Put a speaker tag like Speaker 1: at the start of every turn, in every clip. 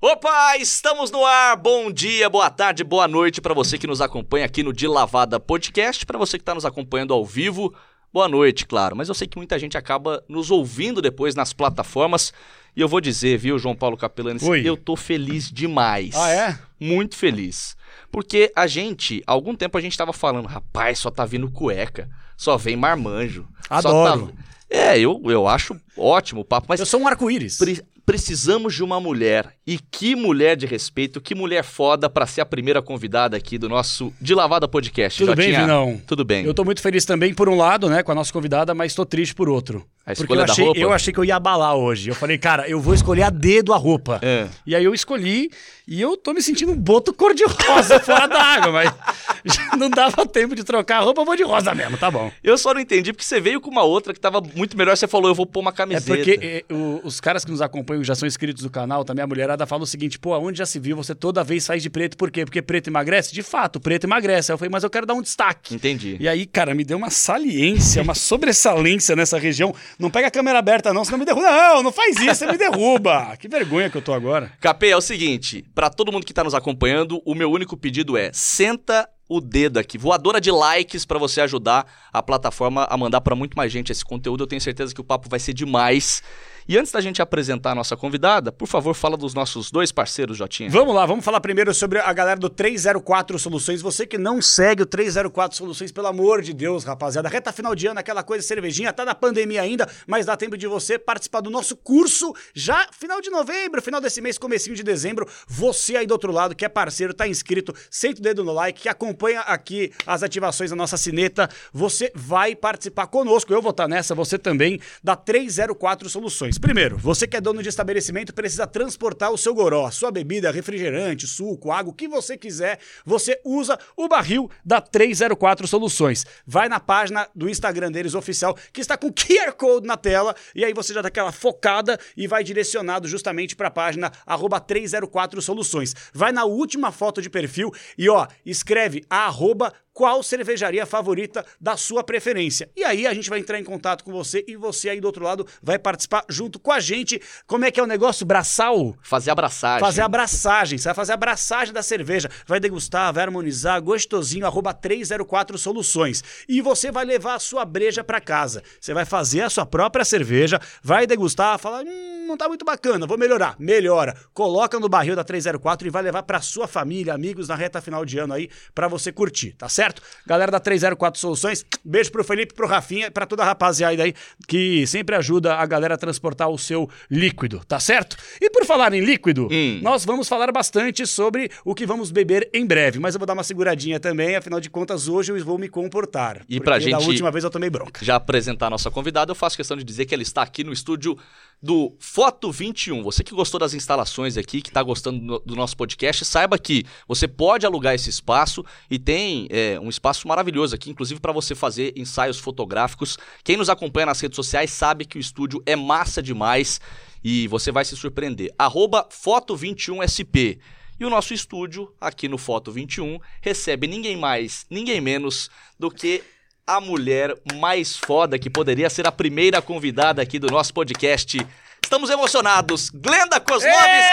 Speaker 1: Opa, estamos no ar. Bom dia, boa tarde, boa noite para você que nos acompanha aqui no De Lavada Podcast, para você que está nos acompanhando ao vivo. Boa noite, claro, mas eu sei que muita gente acaba nos ouvindo depois nas plataformas. E eu vou dizer, viu, João Paulo Capelani,
Speaker 2: Oi.
Speaker 1: eu tô feliz demais.
Speaker 2: Ah, é?
Speaker 1: Muito feliz. Porque a gente, há algum tempo a gente tava falando, rapaz, só tá vindo cueca, só vem marmanjo. só
Speaker 2: Adoro.
Speaker 1: tá- É, eu, eu acho ótimo o papo, mas
Speaker 2: Eu sou um arco-íris.
Speaker 1: Pre- precisamos de uma mulher. E que mulher de respeito, que mulher foda pra ser a primeira convidada aqui do nosso De Lavada Podcast.
Speaker 2: Tudo bem,
Speaker 1: Jotinha?
Speaker 2: Vinão?
Speaker 1: Tudo bem.
Speaker 2: Eu tô muito feliz também, por um lado, né, com a nossa convidada, mas tô triste por outro.
Speaker 1: A
Speaker 2: Porque
Speaker 1: escolha
Speaker 2: eu
Speaker 1: da
Speaker 2: achei,
Speaker 1: roupa?
Speaker 2: eu achei que eu ia abalar hoje. Eu falei, cara, eu vou escolher a dedo a roupa.
Speaker 1: É.
Speaker 2: E aí eu escolhi e eu tô me sentindo um boto cor-de-rosa fora da água, mas não dava tempo de trocar a roupa, eu vou de rosa mesmo, tá bom.
Speaker 1: Eu só não entendi porque você veio com uma outra que tava muito melhor. Você falou, eu vou pôr uma
Speaker 2: É
Speaker 1: camiseta.
Speaker 2: porque eh, o- os caras que nos acompanham, já são inscritos do canal, também a mulherada fala o seguinte, pô, aonde já se viu, você toda vez faz de preto, por quê? Porque preto emagrece? De fato, preto emagrece. Aí eu falei, mas eu quero dar um destaque.
Speaker 1: Entendi.
Speaker 2: E aí, cara, me deu uma saliência, uma sobressalência nessa região. Não pega a câmera aberta, não, senão me derruba. Não, não faz isso, você me derruba. Que vergonha que eu tô agora.
Speaker 1: Capê, é o seguinte, pra todo mundo que tá nos acompanhando, o meu único pedido é: senta o dedo aqui, voadora de likes pra você ajudar a plataforma a mandar pra muito mais gente esse conteúdo. Eu tenho certeza que o papo vai ser demais. E antes da gente apresentar a nossa convidada, por favor, fala dos nossos dois parceiros, Jotinha.
Speaker 2: Vamos lá, vamos falar primeiro sobre a galera do 304 Soluções. Você que não segue o 304 Soluções, pelo amor de Deus, rapaziada. Reta final de ano, aquela coisa cervejinha, tá na pandemia ainda, mas dá tempo de você participar do nosso curso já final de novembro, final desse mês, comecinho de dezembro. Você aí do outro lado, que é parceiro, tá inscrito, senta o dedo no like, que acompanha aqui as ativações da nossa sineta. Você vai participar conosco, eu vou estar nessa, você também, da 304 Soluções. Primeiro, você que é dono de estabelecimento precisa transportar o seu goró, sua bebida, refrigerante, suco, água, o que você quiser, você usa o barril da 304 Soluções. Vai na página do Instagram deles oficial, que está com QR Code na tela, e aí você já dá aquela focada e vai direcionado justamente para a página arroba 304 Soluções. Vai na última foto de perfil e ó, escreve a arroba qual cervejaria favorita da sua preferência. E aí a gente vai entrar em contato com você e você aí do outro lado vai participar junto com a gente. Como é que é o negócio? Braçal?
Speaker 1: Fazer abraçagem.
Speaker 2: Fazer abraçagem. Você vai fazer abraçagem da cerveja. Vai degustar, vai harmonizar, gostosinho, arroba 304 Soluções. E você vai levar a sua breja para casa. Você vai fazer a sua própria cerveja, vai degustar, falar, hum, não tá muito bacana, vou melhorar. Melhora. Coloca no barril da 304 e vai levar para sua família, amigos na reta final de ano aí, para você curtir, tá certo? Galera da 304 Soluções, beijo pro Felipe, pro Rafinha, para toda a rapaziada aí que sempre ajuda a galera a transportar o seu líquido, tá certo? E por falar em líquido,
Speaker 1: Hum.
Speaker 2: nós vamos falar bastante sobre o que vamos beber em breve, mas eu vou dar uma seguradinha também, afinal de contas, hoje eu vou me comportar.
Speaker 1: E pra
Speaker 2: da
Speaker 1: gente-
Speaker 2: última vez eu tomei bronca.
Speaker 1: já apresentar a nossa convidada, eu faço questão de dizer que ela está aqui no estúdio do Foto 21. Você que gostou das instalações aqui, que está gostando do, do nosso podcast, saiba que você pode alugar esse espaço e tem é, um espaço maravilhoso aqui, inclusive para você fazer ensaios fotográficos. Quem nos acompanha nas redes sociais sabe que o estúdio é massa demais e você vai se surpreender. Arroba Foto21SP. E o nosso estúdio, aqui no Foto 21, recebe ninguém mais, ninguém menos do que a mulher mais foda que poderia ser a primeira convidada aqui do nosso podcast. Estamos emocionados. Glenda Kozlovski!
Speaker 3: Nossa,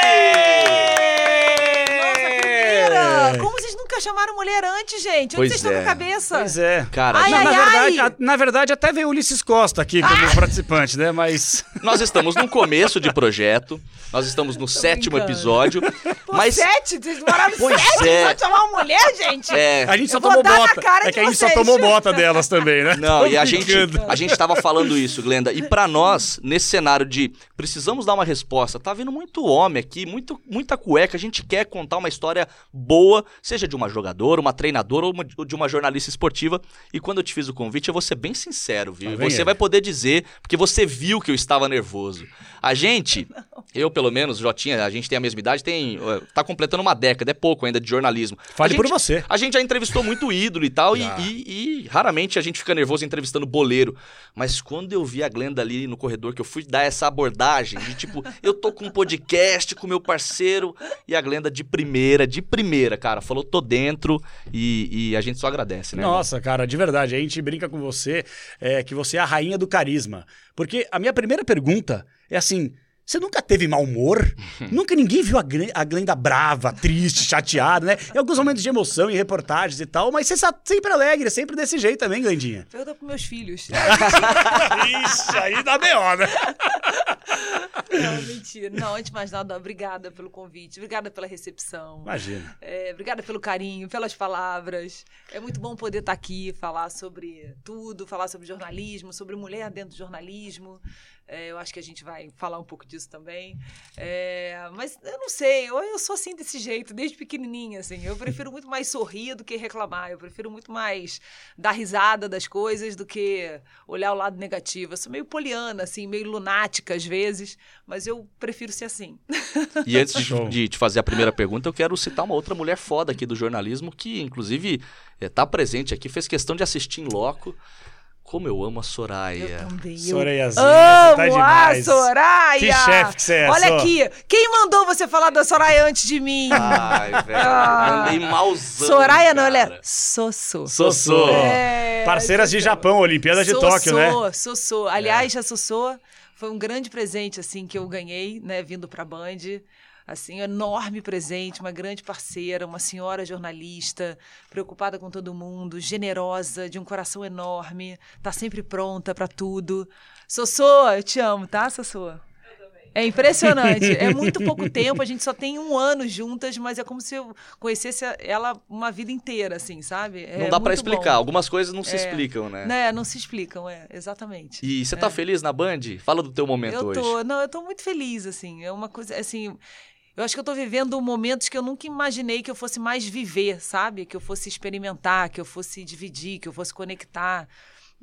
Speaker 3: primeira! Como vocês nunca chamaram mulher antes, gente? Onde
Speaker 1: Pois
Speaker 3: vocês estão
Speaker 1: é.
Speaker 3: com a cabeça?
Speaker 2: Pois é.
Speaker 1: Cara,
Speaker 3: Ai,
Speaker 2: na,
Speaker 3: ai,
Speaker 2: na
Speaker 3: ai.
Speaker 2: verdade, a- na verdade, até veio Ulisses Costa aqui como participante, né? Mas.
Speaker 1: nós estamos no começo de projeto, nós estamos no sétimo
Speaker 3: brincando.
Speaker 1: episódio,
Speaker 3: Pô,
Speaker 1: mas
Speaker 3: sete? Vocês demoraram
Speaker 1: Pois
Speaker 3: sete
Speaker 1: é.
Speaker 3: pra chamar uma mulher, gente?
Speaker 1: é,
Speaker 2: A gente só tomou bota. É que a gente só
Speaker 3: vocês.
Speaker 2: tomou bota delas também, né?
Speaker 1: Não,
Speaker 2: Tô
Speaker 1: e a gente, a gente tava falando isso, Glenda. E pra nós, nesse cenário de precisamos dar uma resposta, tá vindo muito homem aqui, muito, muita cueca. A gente quer contar uma história boa, seja de uma jogadora, uma treinadora ou uma- ou de uma jornalista esportiva. E quando eu te fiz o convite, eu vou ser bem sincero, viu? E
Speaker 2: vem
Speaker 1: você
Speaker 2: ele.
Speaker 1: vai poder dizer, porque você viu que eu estava nervoso. A gente, eu pelo menos, Jotinha, a gente tem a mesma idade, tem, tá completando uma década, é pouco ainda de jornalismo.
Speaker 2: Fale
Speaker 1: A
Speaker 2: por
Speaker 1: gente-
Speaker 2: você.
Speaker 1: a gente já entrevistou muito ídolo e tal, e, e- e raramente a gente fica nervoso entrevistando boleiro. Mas quando eu vi a Glenda ali no corredor, que eu fui dar essa abordagem de tipo, eu tô com um podcast com meu parceiro, e a Glenda de primeira, de primeira, cara, falou, tô dentro, e, e a gente só agradece, né?
Speaker 2: Nossa, cara, de verdade, a gente brinca com você é, que você é a rainha do carisma. Porque a minha primeira pergunta é assim: Você nunca teve mau humor? nunca ninguém viu a, a Glenda brava, triste, chateada, né? Em alguns momentos de emoção, em reportagens e tal, mas você está sempre alegre, sempre desse jeito também, Glendinha.
Speaker 3: Pergunta pros meus filhos.
Speaker 2: Ixi, aí dá B.O., né?
Speaker 3: Não, mentira. Não, antes de mais nada, obrigada pelo convite, obrigada pela recepção.
Speaker 2: Imagina.
Speaker 3: É, obrigada pelo carinho, pelas palavras. É muito bom poder estar aqui, falar sobre tudo, falar sobre jornalismo, sobre mulher dentro do jornalismo. É, eu acho que a gente vai falar um pouco disso também. É, mas eu não sei, eu, eu sou assim desse jeito, desde pequenininha, assim. Eu prefiro muito mais sorrir do que reclamar. Eu prefiro muito mais dar risada das coisas do que olhar o lado negativo. Eu sou meio poliana, assim, meio lunática às vezes, mas eu prefiro ser assim.
Speaker 1: E antes de, de te fazer a primeira pergunta, eu quero citar uma outra mulher foda aqui do jornalismo que, inclusive, está presente aqui, fez questão de assistir em loco. Como eu amo a Soraya.
Speaker 3: Eu também. eu
Speaker 2: Soraiazinha,
Speaker 3: Amo
Speaker 2: você tá demais.
Speaker 3: a Soraya!
Speaker 2: Que chefe que você é,
Speaker 3: Olha aqui, quem mandou você falar da Soraya antes de mim?
Speaker 1: Ai, velho.
Speaker 3: Ah.
Speaker 1: Mandei malzão.
Speaker 3: Soraya não,
Speaker 1: cara.
Speaker 3: ela é Sossô.
Speaker 1: Sossô.
Speaker 3: É,
Speaker 2: Parceiras de
Speaker 3: Sossô.
Speaker 2: Japão, Olimpíada de
Speaker 3: Sossô,
Speaker 2: Tóquio, né?
Speaker 3: Sossô. Aliás, a Sossô foi um grande presente, assim, que eu ganhei, né, vindo pra Band. Assim, um enorme presente, uma grande parceira, uma senhora jornalista, preocupada com todo mundo, generosa, de um coração enorme, tá sempre pronta pra tudo. Sossô, eu te amo, tá, Sossô? É impressionante. É muito pouco tempo, a gente só tem um ano juntas, mas é como se eu conhecesse ela uma vida inteira, assim, sabe? É
Speaker 1: Não dá pra
Speaker 3: muito bom.
Speaker 1: explicar. Algumas coisas não se
Speaker 3: É.
Speaker 1: explicam, né?
Speaker 3: Né, não se explicam, é, exatamente.
Speaker 1: E você tá feliz na Band? Fala do teu momento
Speaker 3: eu
Speaker 1: hoje.
Speaker 3: tô, não, eu tô muito feliz, assim, é uma coisa, assim, eu acho que eu tô vivendo momentos que eu nunca imaginei que eu fosse mais viver, sabe? Que eu fosse experimentar, que eu fosse dividir, que eu fosse conectar.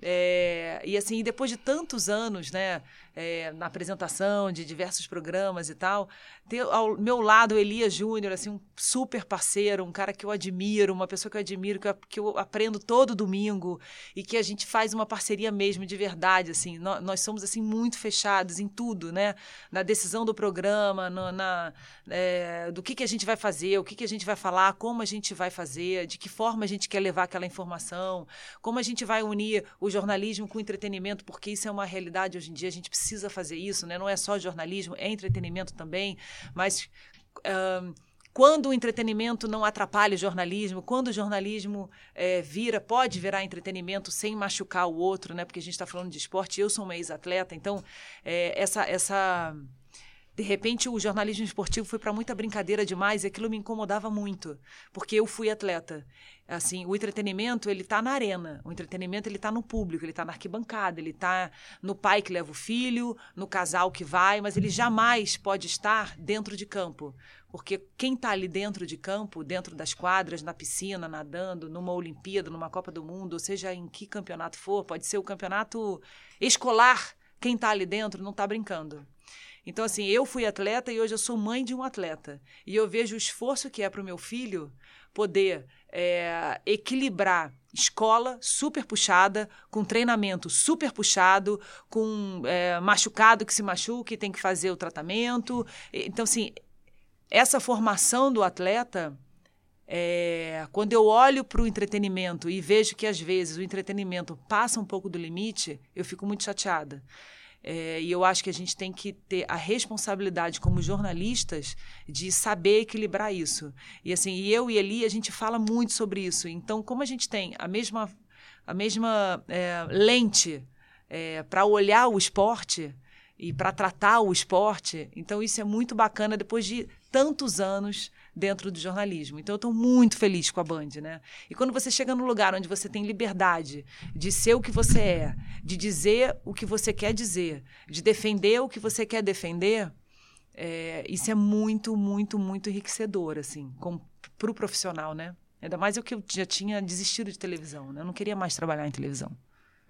Speaker 3: É, e assim, depois de tantos anos, né, é, na apresentação de diversos programas e tal, ter ao meu lado o Elias Júnior, assim, um super parceiro, um cara que eu admiro, uma pessoa que eu admiro, que eu, que eu aprendo todo domingo e que a gente faz uma parceria mesmo de verdade, assim, nó- nós, somos assim muito fechados em tudo, né, na decisão do programa, no- na é, do que que a gente vai fazer, o que que a gente vai falar, como a gente vai fazer, de que forma a gente quer levar aquela informação, como a gente vai unir o jornalismo com o entretenimento, porque isso é uma realidade hoje em dia, a gente precisa fazer isso, né? não é só jornalismo, é entretenimento também, mas ahn, quando o entretenimento não atrapalha o jornalismo, quando o jornalismo eh, vira, pode virar entretenimento sem machucar o outro, né? Porque a gente está falando de esporte, eu sou uma ex-atleta, então eh, essa, essa de repente o jornalismo esportivo foi para muita brincadeira demais e aquilo me incomodava muito, porque eu fui atleta. Assim, o entretenimento, ele tá na arena. O entretenimento, ele tá no público, ele tá na arquibancada, ele tá no pai que leva o filho, no casal que vai, mas ele jamais pode estar dentro de campo. Porque quem tá ali dentro de campo, dentro das quadras, na piscina, nadando, numa Olimpíada, numa Copa do Mundo, ou seja, em que campeonato for, pode ser o campeonato escolar, quem tá ali dentro não tá brincando. Então, assim, eu fui atleta e hoje eu sou mãe de um atleta. E eu vejo o esforço que é para o meu filho poder é, equilibrar escola super puxada, com treinamento super puxado, com é, machucado que se machuca e tem que fazer o tratamento. Então, assim, essa formação do atleta. É, quando eu olho para o entretenimento e vejo que às vezes o entretenimento passa um pouco do limite, eu fico muito chateada. É, e eu acho que a gente tem que ter a responsabilidade como jornalistas de saber equilibrar isso. E assim, e eu e Eli, a gente fala muito sobre isso. Então, como a gente tem a mesma, a mesma é, lente é, para olhar o esporte e para tratar o esporte, então isso é muito bacana depois de tantos anos dentro do jornalismo. Então eu estou muito feliz com a Band, né? E quando você chega num lugar onde você tem liberdade de ser o que você é, de dizer o que você quer dizer, de defender o que você quer defender, é, isso é muito, muito, muito enriquecedor, assim, para o profissional, né? Ainda mais eu que eu já tinha desistido de televisão, né? Eu não queria mais trabalhar em televisão.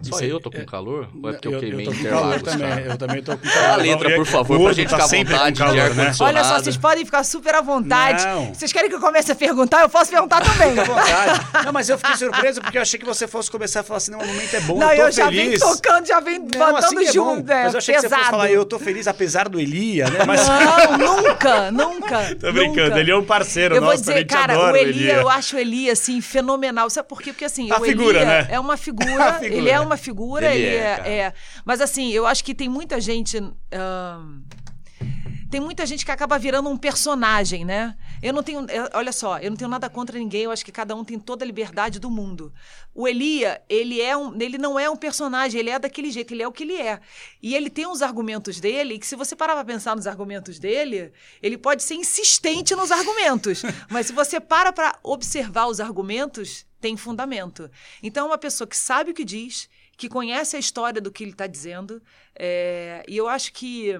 Speaker 1: Só
Speaker 2: Isso
Speaker 1: eu
Speaker 2: é-
Speaker 1: tô com calor? Ou é porque
Speaker 2: eu,
Speaker 1: eu,
Speaker 2: eu
Speaker 1: queimei
Speaker 2: calor
Speaker 1: Interlagos,
Speaker 2: também.
Speaker 1: cara?
Speaker 2: Eu também tô com
Speaker 1: Fala
Speaker 2: calor.
Speaker 1: a letra, por favor, pra gente
Speaker 2: tá
Speaker 1: ficar à
Speaker 2: sempre com
Speaker 1: vontade de
Speaker 2: calor, né?
Speaker 3: Olha só, vocês podem ficar super à vontade.
Speaker 2: Não.
Speaker 3: Vocês querem que eu comece a perguntar? Eu posso perguntar também.
Speaker 2: vontade. Não, mas eu fiquei surpreso porque eu achei que você fosse começar a falar assim, não, o momento é bom,
Speaker 3: Não,
Speaker 2: eu tô
Speaker 3: eu já
Speaker 2: feliz.
Speaker 3: venho tocando, já venho
Speaker 2: Não,
Speaker 3: botando
Speaker 2: assim é
Speaker 3: junto. É,
Speaker 2: Mas eu achei que você fosse
Speaker 3: pesado.
Speaker 2: falar, eu tô feliz apesar do Elia, né? Mas
Speaker 3: Não, nunca, nunca.
Speaker 2: tô brincando, ele é um parceiro
Speaker 3: Eu vou dizer, cara, o Elia, eu acho o Elia, assim, fenomenal. Sabe por quê? Porque, assim,
Speaker 2: A
Speaker 3: o
Speaker 2: figura,
Speaker 3: Elia
Speaker 2: né?
Speaker 3: é uma figura. ele é uma figura,
Speaker 1: Ele é,
Speaker 3: é, é. Mas, assim, eu acho que tem muita gente... tem muita gente que acaba virando um personagem, né? Eu não tenho. olha só, eu não tenho nada contra ninguém, eu acho que cada um tem toda a liberdade do mundo. O Elia, ele é um. Ele não é um personagem, ele é daquele jeito, ele é o que ele é. E ele tem uns argumentos dele, que se você parar pra pensar nos argumentos dele, ele pode ser insistente nos argumentos. mas se você para pra observar os argumentos, tem fundamento. Então, é uma pessoa que sabe o que diz, que conhece a história do que ele está dizendo, é, e eu acho que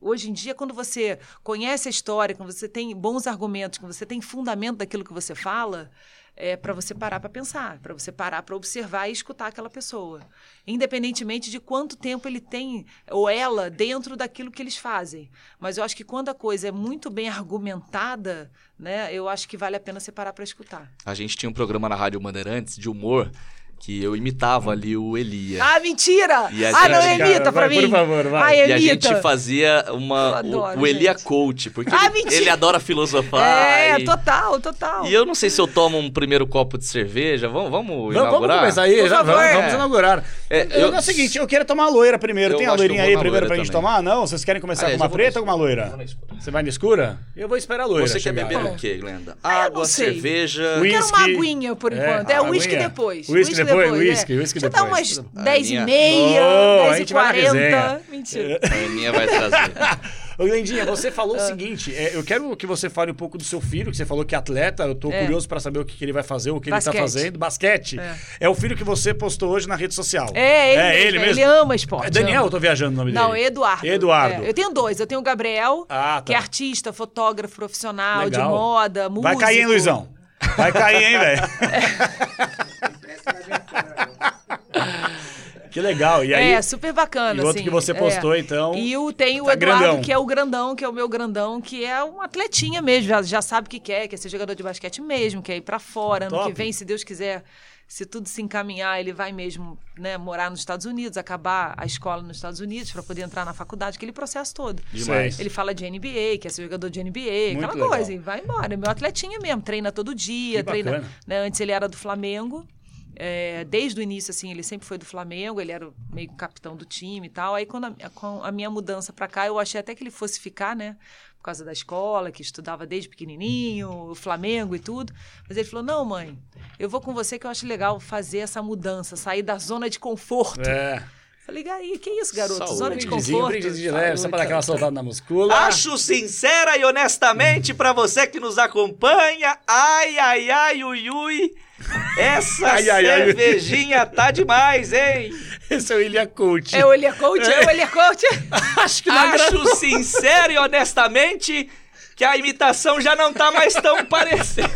Speaker 3: hoje em dia, quando você conhece a história, quando você tem bons argumentos, quando você tem fundamento daquilo que você fala, é para você parar para pensar, para você parar para observar e escutar aquela pessoa, independentemente de quanto tempo ele tem ou ela dentro daquilo que eles fazem. Mas eu acho que quando a coisa é muito bem argumentada, né, eu acho que vale a pena você parar para escutar.
Speaker 1: A gente tinha um programa na Rádio Bandeirantes de humor que eu imitava ali o Elia.
Speaker 3: Ah, mentira!
Speaker 1: E
Speaker 3: ah, não,
Speaker 1: gente-
Speaker 3: imita
Speaker 2: Cara,
Speaker 3: pra
Speaker 2: vai,
Speaker 3: mim.
Speaker 2: por favor, vai.
Speaker 3: Ai,
Speaker 1: E a gente fazia uma,
Speaker 3: adoro,
Speaker 1: o, o Elia
Speaker 3: gente.
Speaker 1: Coach, porque
Speaker 3: Ah,
Speaker 1: ele,
Speaker 3: mentira!
Speaker 1: ele adora filosofar.
Speaker 3: É,
Speaker 1: e,
Speaker 3: total, total.
Speaker 1: e eu não sei se eu tomo um primeiro copo de cerveja. Vamos, vamos
Speaker 2: Vamos, vamos
Speaker 1: inaugurar?
Speaker 2: começar aí,
Speaker 3: Por
Speaker 2: já,
Speaker 3: favor.
Speaker 2: vamos, vamos inaugurar.
Speaker 1: É,
Speaker 2: eu,
Speaker 1: eu-
Speaker 2: é o seguinte, eu quero tomar a loira primeiro.
Speaker 1: Eu
Speaker 2: Tem a loirinha aí primeiro pra gente
Speaker 1: também.
Speaker 2: tomar? Não? Vocês querem começar
Speaker 1: Aliás,
Speaker 2: com uma preta ou com uma loira? Você vai na escura? Eu vou esperar a loira
Speaker 1: Você quer beber
Speaker 3: É.
Speaker 1: o quê, Glenda?
Speaker 3: Ah,
Speaker 1: Água,
Speaker 3: não
Speaker 1: cerveja.
Speaker 3: Eu quero uma
Speaker 2: Whisky.
Speaker 3: aguinha por
Speaker 2: É,
Speaker 3: enquanto. É, o uísque
Speaker 2: aguinha.
Speaker 3: Depois.
Speaker 2: Whisky depois,
Speaker 3: é.
Speaker 2: whisky, whisky
Speaker 3: Já dá
Speaker 2: depois.
Speaker 3: umas
Speaker 1: A
Speaker 3: 10 e meia,
Speaker 2: Oh, a
Speaker 3: 10 e
Speaker 2: gente vai na
Speaker 3: 40.
Speaker 2: resenha.
Speaker 3: Mentira.
Speaker 1: A Aninha vai trazer.
Speaker 2: Ô, Glendinha, você
Speaker 3: Ah.
Speaker 2: falou o seguinte, é, eu quero que você fale um pouco do seu filho, que você falou que é atleta, eu tô
Speaker 3: É.
Speaker 2: curioso pra saber o que, que ele vai fazer, o que ele
Speaker 3: Basquete.
Speaker 2: tá fazendo. Basquete. É.
Speaker 3: É.
Speaker 2: o filho que você postou hoje na rede social.
Speaker 3: É, ele,
Speaker 2: É
Speaker 3: mesmo,
Speaker 2: ele mesmo.
Speaker 3: Ele ama esporte.
Speaker 2: É Daniel, eu
Speaker 3: ama.
Speaker 2: tô viajando o nome
Speaker 3: Não,
Speaker 2: dele.
Speaker 3: Eduardo.
Speaker 2: Eduardo.
Speaker 3: É, eu tenho dois. Eu tenho o Gabriel,
Speaker 2: Ah, tá.
Speaker 3: que é artista, fotógrafo profissional,
Speaker 2: Legal.
Speaker 3: de moda, músico.
Speaker 2: Vai cair, hein, Luizão? Vai cair, hein, velho? que legal. E aí,
Speaker 3: é, super bacana.
Speaker 2: e outro
Speaker 3: assim,
Speaker 2: que você
Speaker 3: é.
Speaker 2: postou, então,
Speaker 3: E o, tem o
Speaker 2: tá
Speaker 3: Eduardo,
Speaker 2: grandão.
Speaker 3: que é o grandão, que é o meu grandão, que é um atletinha mesmo, já, já sabe o que quer, quer ser jogador de basquete mesmo, quer ir pra fora. Ano
Speaker 2: Top.
Speaker 3: que vem, se Deus quiser, se tudo se encaminhar, ele vai mesmo né, morar nos Estados Unidos, acabar a escola nos Estados Unidos para poder entrar na faculdade, aquele processo todo.
Speaker 2: Demais.
Speaker 3: Ele fala de NBA, quer ser jogador de NBA,
Speaker 2: Muito
Speaker 3: aquela
Speaker 2: legal.
Speaker 3: coisa, e vai embora. É meu atletinha mesmo, treina todo dia,
Speaker 2: Que
Speaker 3: treina. né, antes ele era do Flamengo. É, desde o início, assim, ele sempre foi do Flamengo, ele era meio capitão do time e tal. Aí, quando a, com a minha mudança para cá, eu achei até que ele fosse ficar, né? Por causa da escola, que estudava desde pequenininho, o Flamengo e tudo. Mas ele falou: Não, mãe, eu vou com você que eu acho legal fazer essa mudança, sair da zona de conforto.
Speaker 2: é.
Speaker 3: Falei, aí, que isso, garoto?
Speaker 1: Saúde.
Speaker 3: Zona de conforto.
Speaker 2: brindezinho de leve, só pra dar aquela soltada na muscula.
Speaker 1: Acho sincera e honestamente pra você que nos acompanha, ai, ai, ai, ui, ui, essa
Speaker 2: Ai, ai, ai,
Speaker 1: cervejinha tá demais, hein?
Speaker 2: Esse é o Ilha Coach.
Speaker 3: É o Elia Coach? É o Elia Coach?
Speaker 2: Acho que não.
Speaker 1: Acho sincera e honestamente que a imitação já não tá mais tão parecendo.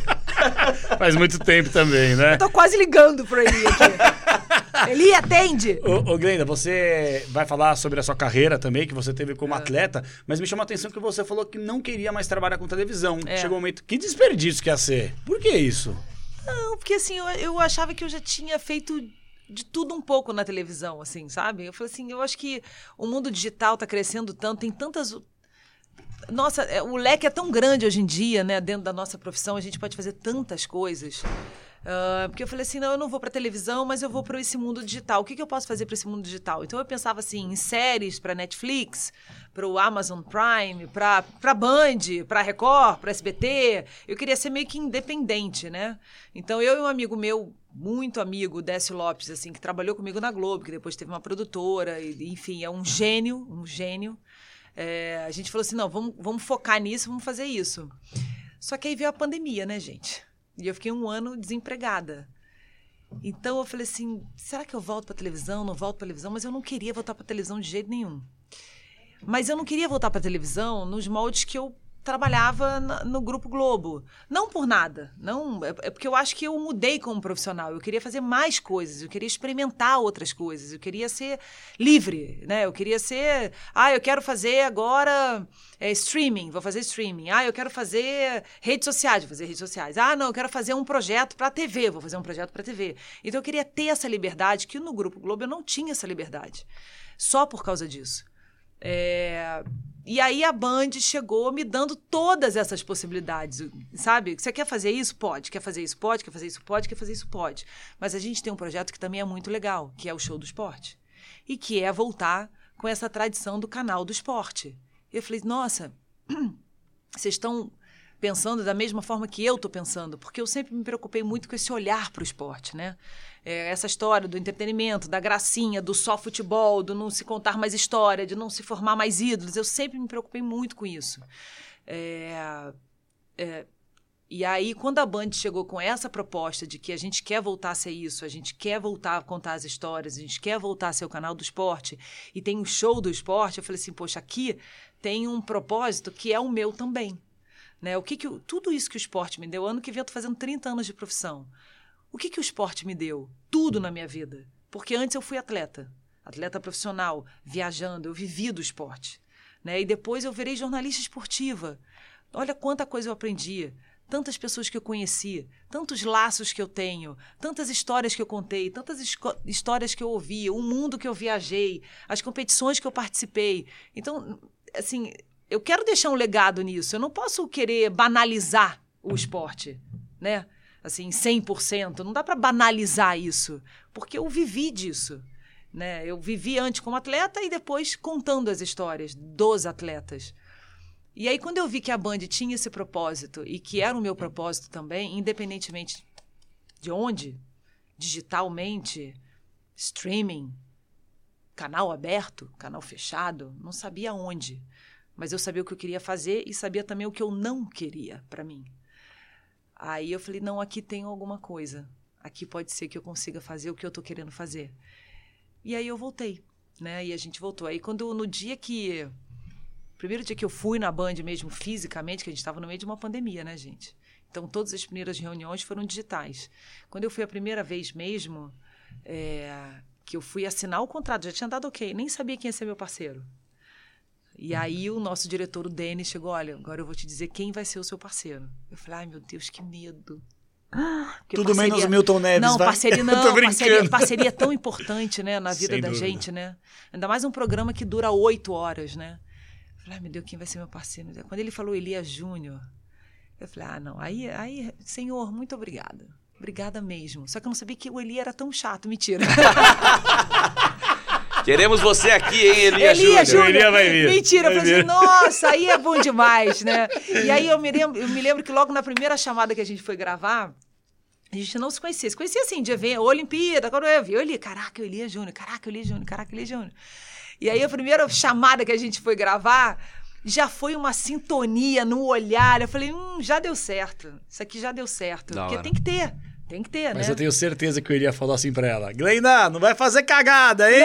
Speaker 2: Faz muito tempo também, né?
Speaker 3: Tô quase ligando pro Eli aqui. Eli, atende!
Speaker 2: Ô, ô Glenda, você vai falar sobre a sua carreira também, que você teve
Speaker 3: É.
Speaker 2: como atleta, mas me chamou a atenção que você falou que não queria mais trabalhar com televisão.
Speaker 3: É.
Speaker 2: Chegou um momento. Que desperdício que ia ser. Por que isso?
Speaker 3: Não, porque assim, eu, eu achava que eu já tinha feito de tudo um pouco na televisão, assim, sabe? Eu falei assim, eu acho que o mundo digital tá crescendo tanto, tem tantas. Nossa, é, o leque é tão grande hoje em dia, né? Dentro da nossa profissão, a gente pode fazer tantas coisas. Ah, porque eu falei assim, não, eu não vou para televisão, mas eu vou para esse mundo digital. O que, que eu posso fazer para esse mundo digital? Então eu pensava assim, em séries para Netflix, para o Amazon Prime, para Band, para Record, para SBT. Eu queria ser meio que independente, né? Então eu e um amigo meu muito amigo, Décio Lopes, assim, que trabalhou comigo na Globo, que depois teve uma produtora, e, enfim, é um gênio, um gênio. É, a gente falou assim, não, vamos, vamos focar nisso, vamos fazer isso. Só que aí veio a pandemia, né, gente? E eu fiquei um ano desempregada. Então eu falei assim, será que eu volto para televisão? Não volto para televisão? Mas eu não queria voltar para televisão de jeito nenhum. Mas eu não queria voltar para televisão nos moldes que eu trabalhava no Grupo Globo. Não por nada. não É é porque eu acho que eu mudei como profissional. Eu queria fazer mais coisas. Eu queria experimentar outras coisas. Eu queria ser livre. Né? Eu queria ser. Ah, eu quero fazer agora é, streaming. Vou fazer streaming. Ah, eu quero fazer redes sociais. Vou fazer redes sociais. Ah, não, eu quero fazer um projeto para TV. Vou fazer um projeto para TV. Então eu queria ter essa liberdade que no Grupo Globo eu não tinha essa liberdade. Só por causa disso. É, E aí a Band chegou me dando todas essas possibilidades, sabe? Você quer fazer isso? Pode. Quer fazer isso? Pode. Quer fazer isso? Pode. Quer fazer isso? Pode. Mas a gente tem um projeto que também é muito legal, que é o Show do Esporte. E que é voltar com essa tradição do canal do esporte. E eu falei, nossa, vocês estão pensando da mesma forma que eu estou pensando, porque eu sempre me preocupei muito com esse olhar para o esporte, né? É, essa história do entretenimento, da gracinha, do só futebol, do não se contar mais história, de não se formar mais ídolos, eu sempre me preocupei muito com isso. É, é, e aí, quando a Band chegou com essa proposta de que a gente quer voltar a ser isso, a gente quer voltar a contar as histórias, a gente quer voltar a ser o canal do esporte, e tem um show do esporte, eu falei assim, poxa, aqui tem um propósito que é o meu também. Né? O que que, tudo isso que o esporte me deu, ano que vem eu estou fazendo 30 anos de profissão. O que, que o esporte me deu? Tudo na minha vida. Porque antes eu fui atleta, atleta profissional, viajando, eu vivi do esporte. Né? E depois eu virei jornalista esportiva. Olha quanta coisa eu aprendi, tantas pessoas que eu conheci, tantos laços que eu tenho, tantas histórias que eu contei, tantas histórias que eu ouvi, o mundo que eu viajei, as competições que eu participei. Então, assim, eu quero deixar um legado nisso. Eu não posso querer banalizar o esporte, né? Assim, 100%. Não dá para banalizar isso, porque eu vivi disso. Né? Eu vivi antes como atleta e depois contando as histórias dos atletas. E aí, quando eu vi que a Band tinha esse propósito e que era o meu propósito também, independentemente de onde, digitalmente, streaming, canal aberto, canal fechado, não sabia onde. Mas eu sabia o que eu queria fazer e sabia também o que eu não queria para mim. Aí eu falei: não, aqui tem alguma coisa. Aqui pode ser que eu consiga fazer o que eu estou querendo fazer. E aí eu voltei, né? E a gente voltou. Aí quando no dia que primeiro dia que eu fui na Band mesmo fisicamente, que a gente estava no meio de uma pandemia, né, gente? Então todas as primeiras reuniões foram digitais. Quando eu fui a primeira vez mesmo, é, que eu fui assinar o contrato, já tinha dado ok, nem sabia quem ia ser meu parceiro. E aí o nosso diretor, o Denis, chegou, olha, agora eu vou te dizer quem vai ser o seu parceiro. Eu falei, ai meu Deus, que medo.
Speaker 2: Porque Tudo parceria... menos Milton Neves,
Speaker 3: Não,
Speaker 2: vai?
Speaker 3: parceria não, parceria, parceria é tão importante, né, na vida Sem da dúvida. gente, né? Ainda mais um programa que dura oito horas, né? Eu falei, ai meu Deus, quem vai ser meu parceiro? Quando ele falou Elias Júnior, eu falei, ah, não, aí, aí, senhor, muito obrigada. Obrigada mesmo. Só que eu não sabia que o Eli era tão chato, mentira.
Speaker 1: Queremos você aqui, hein, Elia,
Speaker 3: Elia Júnior. Elia vai vir. Mentira, vai eu falei assim, nossa, aí é bom demais, né? E aí eu me, lembro, eu me lembro que logo na primeira chamada que a gente foi gravar, a gente não se conhecia. Se conhecia assim, de evento, Olimpíada, quando eu vi, eu li, caraca, eu Elia Júnior, caraca, eu Elia Júnior, caraca, eu Elia Júnior. E aí a primeira chamada que a gente foi gravar, já foi uma sintonia no olhar. Eu falei, hum, já deu certo. Isso aqui já deu certo. Da porque hora. tem que ter. Tem que ter,
Speaker 2: Mas né?
Speaker 3: Mas
Speaker 2: eu tenho certeza que eu iria falar assim pra ela. Glenda, não vai fazer cagada, hein?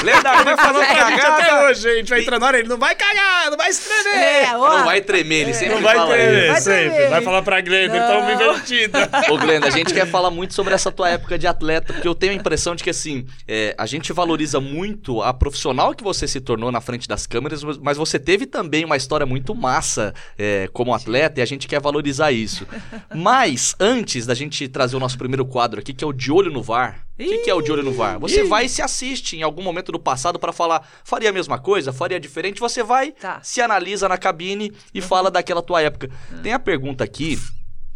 Speaker 1: Glenda, não vai fazer cagada.
Speaker 2: Até hoje, a gente vai entrar na hora, ele não vai cagar, não vai se tremer. É,
Speaker 1: não vai tremer, ele é. sempre
Speaker 2: não vai
Speaker 1: fala
Speaker 2: tremer, isso. Vai sempre. Tremer. Vai falar pra Glenda, ele tá me invertida.
Speaker 1: Ô, Glenda, a gente quer falar muito sobre essa tua época de atleta, porque eu tenho a impressão de que, assim, é, a gente valoriza muito a profissional que você se tornou na frente das câmeras, mas você teve também uma história muito massa é, como atleta e a gente quer valorizar isso. Mas, antes da gente trazer o nosso primeiro quadro, quadro aqui que é o De Olho no VAR. O que, que, é o De Olho no VAR? Você vai e se assiste em algum momento do passado para falar, faria a mesma coisa, faria diferente. Você vai, tá. se analisa na cabine e uhum. fala daquela tua época. Uhum. Tem a pergunta aqui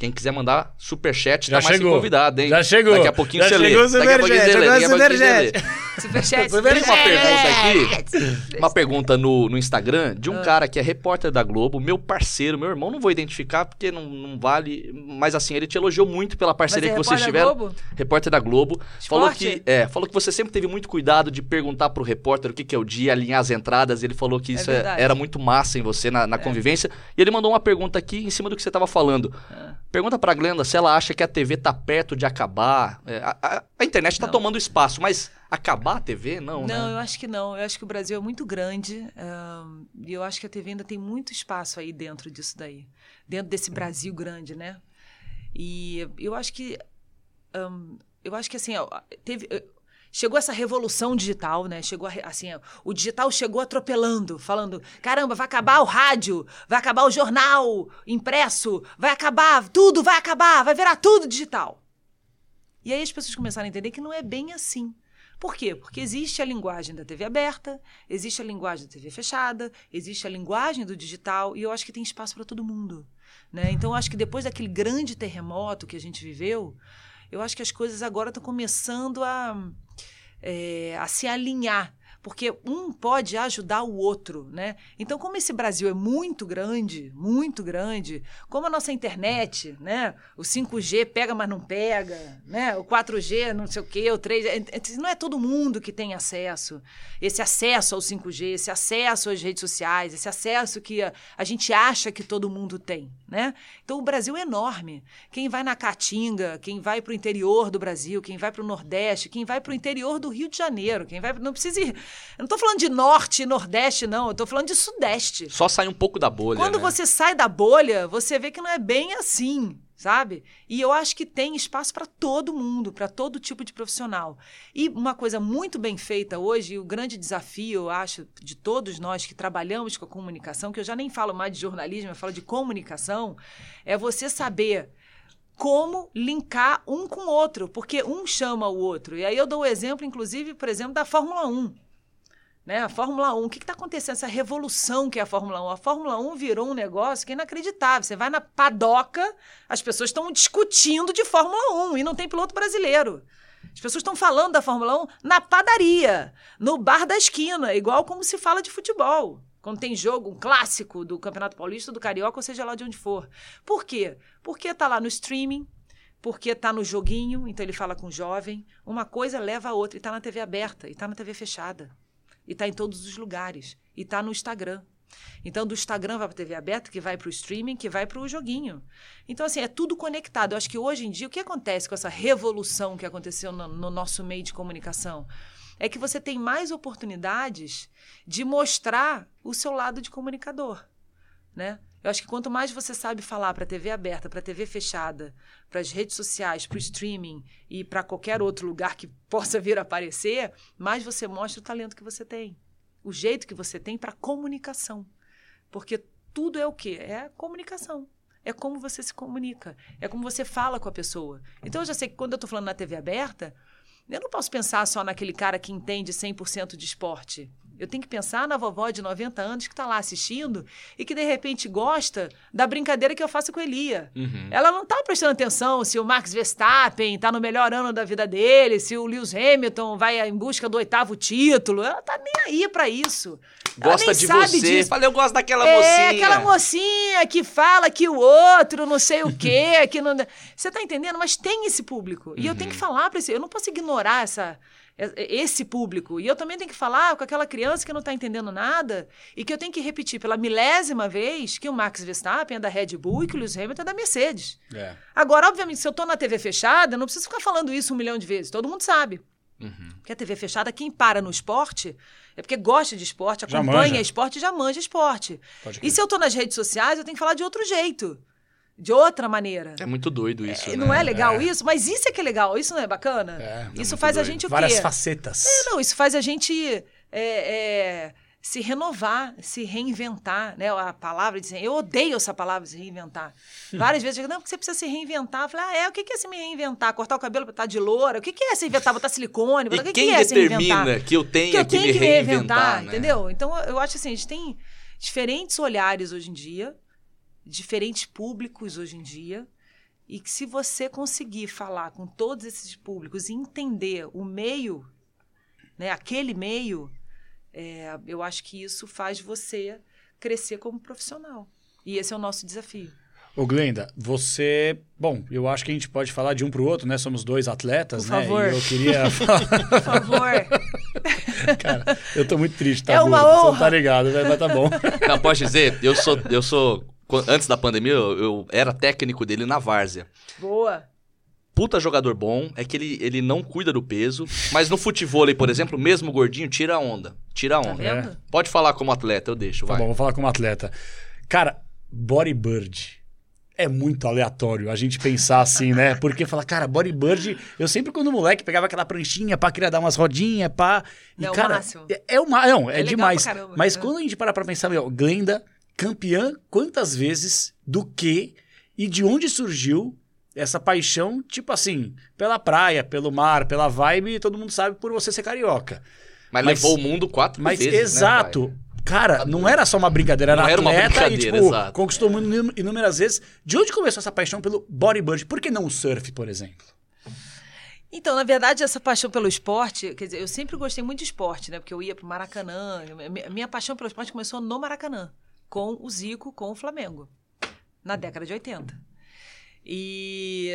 Speaker 1: quem quiser mandar superchat, tá Já mais chegou. convidado, hein?
Speaker 2: Já chegou.
Speaker 1: Daqui a pouquinho
Speaker 2: Já
Speaker 1: você
Speaker 2: chegou lê. Daqui a pouquinho você lê. Daqui a pouquinho você lê.
Speaker 3: Superchat.
Speaker 1: Tem uma pergunta aqui, uma pergunta no, no Instagram de um ah. cara que é repórter da Globo, meu parceiro, meu irmão, não vou identificar porque não, não vale, mas assim, ele te elogiou muito pela parceria é que vocês tiveram. Globo? Repórter da Globo. Esporte? Falou que, é, falou que você sempre teve muito cuidado de perguntar pro repórter o que, que é o dia, alinhar as entradas. Ele falou que é isso é era muito massa em você na, na é. convivência. E ele mandou uma pergunta aqui em cima do que você estava falando. Ah. Pergunta pra Glenda se ela acha que a TV tá perto de acabar. É, a, a, a, internet está tomando espaço, mas acabar a TV, não,
Speaker 3: Não,
Speaker 1: né?
Speaker 3: eu acho que não. Eu acho que o Brasil é muito grande e eu acho que a TV ainda tem muito espaço aí dentro disso daí. Dentro desse Brasil grande, né? E eu acho que... Um, eu acho que assim, teve chegou essa revolução digital, né? Chegou assim, o digital chegou atropelando, falando: caramba, vai acabar o rádio, vai acabar o jornal impresso, vai acabar, tudo vai acabar, vai virar tudo digital. E aí as pessoas começaram a entender que não é bem assim. Por quê? Porque existe a linguagem da TV aberta, existe a linguagem da TV fechada, existe a linguagem do digital, e eu acho que tem espaço para todo mundo. Né? Então, eu acho que depois daquele grande terremoto que a gente viveu, eu acho que as coisas agora estão começando a, é, a se alinhar. Porque um pode ajudar o outro, né? Então, como esse Brasil é muito grande, muito grande, como a nossa internet, né? O 5G pega, mas não pega, né? O 4G, não sei o quê, o 3 é, é, não é todo mundo que tem acesso. Esse acesso ao 5G, esse acesso às redes sociais, esse acesso que a, a gente acha que todo mundo tem, né? Então, o Brasil é enorme. Quem vai na Caatinga, quem vai para o interior do Brasil, quem vai para o Nordeste, quem vai para o interior do Rio de Janeiro, quem vai. Não precisa ir. Eu não estou falando de Norte e Nordeste, não. Eu estou falando de Sudeste.
Speaker 1: Só sai um pouco da bolha.
Speaker 3: Quando
Speaker 1: né?
Speaker 3: você sai da bolha, você vê que não é bem assim sabe? E eu acho que tem espaço para todo mundo, para todo tipo de profissional. E uma coisa muito bem feita hoje, o grande desafio, eu acho, de todos nós que trabalhamos com a comunicação, que eu já nem falo mais de jornalismo, eu falo de comunicação, é você saber como linkar um com o outro, porque um chama o outro. E aí eu dou o exemplo, inclusive, por exemplo, da Fórmula 1. Né? A Fórmula 1, o que está acontecendo? Essa revolução que é a Fórmula 1. A Fórmula 1 virou um negócio que é inacreditável. Você vai na padoca, as pessoas estão discutindo de Fórmula 1 e não tem piloto brasileiro. As pessoas estão falando da Fórmula 1 na padaria, no bar da esquina, igual como se fala de futebol. Quando tem jogo, um clássico do Campeonato Paulista, do Carioca, ou seja lá de onde for. Por quê? Porque está lá no streaming, porque está no joguinho, então ele fala com o jovem. Uma coisa leva a outra. E está na TV aberta, e está na TV fechada. E está em todos os lugares. E está no Instagram. Então, do Instagram vai para a TV aberta, que vai para o streaming, que vai para o joguinho. Então, assim, é tudo conectado. Eu acho que hoje em dia, o que acontece com essa revolução que aconteceu no, no nosso meio de comunicação? É que você tem mais oportunidades de mostrar o seu lado de comunicador, né? Eu acho que quanto mais você sabe falar para TV aberta, para TV fechada, para as redes sociais, para o streaming e para qualquer outro lugar que possa vir a aparecer, mais você mostra o talento que você tem, o jeito que você tem para comunicação. Porque tudo é o quê? É comunicação. É como você se comunica, é como você fala com a pessoa. Então eu já sei que quando eu estou falando na TV aberta, eu não posso pensar só naquele cara que entende 100% de esporte. Eu tenho que pensar na vovó de 90 anos que está lá assistindo e que de repente gosta da brincadeira que eu faço com a Elia. Uhum. Ela não está prestando atenção se o Max Verstappen está no melhor ano da vida dele, se o Lewis Hamilton vai em busca do oitavo título. Ela tá nem aí para isso.
Speaker 1: Gosta de você. Disso.
Speaker 3: Falei,
Speaker 1: eu gosto daquela
Speaker 3: é,
Speaker 1: mocinha.
Speaker 3: É, aquela mocinha que fala que o outro não sei o quê, que não... Você tá entendendo? Mas tem esse público. Uhum. E eu tenho que uhum. falar para esse... Eu não posso ignorar essa esse público. E eu também tenho que falar com aquela criança que não está entendendo nada e que eu tenho que repetir pela milésima vez que o Max Verstappen é da Red Bull e que o Lewis Hamilton é da Mercedes. É. Agora, obviamente, se eu estou na TV fechada, eu não preciso ficar falando isso um milhão de vezes. Todo mundo sabe. Uhum. Porque a TV fechada, quem para no esporte é porque gosta de esporte, acompanha esporte já manja esporte. E se eu estou nas redes sociais, eu tenho que falar de outro jeito de outra maneira.
Speaker 1: É muito doido isso,
Speaker 3: é,
Speaker 1: né?
Speaker 3: Não é legal é. isso? Mas isso é que é legal, isso não é bacana? É, é isso faz doido. a gente o quê?
Speaker 2: Várias facetas.
Speaker 3: É, não, isso faz a gente é, é, se renovar, se reinventar, né? A palavra de eu odeio essa palavra de reinventar. Várias vezes eu digo, não, porque você precisa se reinventar. Eu falei, ah, é, o que é se me reinventar? Cortar o cabelo pra estar de loura? O que é se inventar, botar silicone?
Speaker 1: E
Speaker 3: o que,
Speaker 1: quem
Speaker 3: que é
Speaker 1: determina que eu tenho que, eu tenho que, me reinventar,
Speaker 3: né? entendeu? Então, eu acho assim, a gente tem diferentes olhares hoje em dia, diferentes públicos hoje em dia. E que se você conseguir falar com todos esses públicos e entender o meio, né, aquele meio, é, eu acho que isso faz você crescer como profissional. E esse é o nosso desafio.
Speaker 2: Ô Glenda, você. Bom, eu acho que a gente pode falar de um para o outro, né? Somos dois atletas,
Speaker 3: Por
Speaker 2: né?
Speaker 3: Favor.
Speaker 2: E eu queria falar.
Speaker 3: Por favor.
Speaker 2: Cara, eu tô muito triste, tá?
Speaker 3: É uma honra. Você não
Speaker 2: tá ligado, mas tá bom.
Speaker 1: Não, pode dizer, eu sou, eu sou antes da pandemia, eu, eu, era técnico dele na várzea.
Speaker 3: Boa.
Speaker 1: Puta jogador bom, é que ele, ele não cuida do peso, mas no futebol, por exemplo, mesmo gordinho, tira a onda. Tira a tá onda.
Speaker 3: Tá
Speaker 1: Pode falar como atleta, eu deixo,
Speaker 2: tá
Speaker 1: vai.
Speaker 2: bom, vou falar como atleta. Cara, bodybuilding é muito aleatório a gente pensar assim, né? Porque fala, cara, bodybuilding, eu sempre quando moleque pegava aquela pranchinha pra querer dar umas rodinhas, pá. E,
Speaker 3: não,
Speaker 2: cara,
Speaker 3: o máximo.
Speaker 2: É, é uma, não, é,
Speaker 3: é
Speaker 2: demais.
Speaker 3: Caramba,
Speaker 2: mas quando a gente para pra pensar, meu, Glenda campeã quantas vezes, do que e de onde surgiu essa paixão, tipo assim, pela praia, pelo mar, pela vibe, todo mundo sabe por você ser carioca.
Speaker 1: Mas, mas levou o mundo quatro
Speaker 2: mas
Speaker 1: vezes, né,
Speaker 2: exato.
Speaker 1: Né,
Speaker 2: Cara, não era só uma brincadeira, era
Speaker 1: não
Speaker 2: atleta
Speaker 1: era uma brincadeira,
Speaker 2: e, tipo,
Speaker 1: exato.
Speaker 2: conquistou o mundo inúmeras vezes. De onde começou essa paixão pelo bodyboard? Por que não o surf, por exemplo?
Speaker 3: Então, na verdade, essa paixão pelo esporte, quer dizer, eu sempre gostei muito de esporte, né? Porque eu ia pro Maracanã. Mi- Minha paixão pelo esporte começou no Maracanã, com o Zico, com o Flamengo, na década de 80. E,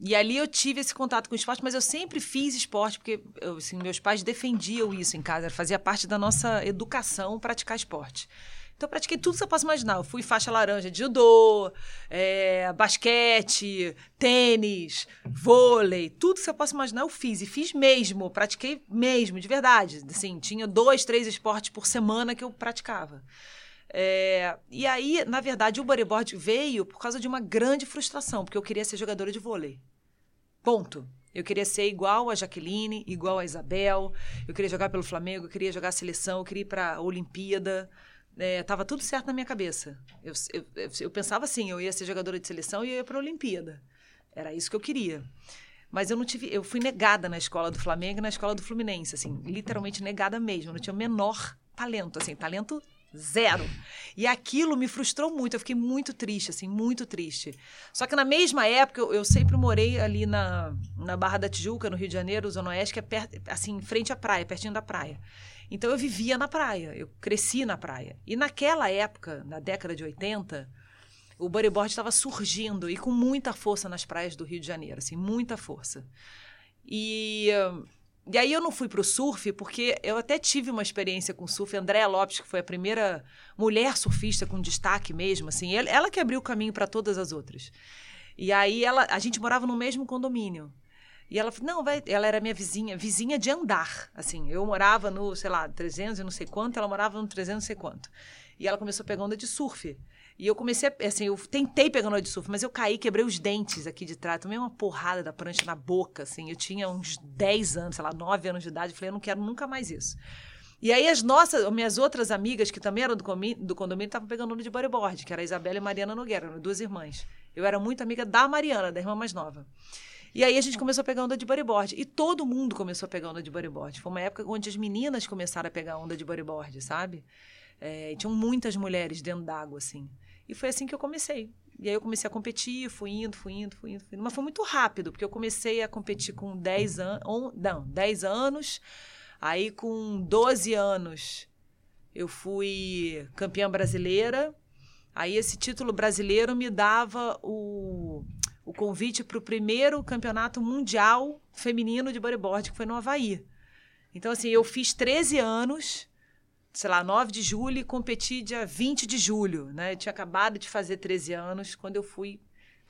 Speaker 3: e ali eu tive esse contato com o esporte, mas eu sempre fiz esporte, porque eu, assim, meus pais defendiam isso em casa, fazia parte da nossa educação praticar esporte. Então, eu pratiquei tudo que você possa imaginar. Eu fui faixa laranja de judô, é, basquete, tênis, vôlei, tudo que você possa imaginar eu fiz. E fiz mesmo, pratiquei mesmo, de verdade. Assim, tinha dois, três esportes por semana que eu praticava. É, e aí, na verdade, o bodyboard veio por causa de uma grande frustração, porque eu queria ser jogadora de vôlei. Ponto. Eu queria ser igual a Jaqueline, igual a Isabel. Eu queria jogar pelo Flamengo, eu queria jogar a seleção, eu queria ir para a Olimpíada. É, tava tudo certo na minha cabeça. Eu, eu, eu, pensava assim, eu ia ser jogadora de seleção e eu ia para a Olimpíada. Era isso que eu queria. Mas eu não tive, eu fui negada na escola do Flamengo e na escola do Fluminense, assim, literalmente negada mesmo. Eu não tinha o menor talento, assim, talento zero. E aquilo me frustrou muito, eu fiquei muito triste, assim, muito triste. Só que na mesma época, eu, eu sempre morei ali na, na Barra da Tijuca, no Rio de Janeiro, Zona Oeste, que é perto, assim, em frente à praia, pertinho da praia. Então eu vivia na praia, eu cresci na praia. E naquela época, na década de 80, o bodyboard estava surgindo e com muita força nas praias do Rio de Janeiro, assim, muita força. E, e aí eu não fui para o surf porque eu até tive uma experiência com surf. Andréa Lopes, que foi a primeira mulher surfista com destaque mesmo, assim, ela, ela que abriu o caminho para todas as outras. E aí ela, a gente morava no mesmo condomínio. E ela falou, não, vai, ela era minha vizinha, vizinha de andar, assim. Eu morava no, sei lá, 300 e não sei quanto, ela morava no 300 e não sei quanto. E ela começou a pegar onda de surf. E eu comecei, a, assim, eu tentei pegar onda de surf, mas eu caí, quebrei os dentes aqui de trás, tomei uma porrada da prancha na boca, assim. Eu tinha uns 10 anos, sei lá, 9 anos de idade, falei, eu não quero nunca mais isso. E aí as nossas, minhas outras amigas, que também eram do, comi, do condomínio, estavam pegando onda de bodyboard, que era a Isabela e a Mariana Nogueira, duas irmãs. Eu era muito amiga da Mariana, da irmã mais nova. E aí a gente começou a pegar onda de bodyboard. E todo mundo começou a pegar onda de bodyboard. Foi uma época onde as meninas começaram a pegar onda de bodyboard, sabe? É, tinham muitas mulheres dentro d'água, assim. E foi assim que eu comecei. E aí eu comecei a competir, fui indo, fui indo, fui indo, fui indo. Mas foi muito rápido, porque eu comecei a competir com 10 anos. Não, 10 anos. Aí com 12 anos eu fui campeã brasileira. Aí esse título brasileiro me dava o, o convite para o primeiro campeonato mundial feminino de bodyboard, que foi no Havaí. Então, assim, eu fiz 13 anos, sei lá, 9 de julho e competi dia 20 de julho, né? Eu tinha acabado de fazer 13 anos quando eu fui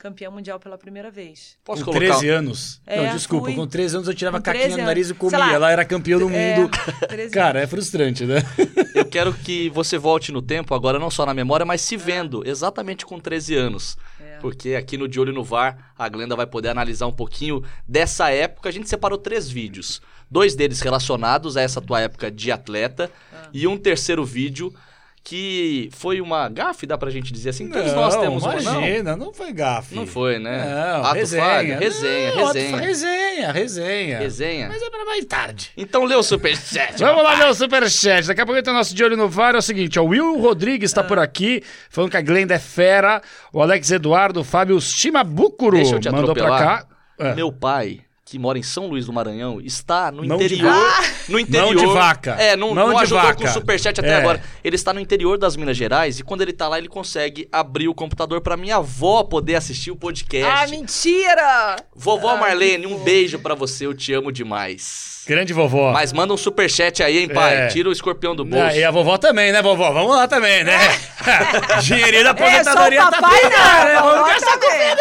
Speaker 3: campeã mundial pela primeira vez.
Speaker 1: Posso
Speaker 2: com
Speaker 1: colocar...
Speaker 2: 13 anos?
Speaker 3: É,
Speaker 2: não, desculpa,
Speaker 3: fui.
Speaker 2: com 13 anos eu tirava caquinha
Speaker 3: 13
Speaker 2: no nariz e
Speaker 3: anos.
Speaker 2: comia.
Speaker 3: Lá.
Speaker 2: Ela era campeã do
Speaker 3: É,
Speaker 2: mundo.
Speaker 3: 13
Speaker 2: Cara, é frustrante, né?
Speaker 1: Eu quero que você volte no tempo, agora não só na memória, mas se vendo, exatamente com 13 anos.
Speaker 3: É.
Speaker 1: Porque aqui no De Olho no VAR, a Glenda vai poder analisar um pouquinho dessa época. A gente separou três vídeos. Dois deles relacionados a essa tua época de atleta.
Speaker 3: Ah.
Speaker 1: E um terceiro vídeo que foi uma gafe, dá pra gente dizer assim. Todos nós temos uma, não?
Speaker 2: imagina, não foi gafe.
Speaker 1: Não foi, né?
Speaker 2: Não,
Speaker 1: Ato
Speaker 2: resenha.
Speaker 1: falho, resenha,
Speaker 2: Não, ato
Speaker 1: resenha.
Speaker 2: falho, resenha, resenha.
Speaker 1: Resenha.
Speaker 2: Mas é pra mais tarde.
Speaker 1: Então lê o superchat.
Speaker 2: Vamos lá ver o superchat. Daqui a pouco tem o nosso de olho no VAR. É o seguinte, ó, o Will Rodrigues
Speaker 1: Ah.
Speaker 2: está por aqui, falando que a Glenda é fera. O Alex Eduardo, o Fábio
Speaker 1: te
Speaker 2: mandou pra cá. É.
Speaker 1: Meu pai, que mora em São Luís do Maranhão, está no
Speaker 2: Mão de
Speaker 1: interior.
Speaker 2: vaca.
Speaker 1: No interior.
Speaker 2: Mão de vaca.
Speaker 1: É, não,
Speaker 2: Mão
Speaker 1: não
Speaker 2: de
Speaker 1: ajudou
Speaker 2: vaca.
Speaker 1: com o superchat até
Speaker 2: É.
Speaker 1: agora. Ele está no interior das Minas Gerais e quando ele tá lá, ele consegue abrir o computador pra minha avó poder assistir o podcast.
Speaker 3: Ah, mentira!
Speaker 1: Vovó
Speaker 3: Ai,
Speaker 1: Marlene, um beijo pra você, eu te amo demais.
Speaker 2: Grande vovó.
Speaker 1: Mas manda um superchat aí, hein, pai?
Speaker 2: É.
Speaker 1: Tira o escorpião do bolso.
Speaker 2: Ah, e a vovó também, né, vovó? Vamos lá também, né? Dinheirinho da
Speaker 3: É, só o
Speaker 2: aposentadoria tá
Speaker 3: papai
Speaker 2: vindo,
Speaker 3: não,
Speaker 2: né?
Speaker 3: a
Speaker 2: Vamos
Speaker 3: vovó
Speaker 2: gastar com
Speaker 3: também.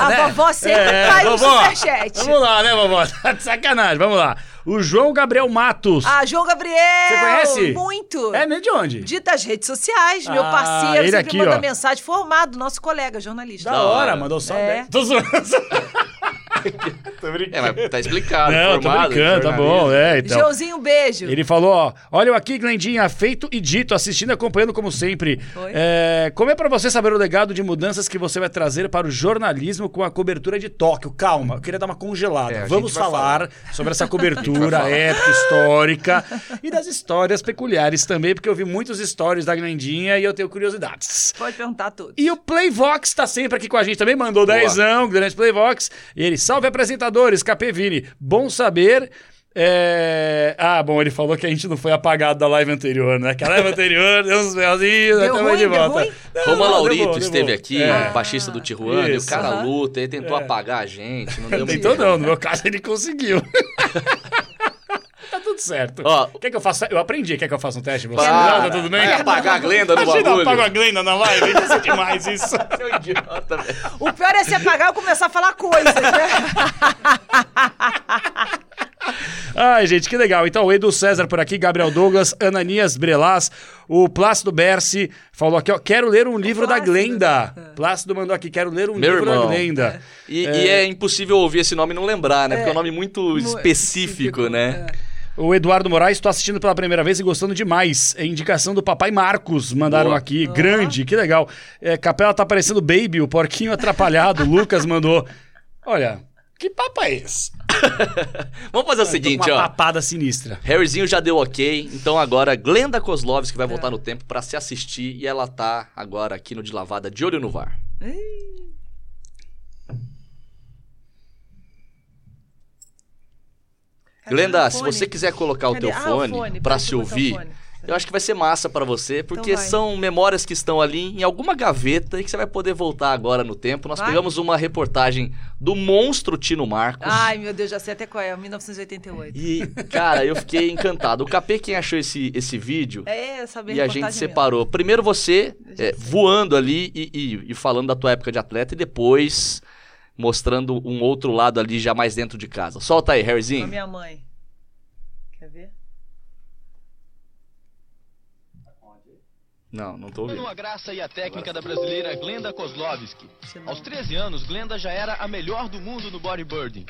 Speaker 3: A
Speaker 2: né?
Speaker 3: vovó sempre
Speaker 2: É,
Speaker 3: faz o
Speaker 2: vovó,
Speaker 3: superchat.
Speaker 2: Vamos lá, né, vovó? Tá de sacanagem. Vamos lá. O João Gabriel Matos.
Speaker 3: Ah, João Gabriel!
Speaker 2: Você conhece?
Speaker 3: Muito!
Speaker 2: É mesmo de onde?
Speaker 3: De das redes sociais, meu
Speaker 2: Ah,
Speaker 3: parceiro,
Speaker 2: ele
Speaker 3: sempre
Speaker 2: aqui,
Speaker 3: manda
Speaker 2: ó.
Speaker 3: mensagem formado, nosso colega, jornalista.
Speaker 2: Da hora, mandou só
Speaker 3: É.
Speaker 2: 10. Tô zoando. tô
Speaker 1: É,
Speaker 2: brincando.
Speaker 1: mas tá explicado.
Speaker 2: Não, tô
Speaker 1: formado,
Speaker 2: brincando, tá bom, é, então.
Speaker 3: Joãozinho, um beijo.
Speaker 2: Ele falou, ó, olha eu aqui, Glendinha, feito e dito, assistindo e acompanhando como sempre.
Speaker 3: Oi.
Speaker 2: É, como é pra você saber o legado de mudanças que você vai trazer para o jornalismo com a cobertura de Tóquio? Calma, eu queria dar uma congelada.
Speaker 1: É,
Speaker 2: Vamos
Speaker 1: vai
Speaker 2: falar sobre essa cobertura épica, histórica e das histórias peculiares também, porque eu vi muitos stories da Glendinha e eu tenho curiosidades.
Speaker 3: Pode perguntar tudo.
Speaker 2: E o Playvox tá sempre aqui com a gente também, mandou
Speaker 1: Boa.
Speaker 2: dezão, grande Playvox. E ele Salve apresentadores, Capevini. Bom saber. é, Ah, bom, ele falou que a gente não foi apagado da live anterior, né? Que a live anterior deu uns melzinhos,
Speaker 3: Deu
Speaker 2: até
Speaker 3: ruim,
Speaker 2: de volta. Não,
Speaker 1: Roma Laurito
Speaker 2: deu bom,
Speaker 1: esteve aqui,
Speaker 2: É.
Speaker 1: baixista do Tijuana, e o
Speaker 2: Isso.
Speaker 1: cara luta, ele tentou
Speaker 2: É.
Speaker 1: apagar a gente, não deu muito
Speaker 2: Então
Speaker 1: certo.
Speaker 2: não, no meu caso ele conseguiu. tudo certo.
Speaker 1: Ó.
Speaker 2: Quer que eu faça? Eu aprendi. Quer que eu faça um teste? Você? Não, tá tudo bem?
Speaker 1: vai apagar a Glenda no
Speaker 2: Imagina,
Speaker 1: bagulho.
Speaker 2: apago a Glenda na live. Ia ser demais isso.
Speaker 1: Seu idiota, velho.
Speaker 3: O pior é se apagar e começar a falar coisas, né?
Speaker 2: Ai, gente, que legal. Então, o Edu César por aqui, Gabriel Douglas, Ananias Brelas, o Plácido Berci falou aqui, ó, quero ler um livro da
Speaker 3: Plácido.
Speaker 2: Glenda.
Speaker 3: É.
Speaker 2: Plácido mandou aqui, quero ler um
Speaker 1: Meu
Speaker 2: livro
Speaker 1: irmão.
Speaker 2: da Glenda.
Speaker 1: E é. e é impossível ouvir esse nome e não lembrar, né? Porque é um nome muito
Speaker 3: Mu-
Speaker 1: específico, né?
Speaker 3: É.
Speaker 2: O Eduardo Moraes, estou assistindo pela primeira vez e gostando demais. É indicação do papai Marcos, mandaram
Speaker 1: Boa.
Speaker 2: aqui. Grande, que legal. É, Capela tá parecendo Baby, o porquinho atrapalhado. o Lucas mandou. Olha, que papo é esse?
Speaker 1: Vamos fazer o seguinte,
Speaker 2: Uma
Speaker 1: ó.
Speaker 2: papada sinistra.
Speaker 1: Harryzinho já deu ok, então agora Glenda Kozlovski vai voltar no tempo pra se assistir e ela tá agora aqui no De Lavada de Olho no VAR.
Speaker 3: Cadê
Speaker 1: Glenda,
Speaker 3: o
Speaker 1: se você quiser colocar o
Speaker 3: Cadê?
Speaker 1: teu
Speaker 3: Ah, o
Speaker 1: fone,
Speaker 3: fone,
Speaker 1: pra
Speaker 3: peraí,
Speaker 1: se
Speaker 3: o
Speaker 1: ouvir, eu acho que vai ser massa pra você, porque
Speaker 3: vai.
Speaker 1: são memórias que estão ali em alguma gaveta e que você vai poder voltar agora no tempo. Nós
Speaker 3: Vai?
Speaker 1: pegamos uma reportagem do monstro Tino Marcos.
Speaker 3: Ai, meu Deus, já sei até qual é, 1988.
Speaker 1: E, cara, eu fiquei encantado. O Capê, quem achou esse, esse vídeo,
Speaker 3: É, saber
Speaker 1: e a gente separou. Primeiro você é, voando ali e, e- e falando da tua época de atleta, e depois mostrando um outro lado ali já mais dentro de casa. Solta aí, Harryzinho.
Speaker 3: minha mãe. Quer ver?
Speaker 1: Não, não tô ouvindo.
Speaker 4: a graça e a técnica da brasileira Glenda Kozlovski. Aos 13 anos, Glenda já era a melhor do mundo no bodybuilding.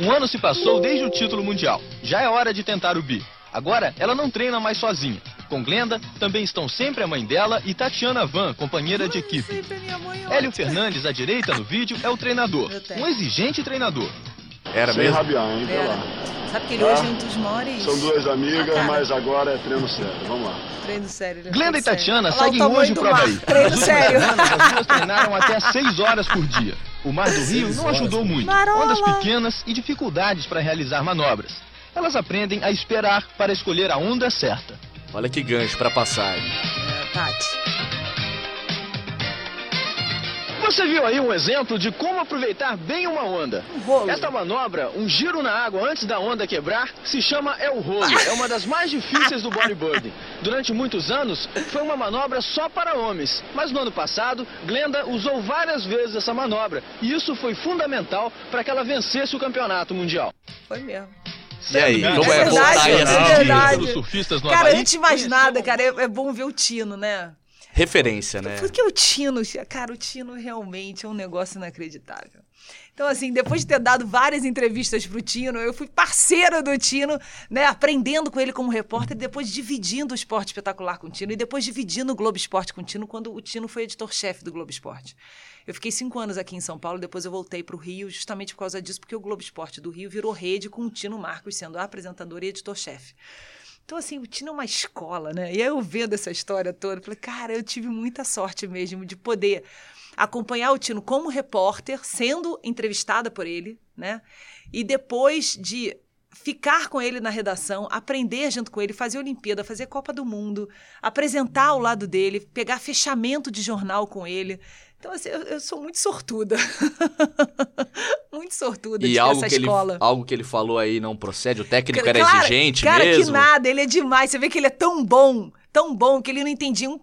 Speaker 4: Um ano se passou desde o título mundial. Já é hora de tentar o bi. Agora, ela não treina mais sozinha. Com Glenda, também estão sempre a mãe dela e Tatiana Van, companheira de equipe.
Speaker 3: Sempre a minha mãe, ó.
Speaker 4: Hélio Fernandes, à direita no vídeo, é o treinador. Um exigente treinador.
Speaker 1: Era
Speaker 5: Sem
Speaker 1: mesmo?
Speaker 5: rabiar, hein?
Speaker 3: Era.
Speaker 5: lá.
Speaker 3: Sabe que ele
Speaker 5: Tá?
Speaker 3: hoje é um dos maiores.
Speaker 5: São duas amigas,
Speaker 3: Ah, cara.
Speaker 5: mas agora é treino sério. Vamos lá.
Speaker 3: Treino sério. ele é
Speaker 4: Glenda e
Speaker 3: treino sério.
Speaker 4: Tatiana
Speaker 3: Olha lá o
Speaker 4: seguem hoje
Speaker 3: mar.
Speaker 4: Havaí.
Speaker 3: Treino
Speaker 4: Nas últimas
Speaker 3: sério.
Speaker 4: semanas, as duas treinaram até 6 horas por dia. O mar do Rio não ajudou muito.
Speaker 3: Marola.
Speaker 4: Ondas pequenas e dificuldades para realizar manobras. Elas aprendem a esperar para escolher a onda certa.
Speaker 1: Olha que gancho pra passagem.
Speaker 3: É, Tati.
Speaker 4: Você viu aí um exemplo de como aproveitar bem uma onda.
Speaker 3: Um rolo.
Speaker 4: Esta manobra, um giro na água antes da onda quebrar, se chama El Rolo. É uma das mais difíceis do bodyboarding. Durante muitos anos, foi uma manobra só para homens. Mas no ano passado, Glenda usou várias vezes essa manobra. E isso foi fundamental para que ela vencesse o campeonato mundial.
Speaker 3: Foi mesmo.
Speaker 1: E aí,
Speaker 4: É
Speaker 1: como é,
Speaker 3: verdade,
Speaker 1: voltar e
Speaker 3: é verdade.
Speaker 4: Surfistas no
Speaker 3: Cara,
Speaker 4: Havaí,
Speaker 3: antes de mais nada, cara, é, é bom ver o Tino, né?
Speaker 1: Referência, né?
Speaker 3: Porque o Tino, cara, o Tino realmente é um negócio inacreditável. Então, assim, depois de ter dado várias entrevistas pro Tino, eu fui parceira do Tino, né? Aprendendo com ele como repórter, e depois dividindo o esporte espetacular com o Tino, e depois dividindo o Globo Esporte com o Tino, quando o Tino foi editor-chefe do Globo Esporte. Eu fiquei cinco anos aqui em São Paulo, depois eu voltei para o Rio, justamente por causa disso, porque o Globo Esporte do Rio virou rede com o Tino Marcos sendo apresentador e editor-chefe. Então, assim, o Tino é uma escola, né? E aí eu vendo essa história toda, falei, cara, eu tive muita sorte mesmo de poder acompanhar o Tino como repórter, sendo entrevistada por ele, né? E depois de ficar com ele na redação, aprender junto com ele, fazer Olimpíada, fazer Copa do Mundo, apresentar ao lado dele, pegar fechamento de jornal com ele. Então, assim, eu, eu sou muito sortuda. muito sortuda de
Speaker 1: E
Speaker 3: ter
Speaker 1: algo
Speaker 3: essa
Speaker 1: que, ele,
Speaker 3: escola.
Speaker 1: algo que ele falou aí não procede? O técnico
Speaker 3: Cara,
Speaker 1: era
Speaker 3: cara,
Speaker 1: exigente
Speaker 3: cara,
Speaker 1: mesmo?
Speaker 3: que nada, ele é demais. Você vê que ele é tão bom, tão bom, que ele não entendia um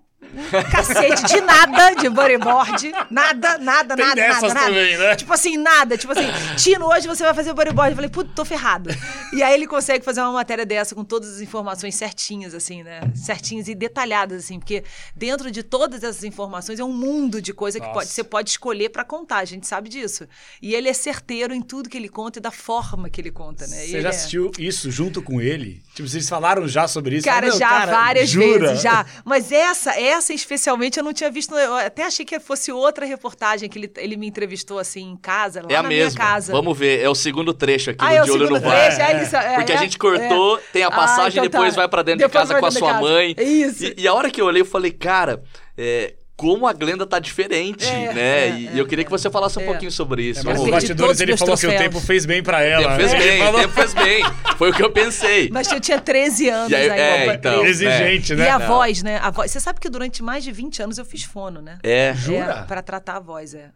Speaker 3: cacete de nada de bodyboard. Nada, nada,
Speaker 2: Tem
Speaker 3: nada, nada, nada.
Speaker 2: também, né?
Speaker 3: Tipo assim, nada. Tipo assim, Tino, hoje você vai fazer bodyboard. Eu falei, puto, tô ferrado. E aí ele consegue fazer uma matéria dessa com todas as informações certinhas, assim, né? Certinhas e detalhadas, assim, porque dentro de todas essas informações é um mundo de coisa que pode, você pode escolher pra contar, a gente sabe disso. E ele é certeiro em tudo que ele conta e da forma que ele conta, né?
Speaker 2: Você já
Speaker 3: é-
Speaker 2: assistiu isso junto com ele? Tipo, vocês falaram já sobre isso?
Speaker 3: Cara,
Speaker 2: Não,
Speaker 3: já
Speaker 2: cara,
Speaker 3: várias
Speaker 2: jura?
Speaker 3: vezes, já. Mas essa, essa especialmente eu não tinha visto. Eu até achei que fosse outra reportagem que ele, ele me entrevistou assim em casa, lá
Speaker 1: É a
Speaker 3: na
Speaker 1: mesma.
Speaker 3: minha casa.
Speaker 1: Vamos ver, é o segundo trecho aqui
Speaker 3: ah,
Speaker 1: do
Speaker 3: é
Speaker 1: De Olho no
Speaker 3: trecho? É, é,
Speaker 1: Porque a
Speaker 3: é,
Speaker 1: gente cortou,
Speaker 3: é.
Speaker 1: tem a
Speaker 3: Ah,
Speaker 1: passagem
Speaker 3: então
Speaker 1: e depois
Speaker 3: tá.
Speaker 1: vai pra dentro de
Speaker 3: Depois
Speaker 1: casa
Speaker 3: vai
Speaker 1: com a
Speaker 3: de
Speaker 1: sua
Speaker 3: casa.
Speaker 1: mãe.
Speaker 3: Isso.
Speaker 1: E, e a hora que eu olhei, eu falei, cara, é, como a Glenda tá diferente,
Speaker 3: É,
Speaker 1: né?
Speaker 3: é,
Speaker 1: e
Speaker 3: é,
Speaker 1: eu queria que você falasse um
Speaker 3: é.
Speaker 1: pouquinho sobre isso.
Speaker 2: É, mas nos
Speaker 3: perdi
Speaker 2: bastidores ele falou que o tempo fez bem pra
Speaker 1: O
Speaker 2: ela.
Speaker 1: tempo fez
Speaker 2: né?
Speaker 1: bem,
Speaker 2: falou
Speaker 1: tempo fez bem. Foi o que eu pensei.
Speaker 3: Mas eu tinha 13 anos
Speaker 1: E aí-
Speaker 3: aí,
Speaker 1: é, então.
Speaker 3: eu-
Speaker 2: exigente,
Speaker 3: E
Speaker 2: né?
Speaker 3: a voz, né? A voz. Você sabe que durante mais de 20 anos eu fiz fono, né?
Speaker 1: É.
Speaker 2: Jura?
Speaker 3: É, pra tratar a voz, é.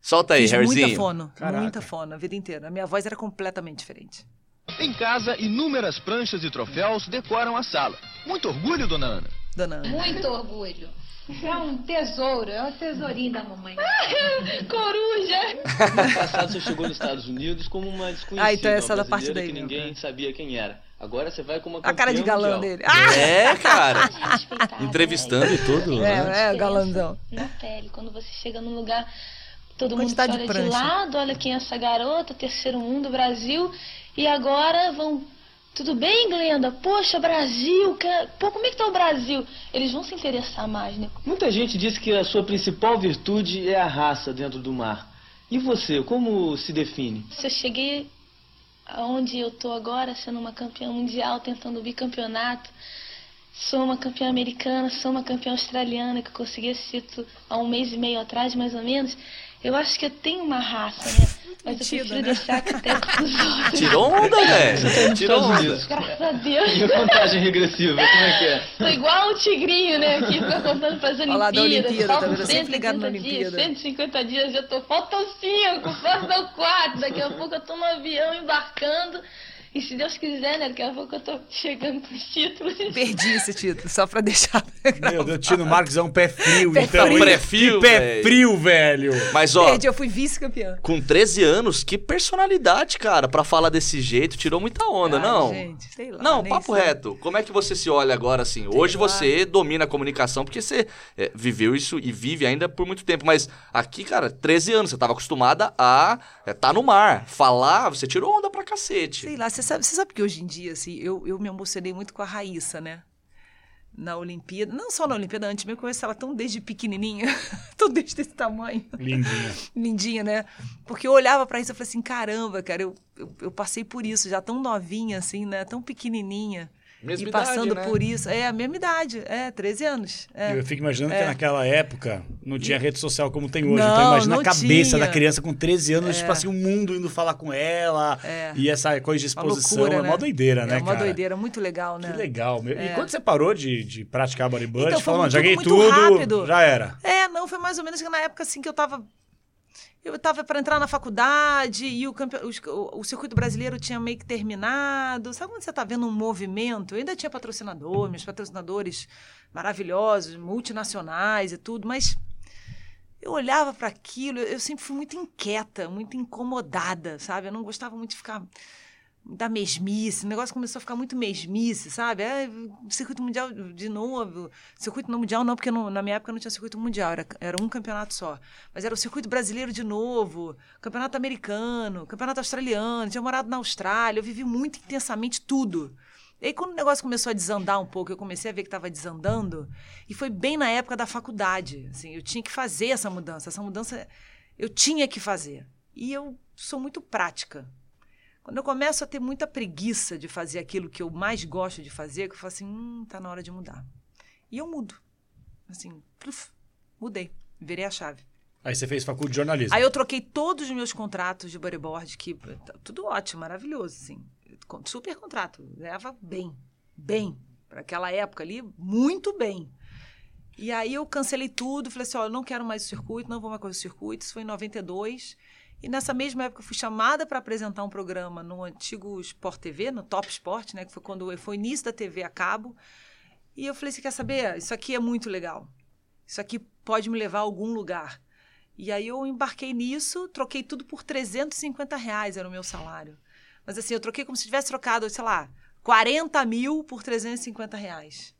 Speaker 1: Solta aí,
Speaker 3: Fiz muita
Speaker 1: Harryzinho.
Speaker 3: fono,
Speaker 2: Caraca.
Speaker 3: muita fono, a vida inteira. A minha voz era completamente diferente.
Speaker 4: Em casa, inúmeras pranchas e troféus decoram a sala. Muito orgulho, dona Ana.
Speaker 3: Dona Ana.
Speaker 6: Muito orgulho. É um tesouro, é um tesourinho da mamãe.
Speaker 7: Coruja!
Speaker 6: No
Speaker 7: passado você chegou nos Estados Unidos como uma desconhecida,
Speaker 3: Ah, então essa
Speaker 7: uma
Speaker 3: da parte daí
Speaker 7: que ninguém sabia quem era. Agora você vai como uma
Speaker 3: A cara de galã
Speaker 7: mundial.
Speaker 3: dele. Ah!
Speaker 1: É, cara.
Speaker 6: respeitada.
Speaker 1: Entrevistando e tudo. né?
Speaker 3: É, é,
Speaker 6: Diferença
Speaker 3: galanzão.
Speaker 6: Na pele, quando você chega num lugar, todo mundo
Speaker 3: Quantidade de
Speaker 6: olha de,
Speaker 3: prancha.
Speaker 6: lado, olha quem é essa garota, terceiro mundo, Brasil, e agora vão. Tudo bem, Glenda? Poxa, Brasil, que- pô, como é que tá o Brasil? Eles vão se interessar mais, né?
Speaker 7: Muita gente diz que a sua principal virtude é a raça dentro do mar. E você, como se define?
Speaker 6: Se eu cheguei aonde eu tô agora, sendo uma campeã mundial, tentando o bicampeonato, sou uma campeã americana, sou uma campeã australiana, que eu consegui esse título há um mês e meio atrás, mais ou menos, eu acho que eu tenho uma raça, né? Mas eu prefiro
Speaker 3: né?
Speaker 6: deixar que até os outros.
Speaker 1: Tirou onda, velho. Tirou onda.
Speaker 6: Graças a
Speaker 7: E
Speaker 6: Deus.
Speaker 7: a contagem regressiva, como é que é?
Speaker 6: Tô igual o tigrinho, né? Que fica contando pras
Speaker 3: Olha lá, da
Speaker 6: Olimpíadas.
Speaker 3: Olimpíada, tá
Speaker 6: Faltam
Speaker 3: vendo? Sempre ligado na
Speaker 6: 150 dias,
Speaker 3: Olimpíada.
Speaker 6: 150 dias, já tô. Faltam 5, faltam 4. Daqui a pouco eu tô no avião embarcando. E se Deus quiser, né? Daqui a pouco eu tô chegando com os títulos.
Speaker 3: Perdi esse título, só pra deixar.
Speaker 2: Meu Deus, Tino Marques é um pé frio,
Speaker 3: Pé
Speaker 2: então.
Speaker 3: frio.
Speaker 1: Pé frio,
Speaker 2: Que pé
Speaker 1: velho.
Speaker 2: frio, velho.
Speaker 1: Mas, ó,
Speaker 3: Perdi, eu fui vice-campeã.
Speaker 1: com 13 anos, que personalidade, cara, pra falar desse jeito. Tirou muita onda,
Speaker 3: Ai,
Speaker 1: não?
Speaker 3: Gente, sei lá.
Speaker 1: Não, papo
Speaker 3: sei.
Speaker 1: reto. Como é que você se olha agora assim? Hoje
Speaker 3: lá.
Speaker 1: você domina a comunicação porque você é, viveu isso e vive ainda por muito tempo. Mas aqui, cara, 13 anos, você tava acostumada a estar tá no mar, falar, você tirou onda pra cacete.
Speaker 3: Sei lá, você sabe, você sabe que hoje em dia, assim, eu, eu me emocionei muito com a Raíssa, né? Na Olimpíada. Não só na Olimpíada, antes mesmo, eu conheço ela tão desde pequenininha, tão desde desse tamanho.
Speaker 2: Lindinha.
Speaker 3: lindinha, né? Porque eu olhava pra isso e falei assim, caramba, cara, eu, eu, eu passei por isso, já tão novinha, assim, né? Tão pequenininha.
Speaker 1: Mesma
Speaker 3: e passando
Speaker 1: idade, né?
Speaker 3: por isso. É, a mesma idade, é, 13 anos. é.
Speaker 2: Eu fico imaginando que
Speaker 3: É.
Speaker 2: naquela época não tinha rede social como tem hoje.
Speaker 3: Não,
Speaker 2: então imagina a cabeça
Speaker 3: tinha.
Speaker 2: da criança com 13 anos,
Speaker 3: É.
Speaker 2: tipo assim, o mundo indo falar com ela.
Speaker 3: É.
Speaker 2: E essa coisa de
Speaker 3: Uma
Speaker 2: exposição.
Speaker 3: loucura,
Speaker 2: é
Speaker 3: né?
Speaker 2: uma doideira, né,
Speaker 3: É uma
Speaker 2: cara?
Speaker 3: doideira, muito legal, né?
Speaker 2: Que legal. E
Speaker 3: É.
Speaker 2: quando você parou de, de praticar bodybuilding,
Speaker 3: Então,
Speaker 2: falou, mano,
Speaker 3: tudo
Speaker 2: joguei
Speaker 3: muito
Speaker 2: tudo,
Speaker 3: rápido.
Speaker 2: já era.
Speaker 3: É, não, foi mais ou menos que na época assim que eu tava. Eu tava para entrar na faculdade e o, campe... o, o circuito brasileiro tinha meio que terminado. Sabe quando você tá vendo um movimento? Eu ainda tinha patrocinador, meus patrocinadores maravilhosos, multinacionais e tudo, mas eu olhava para aquilo, eu sempre fui muito inquieta, muito incomodada, sabe? Eu não gostava muito de ficar da mesmice, o negócio começou a ficar muito mesmice, sabe? É, circuito mundial de novo, circuito no mundial não, porque não- na minha época não tinha circuito mundial, era, era um campeonato só. Mas era o circuito brasileiro de novo, campeonato americano, campeonato australiano, tinha morado na Austrália, eu vivi muito intensamente tudo. E aí, quando o negócio começou a desandar um pouco, eu comecei a ver que estava desandando, e foi bem na época da faculdade. Assim, eu tinha que fazer essa mudança. Essa mudança eu tinha que fazer. E eu sou muito prática. Quando eu começo a ter muita preguiça de fazer aquilo que eu mais gosto de fazer, que eu falo assim, hum, tá na hora de mudar. E eu mudo. Assim, pluf, mudei. Virei a chave.
Speaker 2: Aí você fez faculdade de jornalismo.
Speaker 3: Aí eu troquei todos os meus contratos de bodyboard, que tá tudo ótimo, maravilhoso, assim. Super contrato. Leva bem, bem. Para aquela época ali, muito bem. E aí eu cancelei tudo, falei assim, ó, eu não quero mais o circuito, não vou mais com o circuito. Isso foi em 92. E nessa mesma época eu fui chamada para apresentar um programa no antigo Sport TV, no Top Sport, né, que foi quando foi início da TV a cabo. E eu falei, você quer saber? Isso aqui é muito legal. Isso aqui pode me levar a algum lugar. E aí eu embarquei nisso, troquei tudo por 350 reais, era o meu salário. Mas assim, eu troquei como se tivesse trocado, sei lá, 40 mil por 350 reais.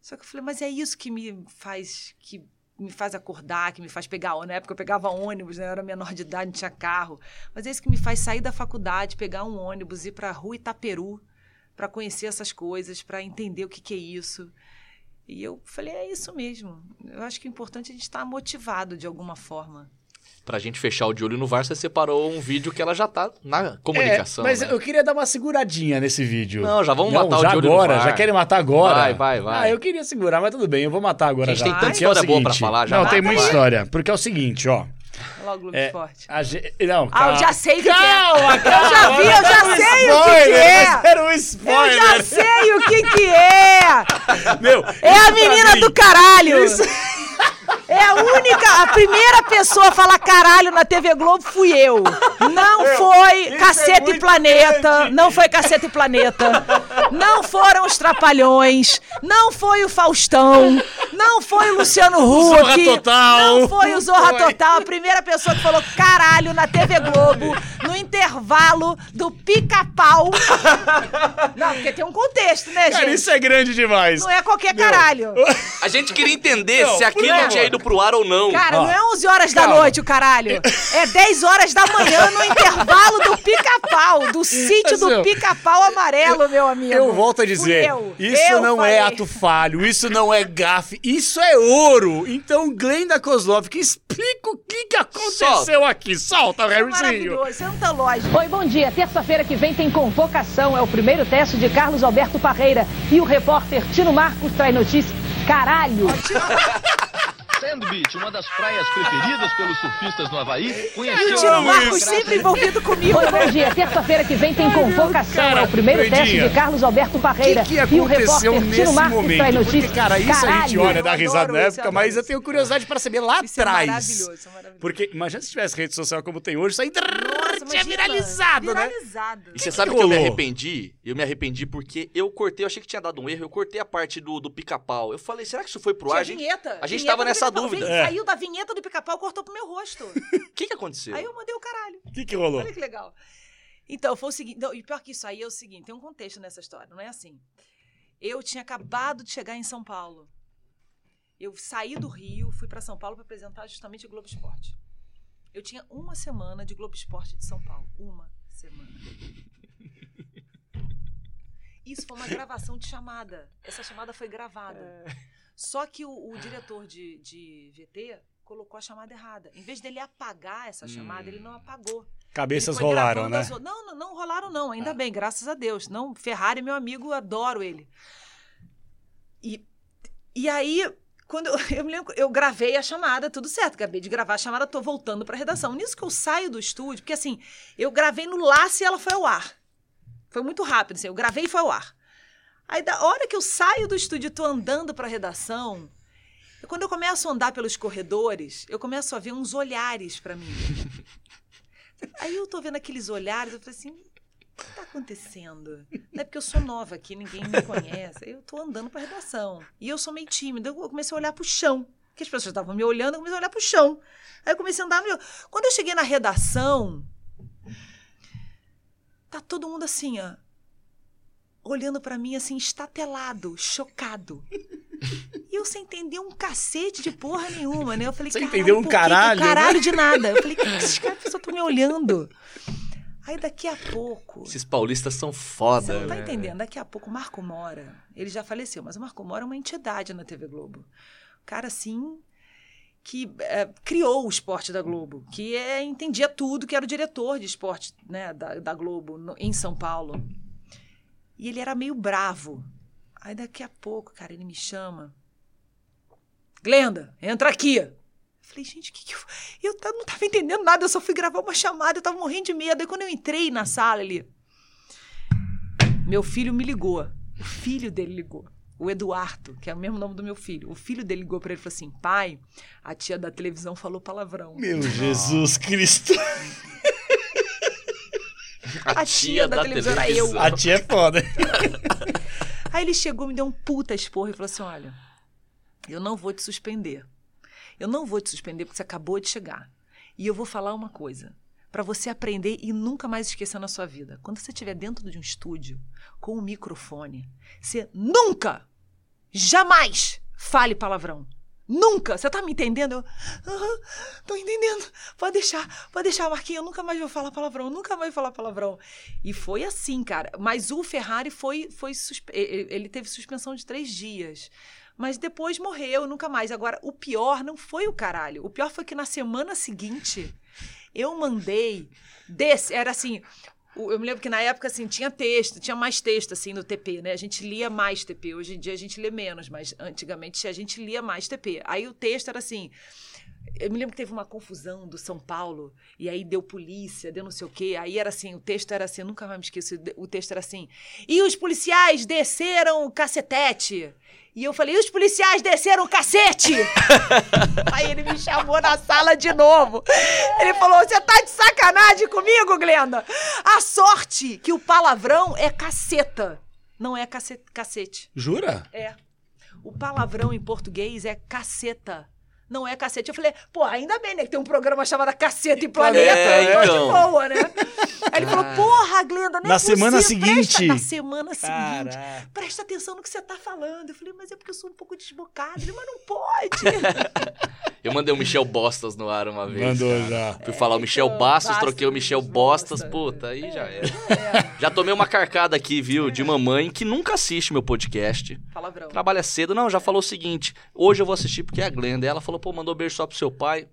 Speaker 3: Só que eu falei, mas é isso que me faz, que me faz acordar, que me faz pegar, na época eu pegava ônibus, né? eu era menor de idade, não tinha carro. Mas é isso que me faz sair da faculdade, pegar um ônibus, ir para a rua Itaperu, para conhecer essas coisas, para entender o que, que é isso. E eu falei, é isso mesmo. Eu acho que o importante é a gente estar motivado de alguma forma.
Speaker 1: Pra gente fechar o de olho no VAR, você separou um vídeo que ela já tá na comunicação.
Speaker 2: É, mas
Speaker 1: né?
Speaker 2: eu queria dar uma seguradinha nesse vídeo.
Speaker 1: Não, já vamos
Speaker 2: Não,
Speaker 1: matar o
Speaker 2: já
Speaker 1: de olho no
Speaker 2: agora,
Speaker 1: VAR.
Speaker 2: já querem matar agora.
Speaker 1: Vai, vai, vai.
Speaker 2: Ah, eu queria segurar, mas tudo bem, eu vou matar agora
Speaker 1: A gente
Speaker 2: já.
Speaker 1: tem tanta
Speaker 2: é o
Speaker 1: história boa pra falar já.
Speaker 2: Não, tem muita história. Porque é o seguinte, ó.
Speaker 3: Logo Globo
Speaker 2: É,
Speaker 3: Esporte.
Speaker 2: a ge- Não,
Speaker 3: Ah, eu já sei o que que é.
Speaker 2: calma, calma.
Speaker 3: Eu já vi, eu já
Speaker 2: um
Speaker 3: sei o que que
Speaker 2: spoiler,
Speaker 3: é.
Speaker 2: mas Era um
Speaker 3: Eu
Speaker 2: spoiler.
Speaker 3: já sei o que que é!
Speaker 2: Meu,
Speaker 3: É
Speaker 2: isso
Speaker 3: a menina
Speaker 2: mim-
Speaker 3: do caralho! É a única, a primeira pessoa a falar caralho na TV Globo fui eu. Não
Speaker 2: Meu,
Speaker 3: foi
Speaker 2: é
Speaker 3: Cacete e
Speaker 2: muito
Speaker 3: Planeta.
Speaker 2: grande.
Speaker 3: Não foi Cacete e Planeta. Não foram os Trapalhões. Não foi o Faustão. Não foi o Luciano Huck.
Speaker 2: Zorra Total.
Speaker 3: Não foi o Zorra
Speaker 2: Foi.
Speaker 3: Total. A primeira pessoa que falou caralho na TV Globo no intervalo do pica-pau. Não, porque tem um contexto, né,
Speaker 2: Cara,
Speaker 3: gente?
Speaker 2: isso é grande demais.
Speaker 3: Não é qualquer caralho.
Speaker 1: A gente queria entender
Speaker 2: Não,
Speaker 1: se aquilo tinha ido pro ar ou não.
Speaker 3: Cara, não é 11 horas da
Speaker 2: calma.
Speaker 3: noite o caralho. É 10 horas da manhã no intervalo do pica-pau, do sítio do
Speaker 2: Assim,
Speaker 3: pica-pau amarelo, meu amigo.
Speaker 2: Eu volto a dizer,
Speaker 3: eu.
Speaker 2: isso
Speaker 3: Eu
Speaker 2: não
Speaker 3: falei.
Speaker 2: é ato falho, isso não é gafe, isso é ouro. Então, Glenda Kozlov, que explica o que, que aconteceu aqui. Solta,
Speaker 3: É
Speaker 2: Harryzinho.
Speaker 3: é muita lógica.
Speaker 8: Oi, bom dia. Terça-feira que vem tem convocação. É o primeiro teste de Carlos Alberto Parreira. E o repórter Tino Marcos traz notícia. Caralho!
Speaker 4: Sand Beach, uma das praias preferidas pelos surfistas no Havaí,
Speaker 3: E o
Speaker 4: conheceu
Speaker 3: Tino
Speaker 2: amo
Speaker 3: Marcos sempre envolvido comigo.
Speaker 8: Oi, bom dia. Terça-feira que vem tem convocação.
Speaker 2: Cara,
Speaker 8: é o primeiro teste
Speaker 2: Doidinha.
Speaker 8: de Carlos Alberto
Speaker 2: O
Speaker 8: Parreira.
Speaker 2: que, que
Speaker 8: e o
Speaker 2: aconteceu
Speaker 8: repórter
Speaker 2: nesse
Speaker 8: Tino Marcos
Speaker 2: momento?
Speaker 8: traz
Speaker 2: Porque,
Speaker 8: notícia.
Speaker 2: cara, isso a gente
Speaker 8: Caralho!
Speaker 2: olha, dá risada na época, mas eu tenho curiosidade pra saber lá
Speaker 3: Isso é
Speaker 2: atrás.
Speaker 3: maravilhoso, isso é maravilhoso.
Speaker 2: Porque imagina se tivesse rede social como tem hoje, isso aí
Speaker 3: Nossa,
Speaker 2: tinha
Speaker 3: imagina,
Speaker 2: viralizado, né?
Speaker 3: Viralizado.
Speaker 1: E você sabe que eu me arrependi? Eu me arrependi porque eu cortei, eu achei que tinha dado um erro, eu cortei a parte do, do pica-pau. Eu falei, será que isso foi pro
Speaker 3: Tinha
Speaker 1: ar? A gente-
Speaker 3: vinheta.
Speaker 1: A gente
Speaker 3: vinheta
Speaker 1: tava nessa dúvida.
Speaker 2: É.
Speaker 3: Saiu da vinheta do pica-pau, cortou pro meu rosto.
Speaker 1: O que, que aconteceu?
Speaker 3: Aí eu mandei o caralho.
Speaker 2: O que, que rolou?
Speaker 3: Olha que legal. Então, foi o seguinte. Não, e pior que isso aí é o seguinte: tem um contexto nessa história, não é assim. Eu tinha acabado de chegar em São Paulo. Eu saí do Rio, fui para São Paulo para apresentar justamente o Globo Esporte. Eu tinha uma semana de Globo Esporte de São Paulo. Uma semana. Isso foi uma gravação de chamada. Essa chamada foi gravada. Só que o, o diretor de, de VT colocou a chamada errada. Em vez dele apagar essa chamada, ele não apagou.
Speaker 2: Cabeças rolaram, né?
Speaker 3: as. Não, não, não rolaram, não. Ainda bem, graças a Deus. Não, Ferrari, meu amigo, adoro ele. E, e aí, quando eu, eu me lembro, eu gravei a chamada, tudo certo. Acabei de gravar a chamada, tô voltando pra redação. Nisso que eu saio do estúdio, porque assim, eu gravei no laço e ela foi ao ar. Foi muito rápido, assim, eu gravei e foi ao ar. Aí, da hora que eu saio do estúdio e tô andando pra redação, eu- quando eu começo a andar pelos corredores, eu começo a ver uns olhares pra mim. Aí eu tô vendo aqueles olhares, eu falei assim, que tá acontecendo? Não é porque eu sou nova aqui, ninguém me conhece. Eu tô andando pra redação. E eu sou meio tímida, eu comecei a olhar pro chão. Porque as pessoas estavam me olhando, eu comecei a olhar pro chão. Aí eu comecei a andar no... Quando eu cheguei na redação, tá todo mundo assim, ó. Olhando pra mim assim, estatelado, chocado. E eu sem entender um cacete de porra nenhuma, né? Eu falei,
Speaker 2: Você
Speaker 3: "Caralho,
Speaker 2: entendeu um
Speaker 3: por que que-
Speaker 2: caralho, né?"
Speaker 3: Caralho de nada. Eu falei, que esses caras só estão me olhando. Aí daqui a pouco.
Speaker 1: Esses paulistas são foda.
Speaker 3: Você não tá
Speaker 1: né?
Speaker 3: entendendo. Daqui a pouco o Marco Mora, ele já faleceu, mas o Marco Mora é uma entidade na TV Globo. O cara, assim, que é, criou o esporte da Globo, que é, entendia tudo, que era o diretor de esporte né, da, da Globo no- em São Paulo. E ele era meio bravo. Aí daqui a pouco, cara, ele me chama. Glenda, entra aqui. Eu falei, gente, o que, que eu. Eu não tava entendendo nada, eu só fui gravar uma chamada, eu tava morrendo de medo. Aí quando eu entrei na sala, ele. Meu filho me ligou. O filho dele ligou. O Eduardo, que é o mesmo nome do meu filho. O filho dele ligou pra ele e falou assim: pai, a tia da televisão falou palavrão.
Speaker 2: Meu Jesus Cristo.
Speaker 3: A tia da televisão era eu.
Speaker 2: A tia é foda.
Speaker 3: Aí ele chegou, me deu um puta esporro e falou assim: olha, eu não vou te suspender. Eu não vou te suspender porque você acabou de chegar. E eu vou falar uma coisa. Pra você aprender e nunca mais esquecer na sua vida. Quando você estiver dentro de um estúdio com um microfone, você nunca, jamais fale palavrão. Nunca! Você tá me entendendo? Eu, Aham, tô entendendo. Pode deixar, pode deixar, Marquinhos. Eu nunca mais vou falar palavrão, nunca mais vou falar palavrão. E foi assim, cara. Mas o Ferrari foi. foi ele teve suspensão de três dias. Mas depois morreu, nunca mais. Agora, o pior não foi o caralho. O pior foi que na semana seguinte, eu mandei desse. Era assim. Eu me lembro que na época, assim, tinha texto, tinha mais texto, assim, no TP, né? A gente lia mais TP. Hoje em dia a gente lê menos, mas antigamente a gente lia mais TP. Aí o texto era assim. Eu me lembro que teve uma confusão do São Paulo, e aí deu polícia, deu não sei o quê. Aí era assim, o texto era assim, eu nunca mais me esqueço, o texto era assim. E os policiais desceram o cacetete. E eu falei, e os policiais desceram o cacete? aí ele me chamou na sala de novo. Ele falou, você tá de sacanagem comigo, Glenda? A sorte que o palavrão é caceta, não é cace- cacete.
Speaker 2: Jura?
Speaker 3: É. O palavrão em português é caceta. Não é cacete. Eu falei, pô, ainda bem, né? Que tem um programa chamado Caceta e Planeta.
Speaker 1: É, então.
Speaker 3: de boa, né? Aí ele falou, porra, Glenda, não é
Speaker 2: Na semana
Speaker 3: possível, presta-
Speaker 2: seguinte.
Speaker 3: na semana seguinte.
Speaker 2: Caraca.
Speaker 3: Presta atenção no que você tá falando. Eu falei, mas é porque eu sou um pouco desbocada. Ele, mas não pode.
Speaker 1: Eu mandei o Michel Bostas no ar uma vez.
Speaker 2: Mandou
Speaker 1: cara.
Speaker 2: já.
Speaker 1: Fui falar o Michel
Speaker 3: então,
Speaker 1: Bastos,
Speaker 3: Bastos,
Speaker 1: troquei o Michel. Bostas. Puta, aí já era.
Speaker 3: É,
Speaker 1: Já tomei uma carcada aqui, viu, de mamãe que nunca assiste meu podcast.
Speaker 3: palavrão.
Speaker 1: Trabalha cedo. Não, já falou o seguinte: hoje eu vou assistir porque é a Glenda. Ela falou, pô, mandou beijo só pro seu pai.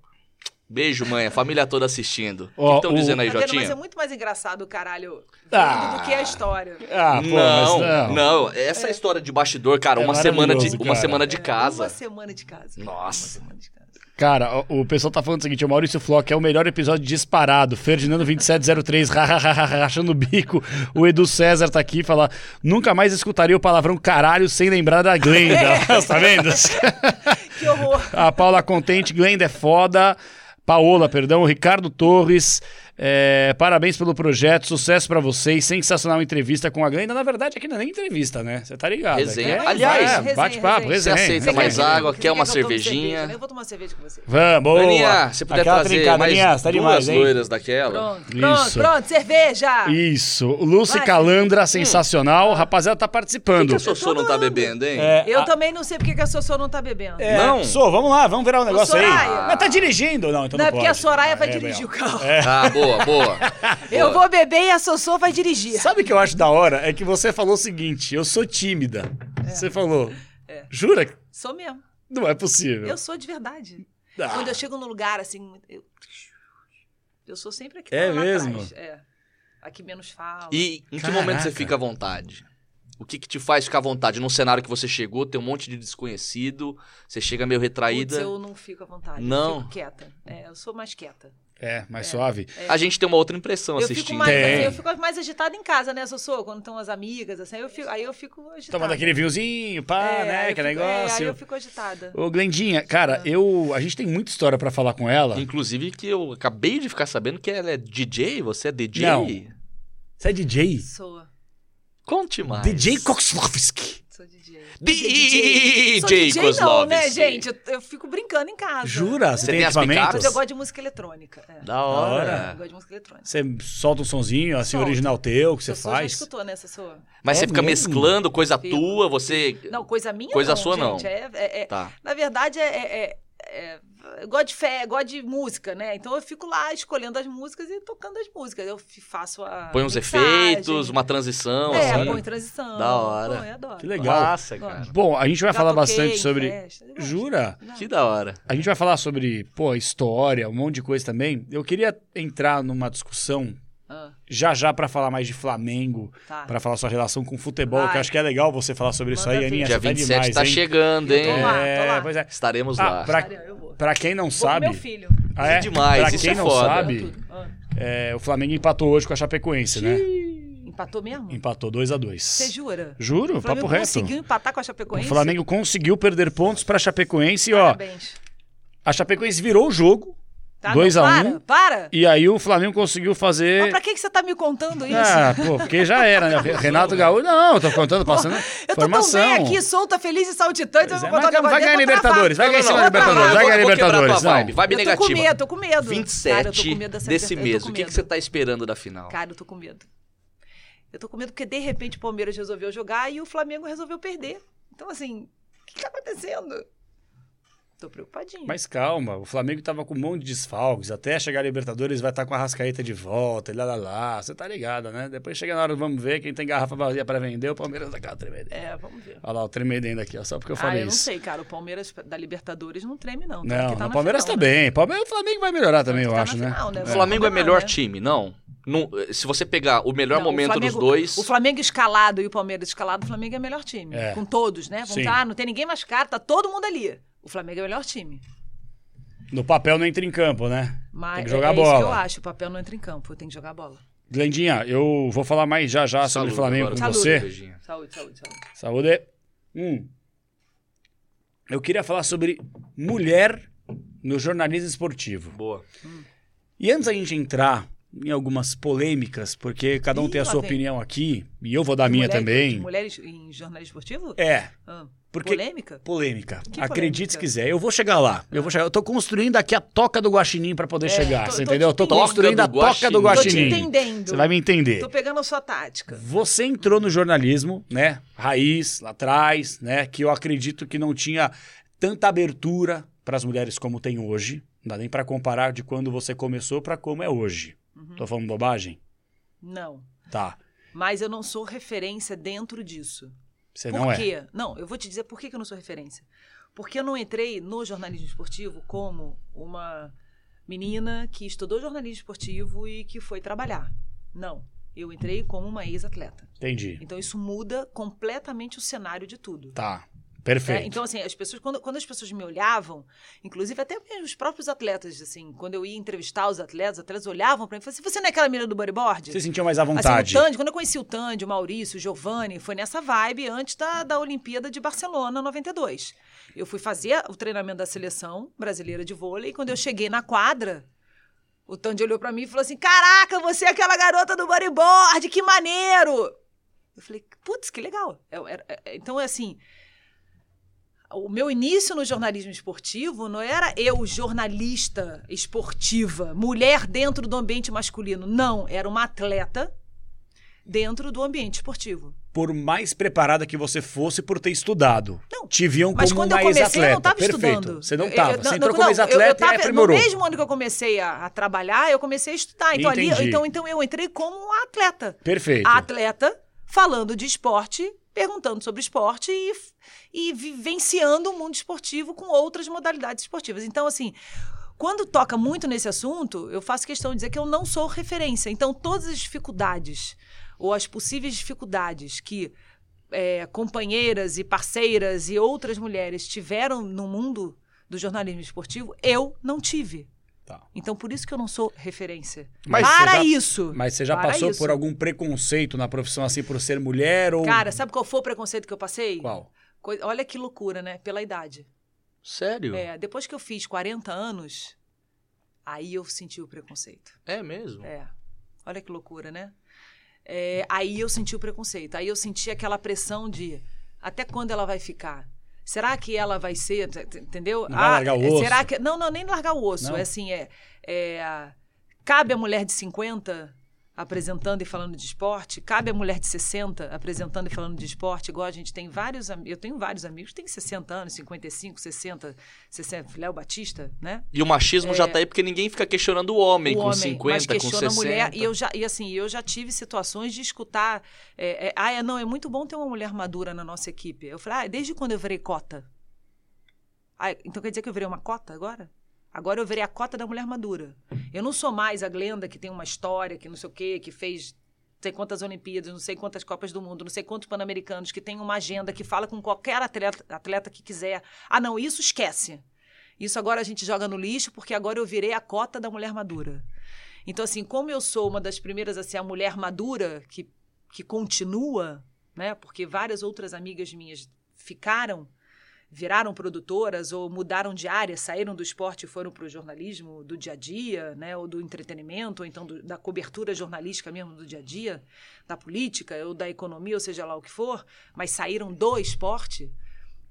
Speaker 1: Beijo, mãe. A família toda assistindo. O que estão
Speaker 2: o-
Speaker 1: dizendo aí,
Speaker 3: Tá vendo? Mas é
Speaker 1: Jotinha?
Speaker 3: muito mais engraçado o caralho
Speaker 2: Ah.
Speaker 3: do que a história.
Speaker 2: Ah, pô,
Speaker 1: não,
Speaker 2: mas
Speaker 1: não, Essa história de bastidor, cara,
Speaker 2: É
Speaker 1: uma semana de
Speaker 2: maravilhoso,
Speaker 1: uma
Speaker 2: cara.
Speaker 1: semana de
Speaker 3: É,
Speaker 1: casa.
Speaker 3: Uma semana de casa.
Speaker 1: Nossa.
Speaker 3: Uma semana de casa.
Speaker 2: Cara, o, o pessoal tá falando o seguinte: o Maurício Flock é o melhor episódio disparado. Ferdinando 2703, rachando o bico. O Edu César tá aqui e fala: nunca mais escutaria o palavrão caralho sem lembrar da Glenda. tá vendo?
Speaker 3: Que horror.
Speaker 2: A Paula Contente, Glenda é foda. Paola, perdão, Ricardo Torres, é, parabéns pelo projeto, sucesso pra vocês, sensacional entrevista com a Glenda. Na verdade, aqui não é nem entrevista, né? Você tá ligado?
Speaker 1: Resenha.
Speaker 2: É-
Speaker 1: Aliás,
Speaker 2: é, bate-papo,
Speaker 3: resenha.
Speaker 1: Você aceita
Speaker 2: resenha.
Speaker 1: mais água? Quer uma
Speaker 3: que
Speaker 1: cervejinha?
Speaker 3: cerveja? Eu vou tomar cerveja com você.
Speaker 2: Vamos.
Speaker 1: Aninha, se puder
Speaker 2: Aquela
Speaker 1: trazer
Speaker 2: trincada,
Speaker 1: mais
Speaker 2: Aninha, você tá
Speaker 1: duas
Speaker 2: demais, hein?
Speaker 1: loiras daquela.
Speaker 3: Pronto, pronto,
Speaker 2: Isso.
Speaker 3: pronto, cerveja!
Speaker 2: Isso. Lúcio
Speaker 3: Vai.
Speaker 2: Calandra, sensacional. Rapaziada, tá
Speaker 1: Por
Speaker 2: participando.
Speaker 1: que a Sossô não tá bebendo, hein?
Speaker 2: É,
Speaker 3: Eu
Speaker 2: a-
Speaker 3: também não sei porque que a Sossô não tá bebendo.
Speaker 2: é,
Speaker 1: Não?
Speaker 2: Sô, vamos lá, vamos virar um negócio aí. Mas tá dirigindo? Não, então
Speaker 3: não
Speaker 2: não,
Speaker 3: é porque a. Soraya vai
Speaker 2: É,
Speaker 3: dirigir o carro.
Speaker 1: Ah, boa, boa.
Speaker 3: Eu vou beber e a Sossô vai dirigir.
Speaker 2: Sabe o que eu acho da hora? É que você falou o seguinte: eu sou tímida. Você falou.
Speaker 3: É.
Speaker 2: Jura? que
Speaker 3: Sou mesmo.
Speaker 2: Não é possível.
Speaker 3: Eu sou de verdade.
Speaker 2: Ah.
Speaker 3: Quando eu chego num lugar assim, eu, eu sou sempre aqui
Speaker 2: É
Speaker 3: lá
Speaker 2: mesmo?
Speaker 3: atrás. É. Aqui menos fala.
Speaker 1: E em que
Speaker 2: Caraca.
Speaker 1: momento você fica à vontade? O que, que te faz ficar à vontade? Num cenário que você chegou, tem um monte de desconhecido, você chega meio retraída.
Speaker 3: Putz, eu não fico à vontade.
Speaker 1: Não?
Speaker 3: Eu fico quieta. É, eu sou mais quieta.
Speaker 2: É, mais suave.
Speaker 1: A gente tem uma outra impressão
Speaker 3: Eu
Speaker 1: assistindo.
Speaker 3: fico, mais, assim, eu fico mais agitada em casa, né, Sossô? Quando estão as amigas, assim, aí eu fico, aí eu fico agitada.
Speaker 2: Tomando aquele vinhozinho, pá,
Speaker 3: É,
Speaker 2: né? Aquele
Speaker 3: fico- É, aí
Speaker 2: negócio.
Speaker 3: eu fico agitada.
Speaker 2: Ô, Glendinha, cara, eu. A gente tem muita história pra falar com ela.
Speaker 1: Inclusive que eu acabei de ficar sabendo que ela é DJ, você é DJ?
Speaker 2: Não. Você é DJ?
Speaker 3: Sou.
Speaker 1: Conte mais.
Speaker 2: DJ Kokslovski.
Speaker 3: Sou DJ.
Speaker 1: DJ
Speaker 3: Sou DJ não, né, gente? Eu, eu fico brincando em casa.
Speaker 2: Jura? Você, tem equipamentos?
Speaker 3: Mas eu gosto de música eletrônica. É.
Speaker 1: Da hora.
Speaker 3: Eu gosto de música eletrônica.
Speaker 2: Você solta um sonzinho, assim,
Speaker 3: Solto.
Speaker 2: original teu, que você
Speaker 3: já
Speaker 2: faz?
Speaker 3: escutou, né, Sossô?
Speaker 1: Mas
Speaker 2: É
Speaker 1: você fica
Speaker 2: mesmo?
Speaker 1: mesclando coisa
Speaker 3: Fico.
Speaker 1: tua, você.
Speaker 3: Não, coisa minha
Speaker 1: Coisa
Speaker 3: não,
Speaker 1: sua, não.
Speaker 3: gente. É, é- é-
Speaker 1: Tá.
Speaker 3: Na verdade, é, é- eu gosto de fé, gosto de música, né? Então eu fico lá escolhendo as músicas e tocando as músicas. Eu faço a.
Speaker 1: Põe uns
Speaker 3: mixagem.
Speaker 1: efeitos, uma transição,
Speaker 3: É,
Speaker 1: assim.
Speaker 3: põe transição.
Speaker 1: Da hora.
Speaker 3: Pô, eu adoro.
Speaker 2: Que legal.
Speaker 1: Massa,
Speaker 3: Gosto.
Speaker 1: cara.
Speaker 2: Bom, a gente vai
Speaker 3: Já
Speaker 2: falar
Speaker 3: toquei
Speaker 2: bastante sobre.
Speaker 3: festa.
Speaker 2: Jura?
Speaker 3: Já.
Speaker 1: Que da hora.
Speaker 2: A gente vai falar sobre, pô, história, um monte de coisa também. Eu queria entrar numa discussão
Speaker 3: Ah,
Speaker 2: já já pra falar mais de Flamengo,
Speaker 3: tá.
Speaker 2: pra falar sua relação com futebol,
Speaker 3: Vai.
Speaker 2: que eu acho que é legal você falar sobre isso
Speaker 3: Manda
Speaker 2: aí,
Speaker 3: ver.
Speaker 2: Aninha.
Speaker 1: Dia
Speaker 2: você tá
Speaker 1: 27
Speaker 2: demais,
Speaker 1: tá
Speaker 2: hein?
Speaker 1: chegando, hein?
Speaker 3: Eu tô lá.
Speaker 2: É, pois é.
Speaker 1: Estaremos
Speaker 2: Ah,
Speaker 1: lá.
Speaker 2: pra-. Pra quem não sabe,
Speaker 3: meu filho.
Speaker 2: ah, é?
Speaker 1: demais,
Speaker 2: pra
Speaker 1: isso
Speaker 2: quem
Speaker 1: é
Speaker 2: não
Speaker 1: foda.
Speaker 2: sabe.
Speaker 3: Ah,
Speaker 2: é, o Flamengo empatou hoje com a Chapecoense, né?
Speaker 3: Empatou mesmo?
Speaker 2: Empatou 2 a 2
Speaker 3: Você jura?
Speaker 2: Juro,
Speaker 3: O Flamengo
Speaker 2: papo reto.
Speaker 3: conseguiu empatar com a
Speaker 2: O
Speaker 3: Chapecoense?
Speaker 2: Flamengo conseguiu perder pontos pra Chapecoense e, ó,
Speaker 3: Parabéns.
Speaker 2: a Chapecoense virou o jogo
Speaker 3: Tá,
Speaker 2: 2
Speaker 3: não,
Speaker 2: a
Speaker 3: para,
Speaker 2: 1.
Speaker 3: Para!
Speaker 2: e aí o Flamengo conseguiu fazer...
Speaker 3: Mas pra que, que você tá me contando isso?
Speaker 2: Ah, pô, porque já era, né? Renato Gaúcho, não, eu tô contando, passando
Speaker 3: eu tô tão bem aqui, solta, feliz e saltitante,
Speaker 2: Pois
Speaker 3: eu
Speaker 2: é,
Speaker 3: vou
Speaker 2: mas
Speaker 3: contar um
Speaker 2: vai ganhar. Libertadores, vai ganhar em cima da. Libertadores, vai ganhar Libertadores.
Speaker 1: tua vibe,
Speaker 3: Eu tô com medo, tô com medo. Cara, eu tô
Speaker 1: 27
Speaker 3: com medo dessa
Speaker 1: desse mês. O que, que você tá esperando da final?
Speaker 3: Cara, eu tô com medo. Eu tô com medo porque, de repente, o Palmeiras resolveu jogar e o Flamengo resolveu perder. Então, assim, o que tá acontecendo? Tô preocupadinha.
Speaker 2: Mas calma, o Flamengo tava com um monte de desfalques. Até chegar a Libertadores vai estar com a Rascaeta de volta, e lá, lá, lá. Você tá ligado, né? Depois chega na hora, vamos ver quem tem garrafa vazia pra vender, o Palmeiras dá aquela tremenda.
Speaker 3: É, vamos ver.
Speaker 2: Olha lá, o tremendendo aqui, ó, só porque eu
Speaker 3: ah,
Speaker 2: falei
Speaker 3: eu não
Speaker 2: isso.
Speaker 3: sei, cara. O Palmeiras da Libertadores não treme, não.
Speaker 2: Não,
Speaker 3: Porque tá
Speaker 2: o Palmeiras
Speaker 3: final,
Speaker 2: tá
Speaker 3: né?
Speaker 2: bem. Palmeiras, o Flamengo vai melhorar também, eu
Speaker 3: Tá
Speaker 2: acho, né?
Speaker 3: final, né?
Speaker 1: O Flamengo é
Speaker 3: Não,
Speaker 1: melhor
Speaker 3: né?
Speaker 1: time, não. Não, Se você pegar o melhor
Speaker 3: Não, o
Speaker 1: momento
Speaker 3: Flamengo-
Speaker 1: dos dois.
Speaker 3: O Flamengo escalado e o Palmeiras escalado, o Flamengo é o melhor time.
Speaker 2: É.
Speaker 3: Com todos, né? Vamos
Speaker 2: Sim.
Speaker 3: tá, não tem ninguém mais caro, tá todo mundo ali. O Flamengo é o melhor time.
Speaker 2: No papel não entra em campo, né?
Speaker 3: Mas
Speaker 2: Tem que
Speaker 3: é-
Speaker 2: jogar
Speaker 3: é, isso que eu
Speaker 2: bola.
Speaker 3: acho. O papel não entra em campo, tem que jogar bola.
Speaker 2: Glendinha, eu vou falar mais já já sobre
Speaker 1: Saúde
Speaker 2: o Flamengo
Speaker 1: agora.
Speaker 2: com
Speaker 3: Saúde.
Speaker 2: você.
Speaker 1: Beijinho.
Speaker 3: Saúde, saúde, saúde.
Speaker 2: Saúde. Hum. Eu queria falar sobre mulher no jornalismo esportivo.
Speaker 1: Boa.
Speaker 2: E antes da gente entrar em algumas polêmicas, porque cada um
Speaker 3: Ih,
Speaker 2: tem a sua
Speaker 3: vem.
Speaker 2: opinião aqui, e eu vou dar a minha
Speaker 3: mulher-
Speaker 2: também.
Speaker 3: Mulheres em jornalismo esportivo?
Speaker 2: É,
Speaker 3: Ah,
Speaker 2: porque
Speaker 3: Polêmica?
Speaker 2: polêmica.
Speaker 3: Que
Speaker 2: Acredite se
Speaker 3: polêmica?
Speaker 2: quiser. Eu vou chegar lá. Eu vou chegar. Eu tô construindo aqui a toca do guaxinim pra poder
Speaker 3: É,
Speaker 2: chegar,
Speaker 3: tô-
Speaker 2: você
Speaker 3: tô
Speaker 2: entendeu? Eu tô construindo a
Speaker 1: Toca do
Speaker 2: toca do
Speaker 1: guaxinim.
Speaker 3: Tô te entendendo.
Speaker 2: Você vai me entender.
Speaker 3: Tô pegando a sua tática.
Speaker 2: Você entrou no jornalismo, né? Raiz, lá atrás, né? Que eu acredito que não tinha tanta abertura para as mulheres como tem hoje. Não dá nem para comparar de quando você começou para como é hoje.
Speaker 3: Uhum.
Speaker 2: Tô falando bobagem?
Speaker 3: Não.
Speaker 2: Tá.
Speaker 3: Mas eu não sou referência dentro disso.
Speaker 2: Você
Speaker 3: por
Speaker 2: não é.
Speaker 3: quê? Não, eu vou te dizer por que eu não sou referência. Porque eu não entrei no jornalismo esportivo como uma menina que estudou jornalismo esportivo e que foi trabalhar. Não. Eu entrei como uma ex-atleta.
Speaker 2: Entendi.
Speaker 3: Então isso muda completamente o cenário de tudo.
Speaker 2: Tá.
Speaker 3: É,
Speaker 2: Perfeito.
Speaker 3: então, assim, as pessoas, quando, quando as pessoas me olhavam, inclusive até os próprios atletas, assim, quando eu ia entrevistar os atletas, os atletas olhavam pra mim e falavam assim: você não é aquela menina do bodyboard?
Speaker 2: Você sentiu mais à
Speaker 3: Assim,
Speaker 2: vontade.
Speaker 3: o Tandy, quando eu conheci o Tandy, o Maurício, o Giovanni, foi nessa vibe antes da, da Olimpíada de Barcelona 92. Eu fui fazer o treinamento da seleção brasileira de vôlei e quando eu cheguei na quadra, o Tandy olhou pra mim e falou assim: Caraca, você é aquela garota do bodyboard, que maneiro! Eu falei, putz, que legal. Eu- é- então, é assim. O meu início no jornalismo esportivo não era eu, jornalista esportiva, mulher dentro do ambiente masculino. Não, era uma atleta dentro do ambiente esportivo.
Speaker 2: Por mais preparada que você fosse por ter estudado.
Speaker 3: Não,
Speaker 2: Te viam
Speaker 3: Mas
Speaker 2: como
Speaker 3: quando
Speaker 2: uma
Speaker 3: eu comecei,
Speaker 2: ex-atleta.
Speaker 3: eu não estava estudando.
Speaker 2: Você não estava. Você entrou como
Speaker 3: eu-
Speaker 2: ex-atleta e aprimorou.
Speaker 3: No mesmo ano que eu comecei a, a trabalhar, eu comecei a estudar. Então, ali, então, então eu entrei como uma atleta.
Speaker 2: Perfeito.
Speaker 3: A atleta falando de esporte, perguntando sobre esporte e, e vivenciando o mundo esportivo com outras modalidades esportivas. Então, assim, quando toca muito nesse assunto, eu faço questão de dizer que eu não sou referência. Então, todas as dificuldades ou as possíveis dificuldades que é, companheiras e parceiras e outras mulheres tiveram no mundo do jornalismo esportivo, eu não tive.
Speaker 2: Tá.
Speaker 3: Então, por isso que eu não sou referência.
Speaker 2: Mas
Speaker 3: Para
Speaker 2: já-
Speaker 3: isso!
Speaker 2: Mas você já passou
Speaker 3: isso.
Speaker 2: por algum preconceito na profissão assim por ser mulher ou.
Speaker 3: Cara, sabe qual foi o preconceito que eu passei?
Speaker 2: Qual?
Speaker 3: Olha que loucura, né? Pela idade.
Speaker 1: Sério?
Speaker 3: É, depois que eu fiz 40 anos, aí eu senti o preconceito.
Speaker 1: É mesmo?
Speaker 3: É. Olha que loucura, né? É, aí eu senti o preconceito. Aí eu senti aquela pressão de até quando ela vai ficar? Será que ela vai ser, entendeu?
Speaker 2: Não vai largar o osso?
Speaker 3: Será que não, não, nem largar o osso.
Speaker 2: Não?
Speaker 3: É assim, é, é cabe a mulher de 50 apresentando e falando de esporte, cabe a mulher de 60 apresentando e falando de esporte, igual a gente tem vários, eu tenho vários amigos que têm 60 anos, 55, 60, 60, Léo Batista, né?
Speaker 1: E o machismo já tá aí porque ninguém fica questionando o homem
Speaker 3: É. o
Speaker 1: com
Speaker 3: homem,
Speaker 1: 50,
Speaker 3: mas
Speaker 1: com
Speaker 3: questiona
Speaker 1: 60.
Speaker 3: a mulher. E eu já, e assim, eu já tive situações de escutar. É, é, ah, é, não, é muito bom ter uma mulher madura na nossa equipe. Eu falei, ah, desde quando eu virei cota? Ah, então quer dizer que eu virei uma cota agora? Agora eu virei a cota da mulher madura. Eu não sou mais a Glenda que tem uma história, que não sei o quê, que fez não sei quantas Olimpíadas, não sei quantas Copas do Mundo, não sei quantos Pan-Americanos, que tem uma agenda, que fala com qualquer atleta, atleta que quiser. Ah, não, isso esquece. Isso agora a gente joga no lixo, porque agora eu virei a cota da mulher madura. Então, assim, como eu sou uma das primeiras, assim, a mulher madura que, que continua, né? Porque várias outras amigas minhas ficaram, viraram produtoras ou mudaram de área, saíram do esporte e foram para o jornalismo do dia a dia, né? Ou do entretenimento, ou então do- da cobertura jornalística mesmo do dia a dia, da política ou da economia, ou seja lá o que for, mas saíram do esporte.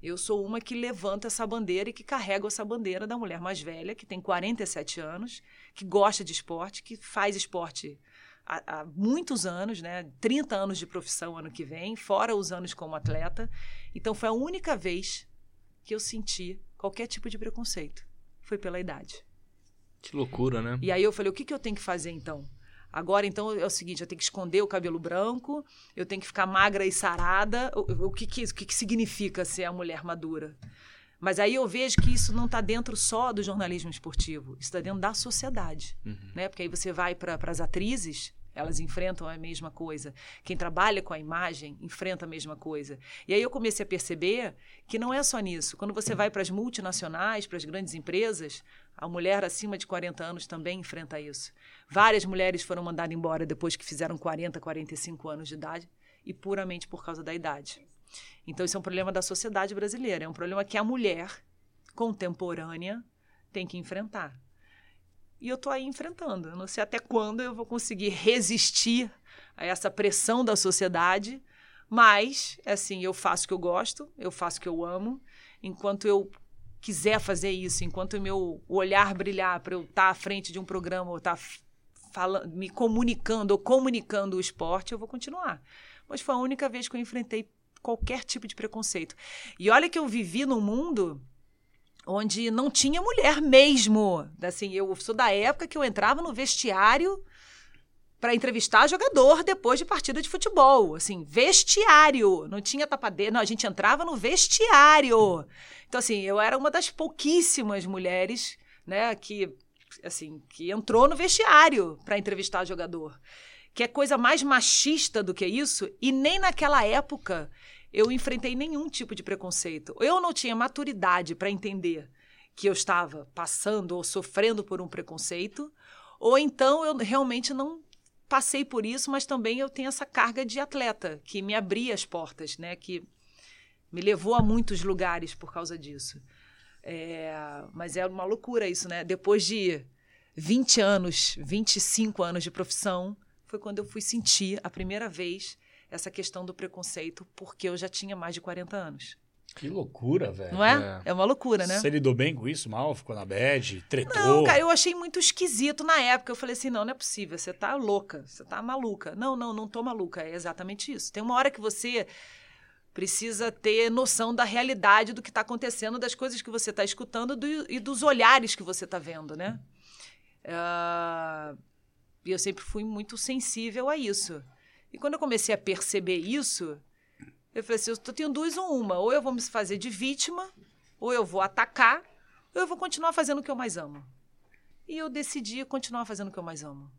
Speaker 3: Eu sou uma que levanta essa bandeira e que carrega essa bandeira da mulher mais velha, que tem 47 anos, que gosta de esporte, que faz esporte há, muitos anos, né? 30 anos de profissão ano que vem, fora os anos como atleta. Então foi a única vez que eu senti qualquer tipo de preconceito. Foi pela idade.
Speaker 1: Que loucura, né?
Speaker 3: E aí eu falei, o que, que eu tenho que fazer então? Agora, então, é o seguinte, eu tenho que esconder o cabelo branco, eu tenho que ficar magra e sarada. O, o que, que, o que, que significa ser a mulher madura? Mas aí eu vejo que isso não está dentro só do jornalismo esportivo, isso está dentro da sociedade. Né? Porque aí você vai para as atrizes, elas enfrentam a mesma coisa. Quem trabalha com a imagem enfrenta a mesma coisa. E aí eu comecei a perceber que não é só nisso. Quando você vai para as multinacionais, para as grandes empresas, a mulher acima de 40 anos também enfrenta isso. Várias mulheres foram mandadas embora depois que fizeram 40, 45 anos de idade e puramente por causa da idade. Então, isso é um problema da sociedade brasileira. É um problema que a mulher contemporânea tem que enfrentar. E eu estou aí enfrentando. Eu não sei até quando eu vou conseguir resistir a essa pressão da sociedade, mas, assim, eu faço o que eu gosto, eu faço o que eu amo. Enquanto eu quiser fazer isso, enquanto o meu olhar brilhar para eu estar à frente de um programa ou estar falando, me comunicando ou comunicando o esporte, eu vou continuar. Mas foi a única vez que eu enfrentei qualquer tipo de preconceito. E olha que eu vivi num mundo onde não tinha mulher mesmo. Assim, eu sou da época que eu entrava no vestiário para entrevistar jogador depois de partida de futebol. Assim, vestiário. Não tinha tapadeira. Não, a gente entrava no vestiário. Então, assim, eu era uma das pouquíssimas mulheres, né, que, assim, que entrou no vestiário para entrevistar jogador. Que é coisa mais machista do que isso. E nem naquela época eu enfrentei nenhum tipo de preconceito. Eu não tinha maturidade para entender que eu estava passando ou sofrendo por um preconceito, ou então eu realmente não passei por isso, mas também eu tenho essa carga de atleta que me abria as portas, né? Que me levou a muitos lugares por causa disso. É, mas é uma loucura isso, né? Depois de 20 anos, 25 anos de profissão, foi quando eu fui sentir a primeira vez essa questão do preconceito, porque eu já tinha mais de 40 anos.
Speaker 2: Que loucura, velho.
Speaker 3: Não é? É, uma loucura, né?
Speaker 2: Você lidou bem com isso, mal? Ficou na bad? Tretou?
Speaker 3: Não, cara, eu achei muito esquisito na época. Eu falei assim: não, não é possível, você tá louca, você tá maluca. Não, não, não tô maluca. É exatamente isso. Tem uma hora que você precisa ter noção da realidade do que está acontecendo, das coisas que você está escutando do, e dos olhares que você está vendo, né? Uh, e eu sempre fui muito sensível a isso. E quando eu comecei a perceber isso, eu falei assim: eu tenho duas ou uma. Ou eu vou me fazer de vítima, ou eu vou atacar, ou eu vou continuar fazendo o que eu mais amo. E eu decidi continuar fazendo o que eu mais amo.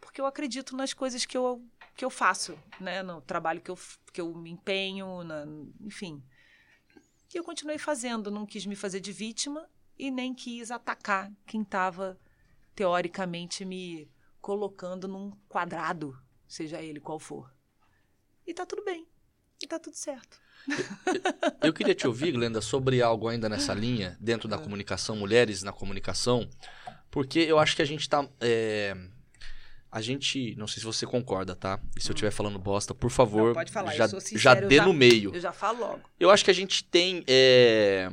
Speaker 3: Porque eu acredito nas coisas que eu, que eu faço, né? no trabalho que eu, que eu me empenho, na, enfim. E eu continuei fazendo, não quis me fazer de vítima e nem quis atacar quem estava, teoricamente, me colocando num quadrado, seja ele qual for. E tá tudo bem. E tá tudo certo.
Speaker 1: Eu, eu queria te ouvir, Glenda, sobre algo ainda nessa linha, dentro da comunicação, mulheres na comunicação, porque eu acho que a gente tá. É, a gente. Não sei se você concorda, tá? E se eu estiver falando bosta, por favor,
Speaker 3: Não, pode falar,
Speaker 1: já,
Speaker 3: eu sou sincera,
Speaker 1: já dê
Speaker 3: já-
Speaker 1: no meio.
Speaker 3: Eu já falo logo.
Speaker 1: Eu acho que a gente tem. é,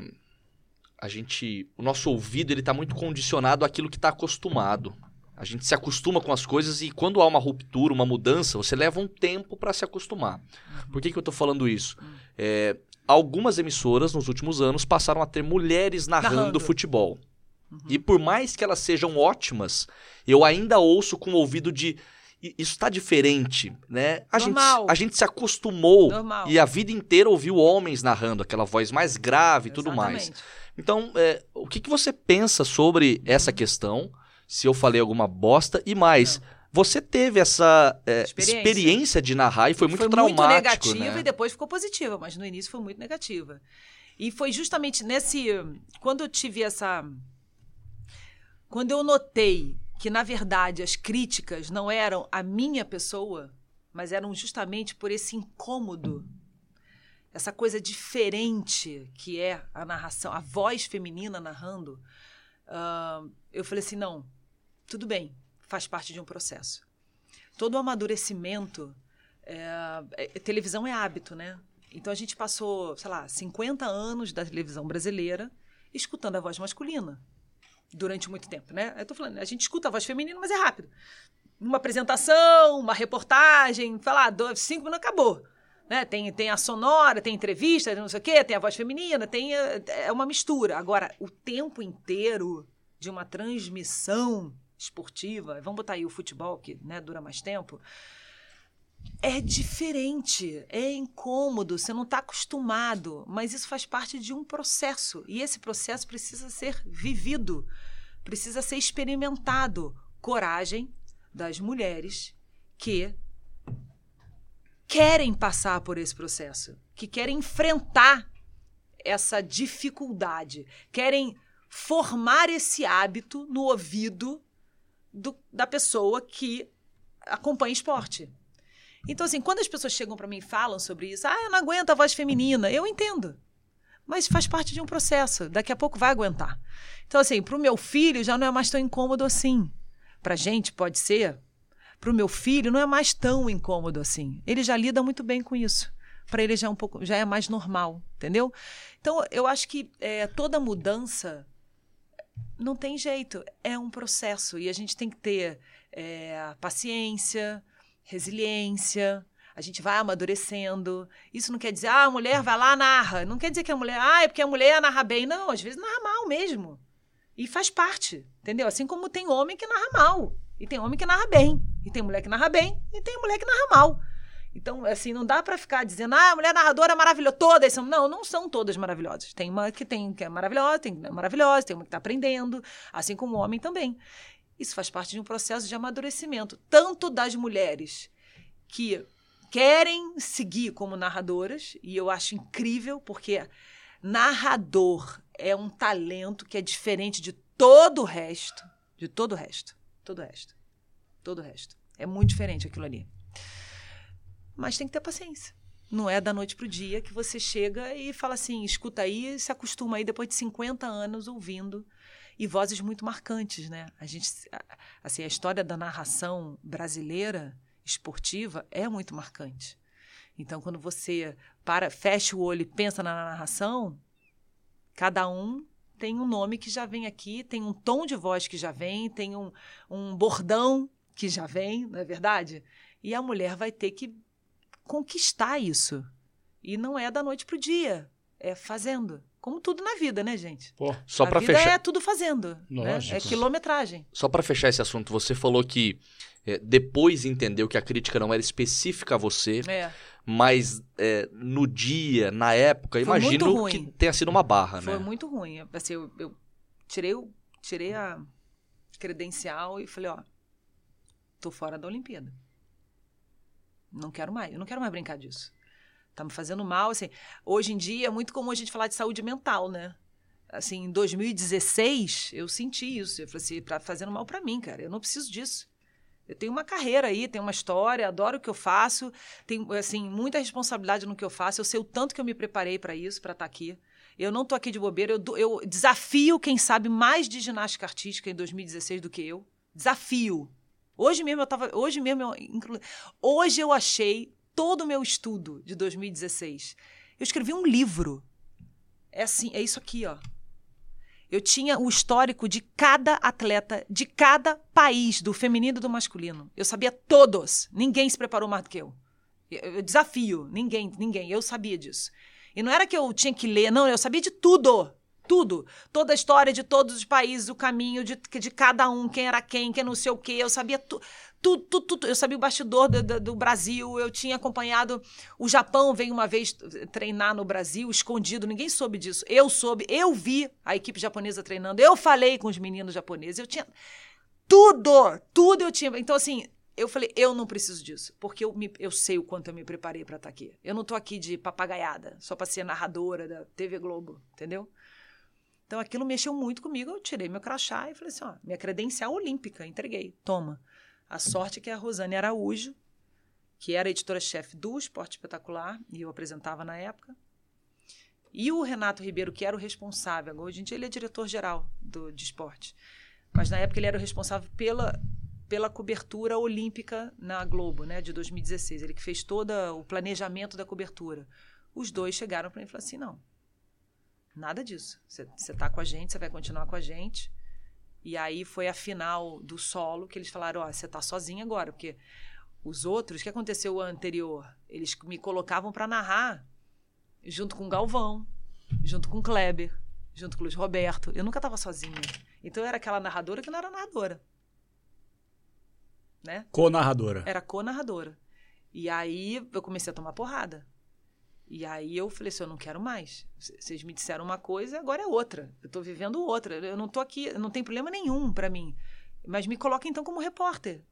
Speaker 1: a gente. O nosso ouvido ele tá muito condicionado àquilo que tá acostumado. A gente se acostuma com as coisas e quando há uma ruptura, uma mudança, você leva um tempo para se acostumar. Por que, que eu tô falando isso? É, algumas emissoras nos últimos anos passaram a ter mulheres narrando,
Speaker 3: Narrando.
Speaker 1: futebol. E por mais que elas sejam ótimas, eu ainda ouço com o ouvido de. "I- Isso está diferente, né? A gente,
Speaker 3: Normal.
Speaker 1: a gente se acostumou
Speaker 3: Normal.
Speaker 1: e a vida inteira ouviu homens narrando, aquela voz mais grave e tudo mais. Então, é, o que, que você pensa sobre essa questão? Se eu falei alguma bosta e mais, você teve essa é, experiência.
Speaker 3: Experiência.
Speaker 1: de narrar e foi muito
Speaker 3: foi
Speaker 1: traumático,
Speaker 3: muito negativa
Speaker 1: né?
Speaker 3: e depois ficou positiva, mas no início foi muito negativa. E foi justamente nesse. Quando eu tive essa. Quando eu notei que, na verdade, as críticas não eram a minha pessoa, mas eram justamente por esse incômodo, essa coisa diferente que é a narração, a voz feminina narrando, ah, eu falei assim: não, tudo bem, faz parte de um processo. Todo o amadurecimento. é, é- televisão é hábito, né? Então a gente passou, sei lá, 50 anos da televisão brasileira escutando a voz masculina durante muito tempo, né? Eu tô falando, a gente escuta a voz feminina, mas é rápido. Uma apresentação, uma reportagem, lá, dois, cinco minutos, acabou. Né? Tem, tem a sonora, tem entrevista, não sei o quê, tem a voz feminina, tem é, é uma mistura. Agora, o tempo inteiro de uma transmissão esportiva, vamos botar aí o futebol, que né, dura mais tempo, é diferente, é incômodo, você não está acostumado, mas isso faz parte de um processo e esse processo precisa ser vivido, precisa ser experimentado. Coragem das mulheres que querem passar por esse processo, que querem enfrentar essa dificuldade, querem formar esse hábito no ouvido do, da pessoa que acompanha esporte. Então, assim, quando as pessoas chegam para mim e falam sobre isso, ah, eu não aguento a voz feminina, eu entendo. Mas faz parte de um processo, daqui a pouco vai aguentar. Então, assim, para o meu filho já não é mais tão incômodo assim. Para gente pode ser, para o meu filho não é mais tão incômodo assim. Ele já lida muito bem com isso. Para ele já é um pouco, já é mais normal, entendeu? Então, eu acho que é, toda mudança não tem jeito, é um processo e a gente tem que ter é, paciência, resiliência. A gente vai amadurecendo. Isso não quer dizer, ah, a mulher vai lá, narra. Não quer dizer que a mulher, ah, é porque a mulher narra bem. Não, às vezes narra mal mesmo. E faz parte, entendeu? Assim como tem homem que narra mal. E tem homem que narra bem. E tem mulher que narra bem. E tem mulher que narra mal. Então, assim, não dá para ficar dizendo, ah, a mulher narradora é maravilhosa. Todas são. Não, não são todas maravilhosas. Tem uma que tem que é maravilhosa, tem é maravilhosa, tem uma que está aprendendo, assim como o homem também. Isso faz parte de um processo de amadurecimento, tanto das mulheres que querem seguir como narradoras, e eu acho incrível, porque narrador é um talento que é diferente de todo o resto, de todo o resto, todo o resto, todo o resto. É muito diferente aquilo ali. Mas tem que ter paciência. Não é da noite para o dia que você chega e fala assim, escuta aí, se acostuma aí depois de 50 anos ouvindo e vozes muito marcantes, né? A gente, assim, a história da narração brasileira esportiva é muito marcante. Então, quando você para, fecha o olho e pensa na narração, cada um tem um nome que já vem aqui, tem um tom de voz que já vem, tem um, um bordão que já vem, não é verdade? E a mulher vai ter que conquistar isso. E não é da noite para o dia, é fazendo. Como tudo na vida, né, gente?
Speaker 1: Pô, só
Speaker 3: para
Speaker 1: fechar.
Speaker 3: é tudo fazendo. Né? É quilometragem.
Speaker 1: Só para fechar esse assunto, você falou que é, depois entendeu que a crítica não era específica a você,
Speaker 3: é.
Speaker 1: mas é, no dia, na época,
Speaker 3: Foi
Speaker 1: imagino que tenha sido uma barra,
Speaker 3: Foi
Speaker 1: né?
Speaker 3: Foi muito ruim. Assim, eu, eu tirei, o, tirei a credencial e falei, ó, tô fora da Olimpíada. Não quero mais, eu não quero mais brincar disso. Tá me fazendo mal, assim. Hoje em dia é muito comum a gente falar de saúde mental, né? Assim, em 2016, eu senti isso. Eu falei assim, tá fazendo mal para mim, cara. Eu não preciso disso. Eu tenho uma carreira aí, tenho uma história, adoro o que eu faço, tenho assim muita responsabilidade no que eu faço. Eu sei o tanto que eu me preparei para isso, para estar tá aqui. Eu não tô aqui de bobeira. Eu, eu desafio quem sabe mais de ginástica artística em 2016 do que eu. Desafio. Hoje mesmo eu tava, hoje mesmo eu, hoje eu achei todo o meu estudo de 2016. Eu escrevi um livro. É assim, é isso aqui, ó. Eu tinha o histórico de cada atleta, de cada país, do feminino e do masculino. Eu sabia todos. Ninguém se preparou mais do que eu. Eu desafio, ninguém, ninguém. Eu sabia disso. E não era que eu tinha que ler, não, eu sabia de tudo. Tudo. Toda a história de todos os países, o caminho de, de cada um, quem era quem, quem não sei o quê. Eu sabia tudo. Tudo, tudo, tudo. Eu sabia o bastidor do, do, do, Brasil, eu tinha acompanhado. O Japão veio uma vez treinar no Brasil, escondido, ninguém soube disso. Eu soube, eu vi a equipe japonesa treinando, eu falei com os meninos japoneses, eu tinha. Tudo! Tudo eu tinha. Então, assim, eu falei, eu não preciso disso, porque eu, me, eu sei o quanto eu me preparei para estar tá aqui. Eu não tô aqui de papagaiada, só para ser narradora da TV Globo, entendeu? Então aquilo mexeu muito comigo. Eu tirei meu crachá e falei assim: ó, minha credencial olímpica, entreguei, toma. A sorte é que a Rosane Araújo, que era editora-chefe do Esporte Espetacular, e eu apresentava na época, e o Renato Ribeiro, que era o responsável, hoje em dia ele é diretor-geral de esporte, mas na época ele era o responsável pela, pela cobertura olímpica na Globo, né, de 2016. Ele que fez todo o planejamento da cobertura. Os dois chegaram para mim e falaram assim: não, Nada disso. Você está com a gente, você vai continuar com a gente. E aí foi a final do solo que eles falaram: ó, oh, você está sozinha agora, porque Os outros, o que aconteceu o anterior? Eles me colocavam para narrar junto com Galvão, junto com Kleber, junto com Luiz Roberto. Eu nunca estava sozinha. Então eu era aquela narradora que não era narradora. Né?
Speaker 2: Co-narradora.
Speaker 3: Era co-narradora. E aí eu comecei a tomar porrada. E aí eu falei assim, eu não quero mais. Vocês me disseram uma coisa, agora é outra. Eu tô vivendo outra. Eu não tô aqui, não tem problema nenhum para mim. Mas me coloca então como repórter.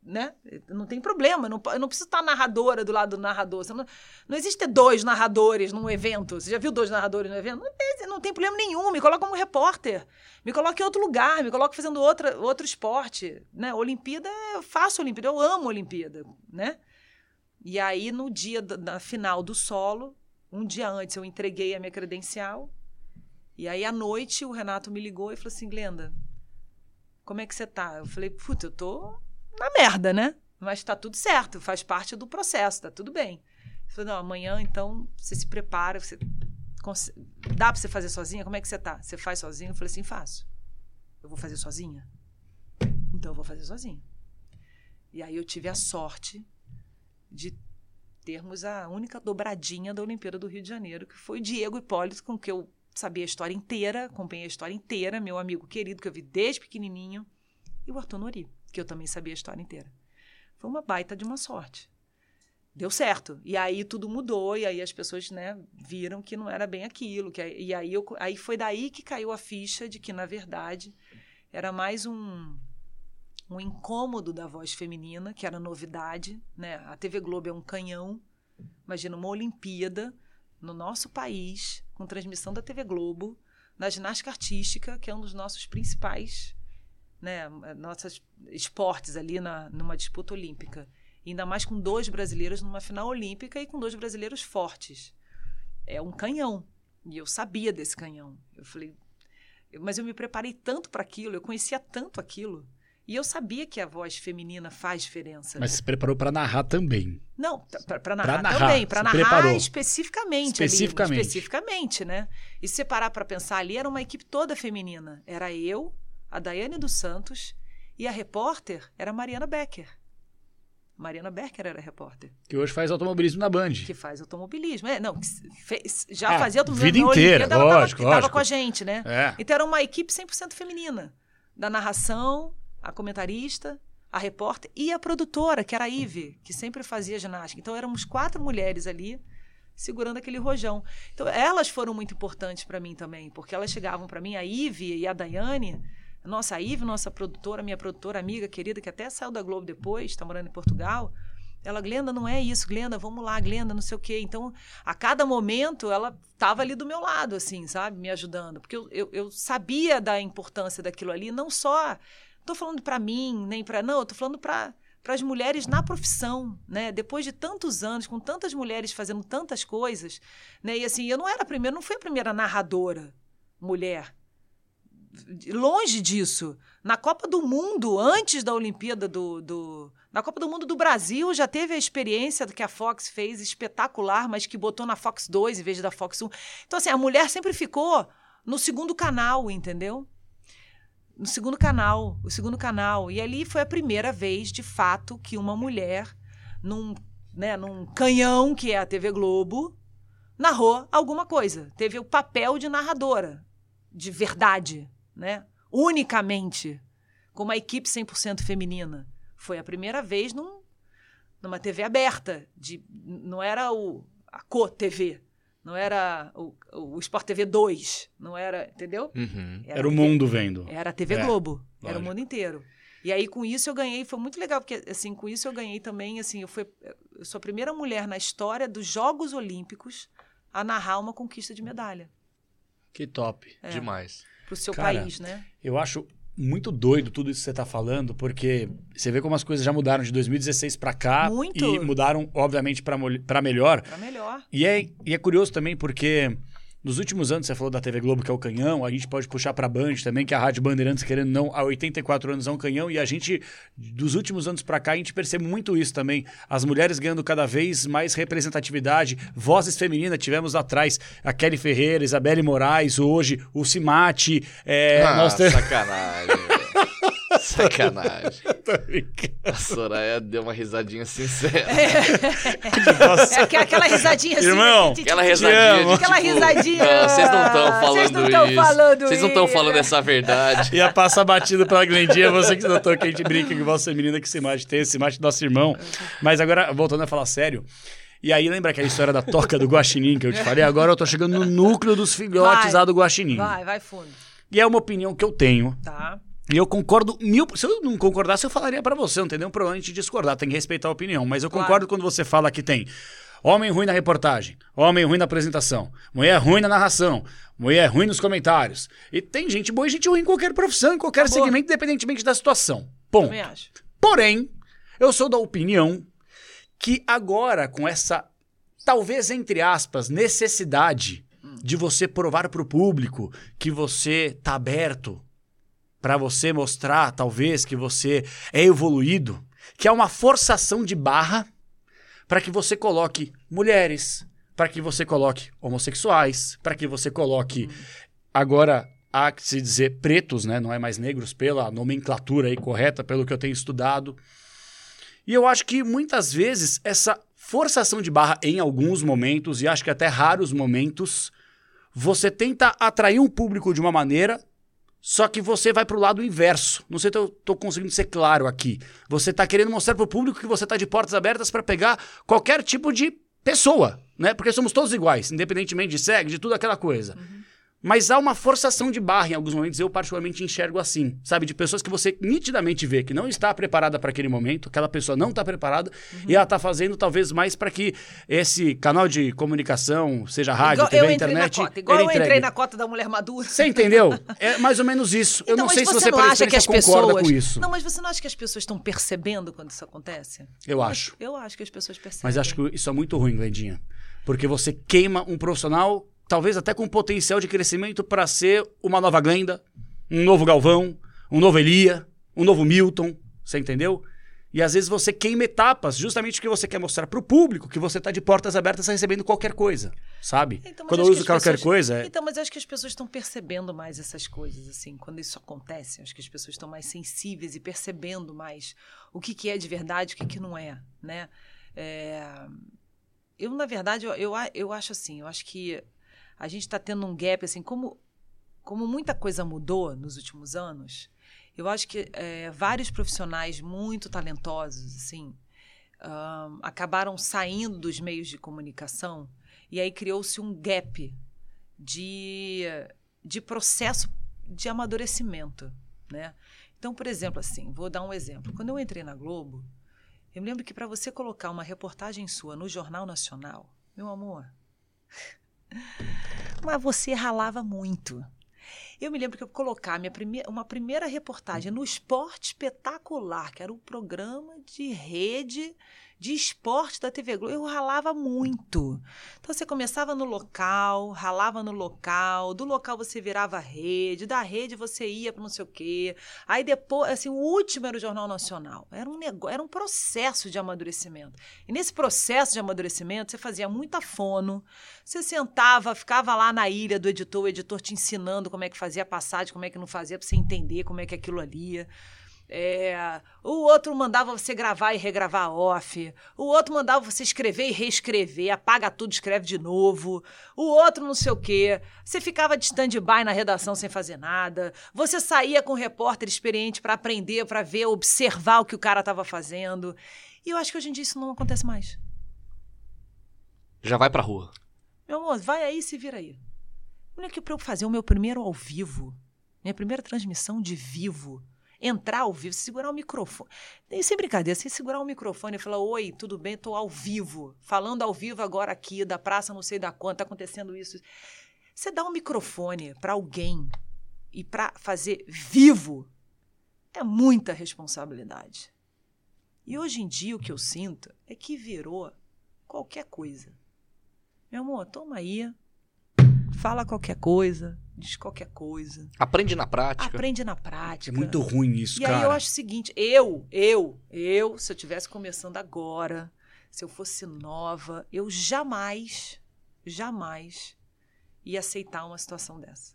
Speaker 3: Né? Não tem problema, não, eu não preciso estar narradora do lado do narrador. Não, não existe ter dois narradores num evento. Você já viu dois narradores no evento? Não tem, não tem problema nenhum. Me coloca como repórter. Me coloca em outro lugar, me coloca fazendo outra, outro esporte. Né? Olimpíada, eu faço Olimpíada, eu amo Olimpíada. Né? E aí, no dia da, final do solo, um dia antes, eu entreguei a minha credencial. E aí, à noite, o Renato me ligou e falou assim: Glenda, como é que você tá? Eu falei: puta, eu tô na merda, né? Mas tá tudo certo, faz parte do processo, tá tudo bem. Ele falou: não, amanhã, então, você se prepara, você. Dá pra você fazer sozinha? Como é que você tá? Você faz sozinha? Eu falei assim: faço. Eu vou fazer sozinha? Então, eu vou fazer sozinha. E aí, eu tive a sorte de termos a única dobradinha da Olimpíada do Rio de Janeiro, que foi Diego Hipólito, com que eu sabia a história inteira, acompanhei a história inteira, meu amigo querido, que eu vi desde pequenininho, e o Arthur Nori, que eu também sabia a história inteira. Foi uma baita de uma sorte. Deu certo. E aí tudo mudou, e aí as pessoas né, viram que não era bem aquilo. Que, e aí, eu, aí foi daí que caiu a ficha de que, na verdade, era mais um, um incômodo da voz feminina, que era novidade. Né? A TV Globo é um canhão. Imagina uma Olimpíada no nosso país, com transmissão da TV Globo, na ginástica artística, que é um dos nossos principais né, nossos esportes ali na, numa disputa olímpica. Ainda mais com dois brasileiros numa final olímpica e com dois brasileiros fortes. É um canhão. E eu sabia desse canhão. Eu falei, mas eu me preparei tanto para aquilo, eu conhecia tanto aquilo. E eu sabia que a voz feminina faz diferença.
Speaker 2: Mas se preparou para narrar também.
Speaker 3: Não, para narrar,
Speaker 2: narrar,
Speaker 3: também, para narrar
Speaker 2: preparou.
Speaker 3: especificamente.
Speaker 2: Especificamente.
Speaker 3: Ali, especificamente, né? E se você parar para pensar ali, era uma equipe toda feminina. Era eu, a Daiane dos Santos e a repórter era a Mariana Becker. Mariana Becker era a repórter,
Speaker 2: Que hoje faz automobilismo na Band.
Speaker 3: que faz automobilismo. É, não, fez- já
Speaker 2: Ah,
Speaker 3: fazia automobilismo.
Speaker 2: vida
Speaker 3: na
Speaker 2: inteira,
Speaker 3: Olimpíada, ela
Speaker 2: lógico,
Speaker 3: tava,
Speaker 2: lógico.
Speaker 3: com a gente, né?
Speaker 2: É.
Speaker 3: Então era uma equipe 100% feminina. Da narração, a comentarista, a repórter e a produtora, que era a Ive, que sempre fazia ginástica. Então éramos quatro mulheres ali segurando aquele rojão. Então elas foram muito importantes para mim também, porque elas chegavam para mim, a Ive e a Daiane, nossa a Ive, nossa produtora, minha produtora amiga querida, que até saiu da Globo depois, está morando em Portugal. Ela, Glenda, não é isso, Glenda, vamos lá, Glenda, não sei o quê. Então, a cada momento, ela estava ali do meu lado, assim, sabe? Me ajudando. Porque eu, eu, eu sabia da importância daquilo ali, não só. Estou falando para mim, nem para. Não, estou falando para para as mulheres na profissão, né? Depois de tantos anos, com tantas mulheres fazendo tantas coisas, né? E assim, eu não era a primeira, não fui a primeira narradora mulher. Longe disso. Na Copa do Mundo, antes da Olimpíada do, do. Na Copa do Mundo do Brasil, já teve a experiência que a Fox fez espetacular, mas que botou na Fox 2 em vez da Fox 1. Então, assim, a mulher sempre ficou no segundo canal, entendeu? No segundo canal, o segundo canal. E ali foi a primeira vez, de fato, que uma mulher, num, né, num canhão que é a TV Globo, narrou alguma coisa. Teve o papel de narradora, de verdade, né? Unicamente, com uma equipe 100% feminina. Foi a primeira vez num, numa TV aberta. De, não era o, a Co-TV, não era o, o Sport TV 2, não era, entendeu?
Speaker 1: Uhum.
Speaker 2: Era o
Speaker 3: TV
Speaker 2: mundo vendo.
Speaker 3: era a TV
Speaker 2: É,
Speaker 3: Globo, era o
Speaker 2: lógico.
Speaker 3: mundo inteiro. E aí com isso eu ganhei, foi muito legal porque assim, com isso eu ganhei também, assim, eu fui eu sou a primeira mulher na história dos Jogos Olímpicos a narrar uma conquista de medalha
Speaker 2: Que top.
Speaker 3: É.
Speaker 1: Demais.
Speaker 3: pro seu
Speaker 2: Cara,
Speaker 3: país, né?
Speaker 2: Eu acho muito doido tudo isso que você tá falando, porque você vê como as coisas já mudaram de 2016 para cá
Speaker 3: Muito.
Speaker 2: e mudaram obviamente para melhor.
Speaker 3: Para melhor.
Speaker 2: E é, e é curioso também porque nos últimos anos, você falou da TV Globo, que é o canhão, a gente pode puxar pra Band também, que é a Rádio Bandeirantes, querendo não, há 84 anos é um canhão, e a gente, dos últimos anos pra cá, a gente percebe muito isso também. As mulheres ganhando cada vez mais representatividade, vozes femininas, tivemos atrás a Kelly Ferreira, Isabelle Moraes, hoje, o Cimate, é,
Speaker 1: ah,
Speaker 2: nós temos...
Speaker 1: sacanagem. sacanagem.
Speaker 2: Tô brincando.
Speaker 1: A Soraya deu uma risadinha sincera.
Speaker 3: É aquela, aquela risadinha assim.
Speaker 2: Irmão,
Speaker 3: né?
Speaker 1: Aquela
Speaker 2: Te
Speaker 1: risadinha de,
Speaker 3: Aquela
Speaker 1: tipo,
Speaker 3: risadinha.
Speaker 1: "Não, Vocês não estão
Speaker 3: Vocês
Speaker 1: falando
Speaker 3: não
Speaker 1: isso.
Speaker 3: falando
Speaker 1: Vocês não estão
Speaker 3: isso."
Speaker 1: falando essa verdade.
Speaker 2: Ia passar batido pela Glendinha, você que notou que a gente brinca que você é menina que se mate, tem esse mate do nosso irmão. Mas agora, voltando a falar sério, e aí lembra aquela história da toca do guaxinim que eu te falei? Agora eu tô chegando no núcleo dos filhotes
Speaker 3: Vai.
Speaker 2: lá do guaxinim.
Speaker 3: Vai, vai fundo.
Speaker 2: E é uma opinião que eu tenho,
Speaker 3: Tá.
Speaker 2: E eu concordo mil... Se eu não concordasse, eu falaria pra você, não tem nenhum problema de discordar, tem que respeitar a opinião. Mas eu
Speaker 3: Claro.
Speaker 2: concordo quando você fala que tem homem ruim na reportagem, homem ruim na apresentação, mulher ruim na narração, mulher ruim nos comentários. E tem gente boa e gente ruim em qualquer profissão, em qualquer
Speaker 3: Acabou.
Speaker 2: segmento, independentemente da situação. Ponto.
Speaker 3: Também acho.
Speaker 2: Porém, eu sou da opinião que agora, com essa, talvez entre aspas, necessidade de você provar para o público que você tá aberto para você mostrar, talvez, que você é evoluído, que é uma forçação de barra para que você coloque mulheres, para que você coloque homossexuais, para que você coloque agora há que se dizer pretos, né? Não é mais negros pela nomenclatura aí correta, pelo que eu tenho estudado. E eu acho que muitas vezes essa forçação de barra em alguns momentos e acho que até raros momentos, você tenta atrair um público de uma maneira, só que você vai pro lado inverso. Não sei se eu tô conseguindo ser claro aqui. Você tá querendo mostrar pro público que você tá de portas abertas para pegar qualquer tipo de pessoa, né? Porque somos todos iguais, independentemente de sexo, de tudo aquela coisa. Mas há uma forçação de barra em alguns momentos, eu particularmente enxergo assim, sabe? De pessoas que você nitidamente vê que não está preparada para aquele momento, aquela pessoa não está preparada e ela está fazendo talvez mais para que esse canal de comunicação, seja rádio,
Speaker 3: Igual
Speaker 2: TV,
Speaker 3: eu entrei
Speaker 2: internet,
Speaker 3: na cota. Igual eu entrei
Speaker 2: entregue.
Speaker 3: na cota da mulher madura.
Speaker 2: Você entendeu? É mais ou menos isso. eu
Speaker 3: Então,
Speaker 2: não
Speaker 3: mas
Speaker 2: sei se
Speaker 3: você
Speaker 2: você
Speaker 3: não acha que as
Speaker 2: concorda
Speaker 3: pessoas...
Speaker 2: com isso.
Speaker 3: Não, mas você não acha que as pessoas estão percebendo quando isso acontece?
Speaker 2: Eu acho.
Speaker 3: Eu acho que as pessoas percebem.
Speaker 2: Mas acho que isso é muito ruim, Glendinha. Porque você queima um profissional, talvez até com potencial de crescimento para ser uma nova Glenda, um novo Galvão, um novo Elia, um novo Milton. Você entendeu? E às vezes você queima etapas, justamente porque você quer mostrar para o público que você tá de portas abertas recebendo qualquer coisa, sabe?
Speaker 3: Então,
Speaker 2: Quando eu uso qualquer
Speaker 3: pessoas-
Speaker 2: coisa, é...
Speaker 3: Então, mas eu acho que as pessoas estão percebendo mais essas coisas, assim, quando isso acontece. Acho que as pessoas estão mais sensíveis e percebendo mais o que, que é de verdade e o que, que não é, né? É, Eu, na verdade, eu, eu, eu acho assim, eu acho que a gente está tendo um gap, assim, como, como muita coisa mudou nos últimos anos, eu acho que é, vários profissionais muito talentosos, assim, ahn, acabaram saindo dos meios de comunicação e aí criou-se um gap de, de processo de amadurecimento, né? Então, por exemplo, assim, vou dar um exemplo. Quando eu entrei na Globo, eu me lembro que para você colocar uma reportagem sua no Jornal Nacional, meu amor, mas você ralava muito. Eu me lembro que eu colocar minha primeira, uma primeira reportagem no Esporte Espetacular, que era um programa de rede de esporte da TV Globo, eu ralava muito. Então você começava no local, ralava no local, do local você virava rede, da rede você ia para não sei o quê. Aí depois, assim, o último era o Jornal Nacional. Era um negócio, era um processo de amadurecimento. E nesse processo de amadurecimento, você fazia muita fono, você sentava, ficava lá na ilha do editor, o editor te ensinando como é que fazia passagem, como é que não fazia, para você entender como é que aquilo ali. É, o outro mandava você gravar e regravar off. O outro mandava você escrever e reescrever, apaga tudo, escreve de novo. O outro não sei o quê. Você ficava de stand-by na redação sem fazer nada. Você saía com um repórter experiente para aprender, para ver, observar o que o cara estava fazendo. E eu acho que hoje em dia isso não acontece mais.
Speaker 1: Já vai pra rua.
Speaker 3: Meu amor, vai aí e se vira aí. Olha que para eu fazer o meu primeiro ao vivo, minha primeira transmissão de vivo, entrar ao vivo, segurar o microfone. Sem brincadeira, sem segurar o microfone e falar: Oi, tudo bem? Estou ao vivo, falando ao vivo agora aqui, da praça, não sei da quanto, tá acontecendo isso. Você dá um microfone para alguém e para fazer vivo é muita responsabilidade. E hoje em dia o que eu sinto é que virou qualquer coisa. Meu amor, toma aí, fala qualquer coisa, diz qualquer coisa,
Speaker 1: Aprende na prática.
Speaker 3: aprende na
Speaker 2: É
Speaker 3: prática.
Speaker 2: muito ruim isso,
Speaker 3: E
Speaker 2: cara.
Speaker 3: aí eu acho o seguinte, eu, eu, eu, se eu tivesse começando agora, se eu fosse nova, eu jamais, jamais ia aceitar uma situação dessa.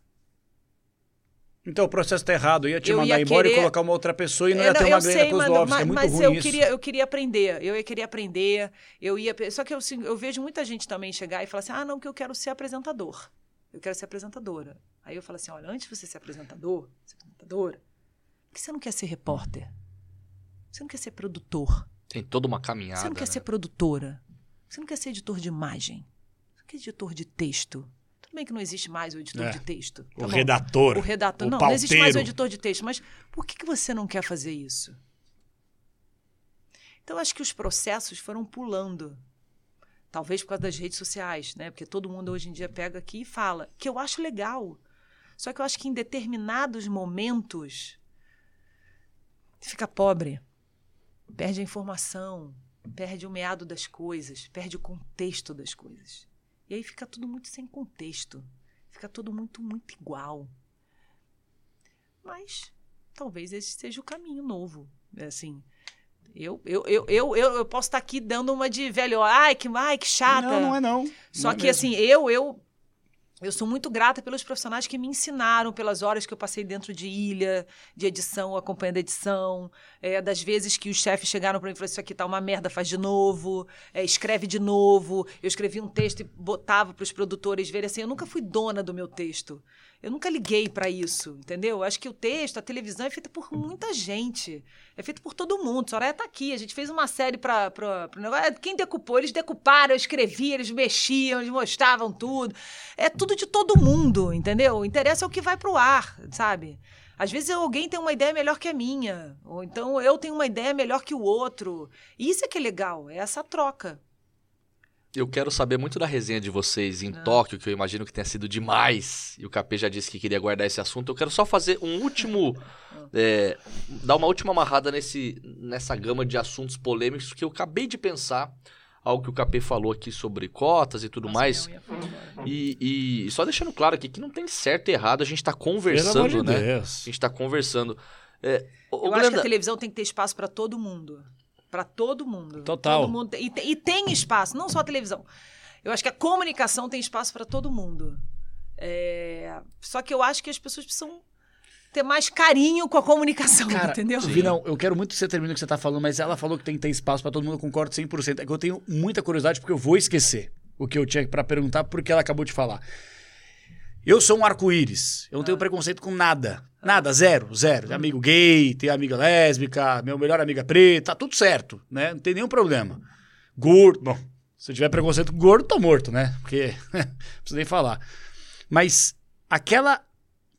Speaker 2: Então o processo tá errado. Eu ia te
Speaker 3: Eu
Speaker 2: mandar
Speaker 3: ia
Speaker 2: embora e
Speaker 3: querer-
Speaker 2: colocar uma outra pessoa e não
Speaker 3: É,
Speaker 2: ia ter uma
Speaker 3: sei, mas,
Speaker 2: Kozlovski.
Speaker 3: mas,
Speaker 2: é muito
Speaker 3: mas
Speaker 2: ruim
Speaker 3: eu
Speaker 2: isso.
Speaker 3: queria, eu queria aprender. Eu ia querer aprender. Eu ia, só que eu, assim, eu vejo muita gente também chegar e falar assim: ah, não, que eu quero ser apresentador. Eu quero ser apresentadora. Aí eu falo assim: olha, antes de você ser apresentador, ser apresentadora, por que você não quer ser repórter? Você não quer ser produtor?
Speaker 1: Tem toda uma caminhada.
Speaker 3: Você não quer
Speaker 1: né?
Speaker 3: ser produtora? Você não quer ser editor de imagem? Você quer editor de texto? Tudo bem que não existe mais o editor
Speaker 2: É.
Speaker 3: de texto.
Speaker 2: O
Speaker 3: tá bom?
Speaker 2: redator.
Speaker 3: O redator.
Speaker 2: o
Speaker 3: não, não existe mais o editor de texto. Mas por que, que você não quer fazer isso? Então, eu acho que os processos foram pulando. Talvez por causa das redes sociais, né? Porque todo mundo hoje em dia pega aqui e fala, que eu acho legal. Só que eu acho que em determinados momentos fica pobre. Perde a informação, perde o meado das coisas, perde o contexto das coisas. E aí fica tudo muito sem contexto. Fica tudo muito, muito igual. Mas talvez esse seja o caminho novo. É Assim, eu, eu, eu, eu, eu, posso estar aqui dando uma de velho, ai, que, ai, que chata.
Speaker 2: Não, não é não.
Speaker 3: Só
Speaker 2: Não é
Speaker 3: que
Speaker 2: mesmo.
Speaker 3: assim, eu, eu, eu sou muito grata pelos profissionais que me ensinaram, pelas horas que eu passei dentro de ilha, de edição, acompanhando a edição, é, das vezes que os chefes chegaram para mim e falaram: Isso aqui tá uma merda, faz de novo, é, escreve de novo. Eu escrevi um texto e botava para os produtores verem assim. Eu nunca fui dona do meu texto. Eu nunca liguei para isso, entendeu? Eu acho que o texto, a televisão é feita por muita gente. É feito por todo mundo. Soraya tá aqui. A gente fez uma série para o negócio. Quem decupou? Eles decuparam, eu escrevi, eles mexiam, eles mostravam tudo. É tudo de todo mundo, entendeu? O interesse é o que vai pro ar, sabe? Às vezes alguém tem uma ideia melhor que a minha, ou então eu tenho uma ideia melhor que o outro. Isso é que é legal, é essa troca.
Speaker 1: Eu quero saber muito da resenha de vocês em
Speaker 3: Ah.
Speaker 1: Tóquio, que eu imagino que tenha sido demais. E o KP já disse que queria guardar esse assunto. Eu quero só fazer um último. é, dar uma última amarrada nesse, nessa gama de assuntos polêmicos que eu acabei de pensar. Algo que o KP falou aqui sobre cotas e tudo
Speaker 3: Nossa,
Speaker 1: mais. E, e só deixando claro aqui que não tem certo e errado, a gente tá
Speaker 2: amor
Speaker 1: conversando, né?
Speaker 2: Deus.
Speaker 1: A gente tá conversando. É,
Speaker 3: Eu acho que a televisão tem que ter espaço para todo mundo. Para todo mundo.
Speaker 2: Total.
Speaker 3: Todo mundo e, tem- e tem espaço, não só a televisão. Eu acho que a comunicação tem espaço para todo mundo. É, Só que eu acho que as pessoas precisam ter mais carinho com a comunicação,
Speaker 2: Cara,
Speaker 3: entendeu?
Speaker 2: Vinão, eu quero muito que você termine o que você tá falando, mas ela falou que tem que ter espaço pra todo mundo, eu concordo 100%. É que eu tenho muita curiosidade porque eu vou esquecer o que eu tinha pra perguntar porque ela acabou de falar. Eu sou um arco-íris. Eu não
Speaker 3: Ah.
Speaker 2: tenho preconceito com nada. Nada, zero, zero. Tem amigo gay, tem amiga lésbica, meu melhor amiga preta, tá tudo certo, né? Não tem nenhum problema. Gordo, bom, se eu tiver preconceito com gordo, tô morto, né? Porque não preciso nem falar. Mas aquela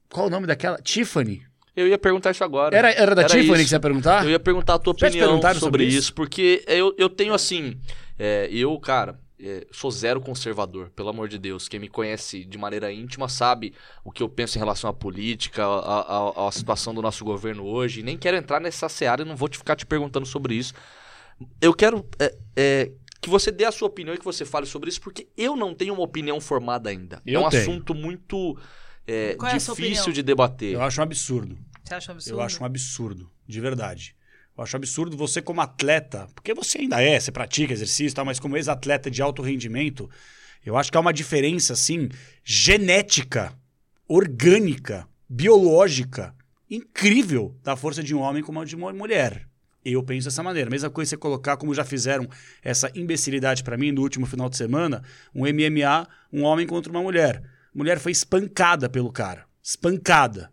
Speaker 2: qual o nome daquela? Tiffany.
Speaker 1: eu ia perguntar isso agora.
Speaker 2: Era, era da
Speaker 1: Era
Speaker 2: Tiffany
Speaker 1: isso.
Speaker 2: que você ia perguntar?
Speaker 1: Eu ia perguntar a tua
Speaker 2: Já
Speaker 1: opinião sobre,
Speaker 2: sobre
Speaker 1: isso?
Speaker 2: isso?
Speaker 1: porque eu, eu tenho assim. é, eu, cara, é, sou zero conservador, pelo amor de Deus. Quem me conhece de maneira íntima sabe o que eu penso em relação à política, à, à- à situação do nosso governo hoje. Nem quero entrar nessa seara e não vou te ficar te perguntando sobre isso. Eu quero é, é, que você dê a sua opinião e que você fale sobre isso, porque eu não tenho uma opinião formada ainda.
Speaker 2: Eu
Speaker 1: é um
Speaker 2: tenho.
Speaker 1: assunto muito é,
Speaker 3: é
Speaker 1: difícil de debater.
Speaker 2: Eu acho um absurdo.
Speaker 3: Você acha um absurdo?
Speaker 2: Eu acho um absurdo, de verdade. Eu acho absurdo você, como atleta, porque você ainda é, você pratica exercício e tal, mas como ex-atleta de alto rendimento, eu acho que há uma diferença, assim, genética, orgânica, biológica, incrível da força de um homem como a de uma mulher. Eu penso dessa maneira. Mesma coisa você colocar, como já fizeram essa imbecilidade pra mim no último final de semana, um MMA, um homem contra uma mulher. A mulher foi espancada pelo cara. Espancada.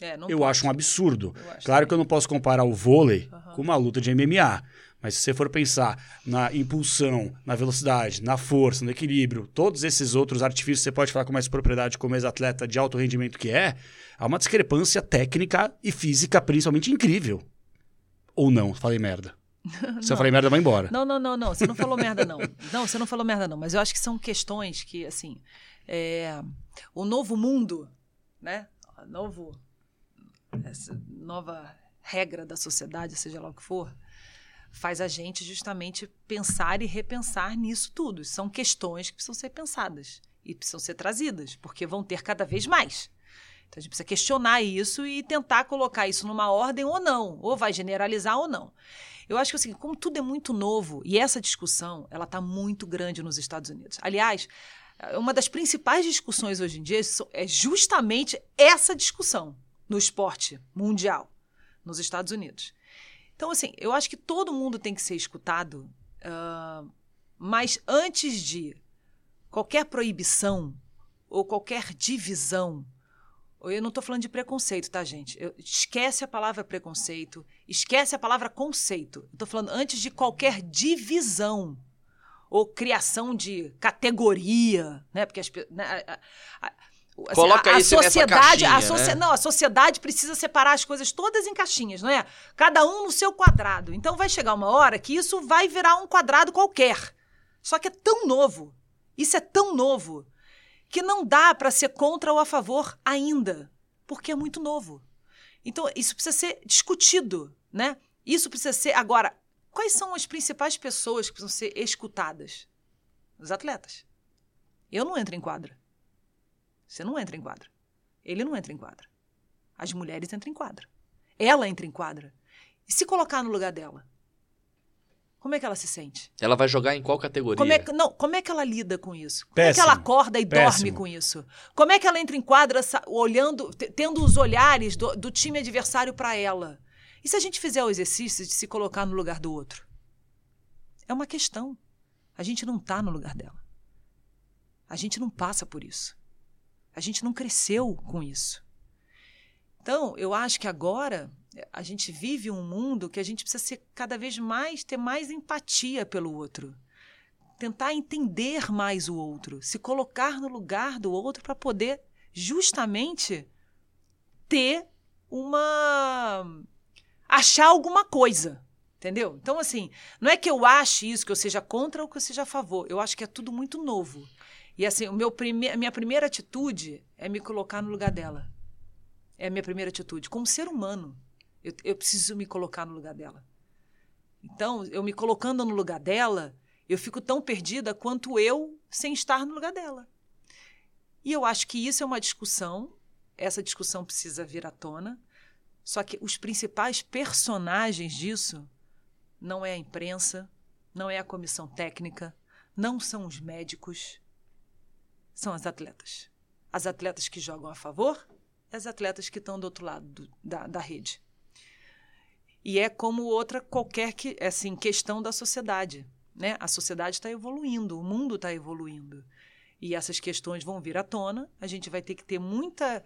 Speaker 3: É,
Speaker 2: Eu
Speaker 3: pode.
Speaker 2: acho um absurdo.
Speaker 3: Acho
Speaker 2: Claro
Speaker 3: também.
Speaker 2: que eu não posso comparar o vôlei
Speaker 3: Aham.
Speaker 2: com uma luta de MMA. Mas se você for pensar na impulsão, na velocidade, na força, no equilíbrio, todos esses outros artifícios você pode falar com mais propriedade como ex-atleta de alto rendimento que é, há uma discrepância técnica e física principalmente incrível. Ou não, falei merda. Se eu falei merda, vai embora.
Speaker 3: Não, não, não, não. Você não falou merda, não. Não, você não falou merda, não. Mas eu acho que são questões que, assim, é, o novo mundo, né? O novo, essa nova regra da sociedade, seja lá o que for, faz a gente justamente pensar e repensar nisso tudo. São questões que precisam ser pensadas e precisam ser trazidas, porque vão ter cada vez mais. Então a gente precisa questionar isso e tentar colocar isso numa ordem ou não, ou vai generalizar ou não. Eu acho que assim, como tudo é muito novo e essa discussão ela está muito grande nos Estados Unidos. Aliás, uma das principais discussões hoje em dia é justamente essa discussão. No esporte mundial, nos Estados Unidos. Então, assim, eu acho que todo mundo tem que ser escutado, uh, mas antes de qualquer proibição ou qualquer divisão, eu não estou falando de preconceito, tá, gente? Eu, esquece a palavra preconceito, esquece a palavra conceito. Estou falando antes de qualquer divisão ou criação de categoria, né? Porque as, né, a, a,
Speaker 1: Assim, Coloca a, a sociedade, caixinha,
Speaker 3: a socia
Speaker 1: né?
Speaker 3: não, a sociedade precisa separar as coisas todas em caixinhas, não é? Cada um no seu quadrado. Então vai chegar uma hora que isso vai virar um quadrado qualquer. Só que é tão novo. Isso é tão novo que não dá para ser contra ou a favor ainda, porque é muito novo. Então isso precisa ser discutido, né? Isso precisa ser agora. Quais são as principais pessoas que precisam ser escutadas? Os atletas. Eu não entro em quadra. Você não entra em quadra. Ele não entra em quadra. As mulheres entram em quadra. Ela entra em quadra. E se colocar no lugar dela? Como é que ela se sente?
Speaker 1: Ela vai jogar em qual categoria?
Speaker 3: Como é que, não, como é que ela lida com isso? Como Péssimo. é que ela acorda e Péssimo. dorme com isso? Como é que ela entra em quadra olhando, tendo os olhares do, do time adversário para ela? E se a gente fizer o exercício de se colocar no lugar do outro? É uma questão. A gente não está no lugar dela. A gente não passa por isso. A gente não cresceu com isso. Então, eu acho que agora a gente vive um mundo que a gente precisa ser cada vez mais ter mais empatia pelo outro. Tentar entender mais o outro, se colocar no lugar do outro para poder justamente ter uma achar alguma coisa, entendeu? Então assim, não é que eu ache isso que eu seja contra ou que eu seja a favor. Eu acho que é tudo muito novo. E assim, o meu prime a minha primeira atitude é me colocar no lugar dela. É a minha primeira atitude. Como ser humano, eu, eu preciso me colocar no lugar dela. Então, eu me colocando no lugar dela, eu fico tão perdida quanto eu sem estar no lugar dela. E eu acho que isso é uma discussão, essa discussão precisa vir à tona. Só que os principais personagens disso não é a imprensa, não é a comissão técnica, não são os médicos, são as atletas. As atletas que jogam a favor e as atletas que estão do outro lado do, da, da rede. E é como outra qualquer que, assim, questão da sociedade. Né? A sociedade está evoluindo, o mundo está evoluindo. E essas questões vão vir à tona. A gente vai ter que ter muita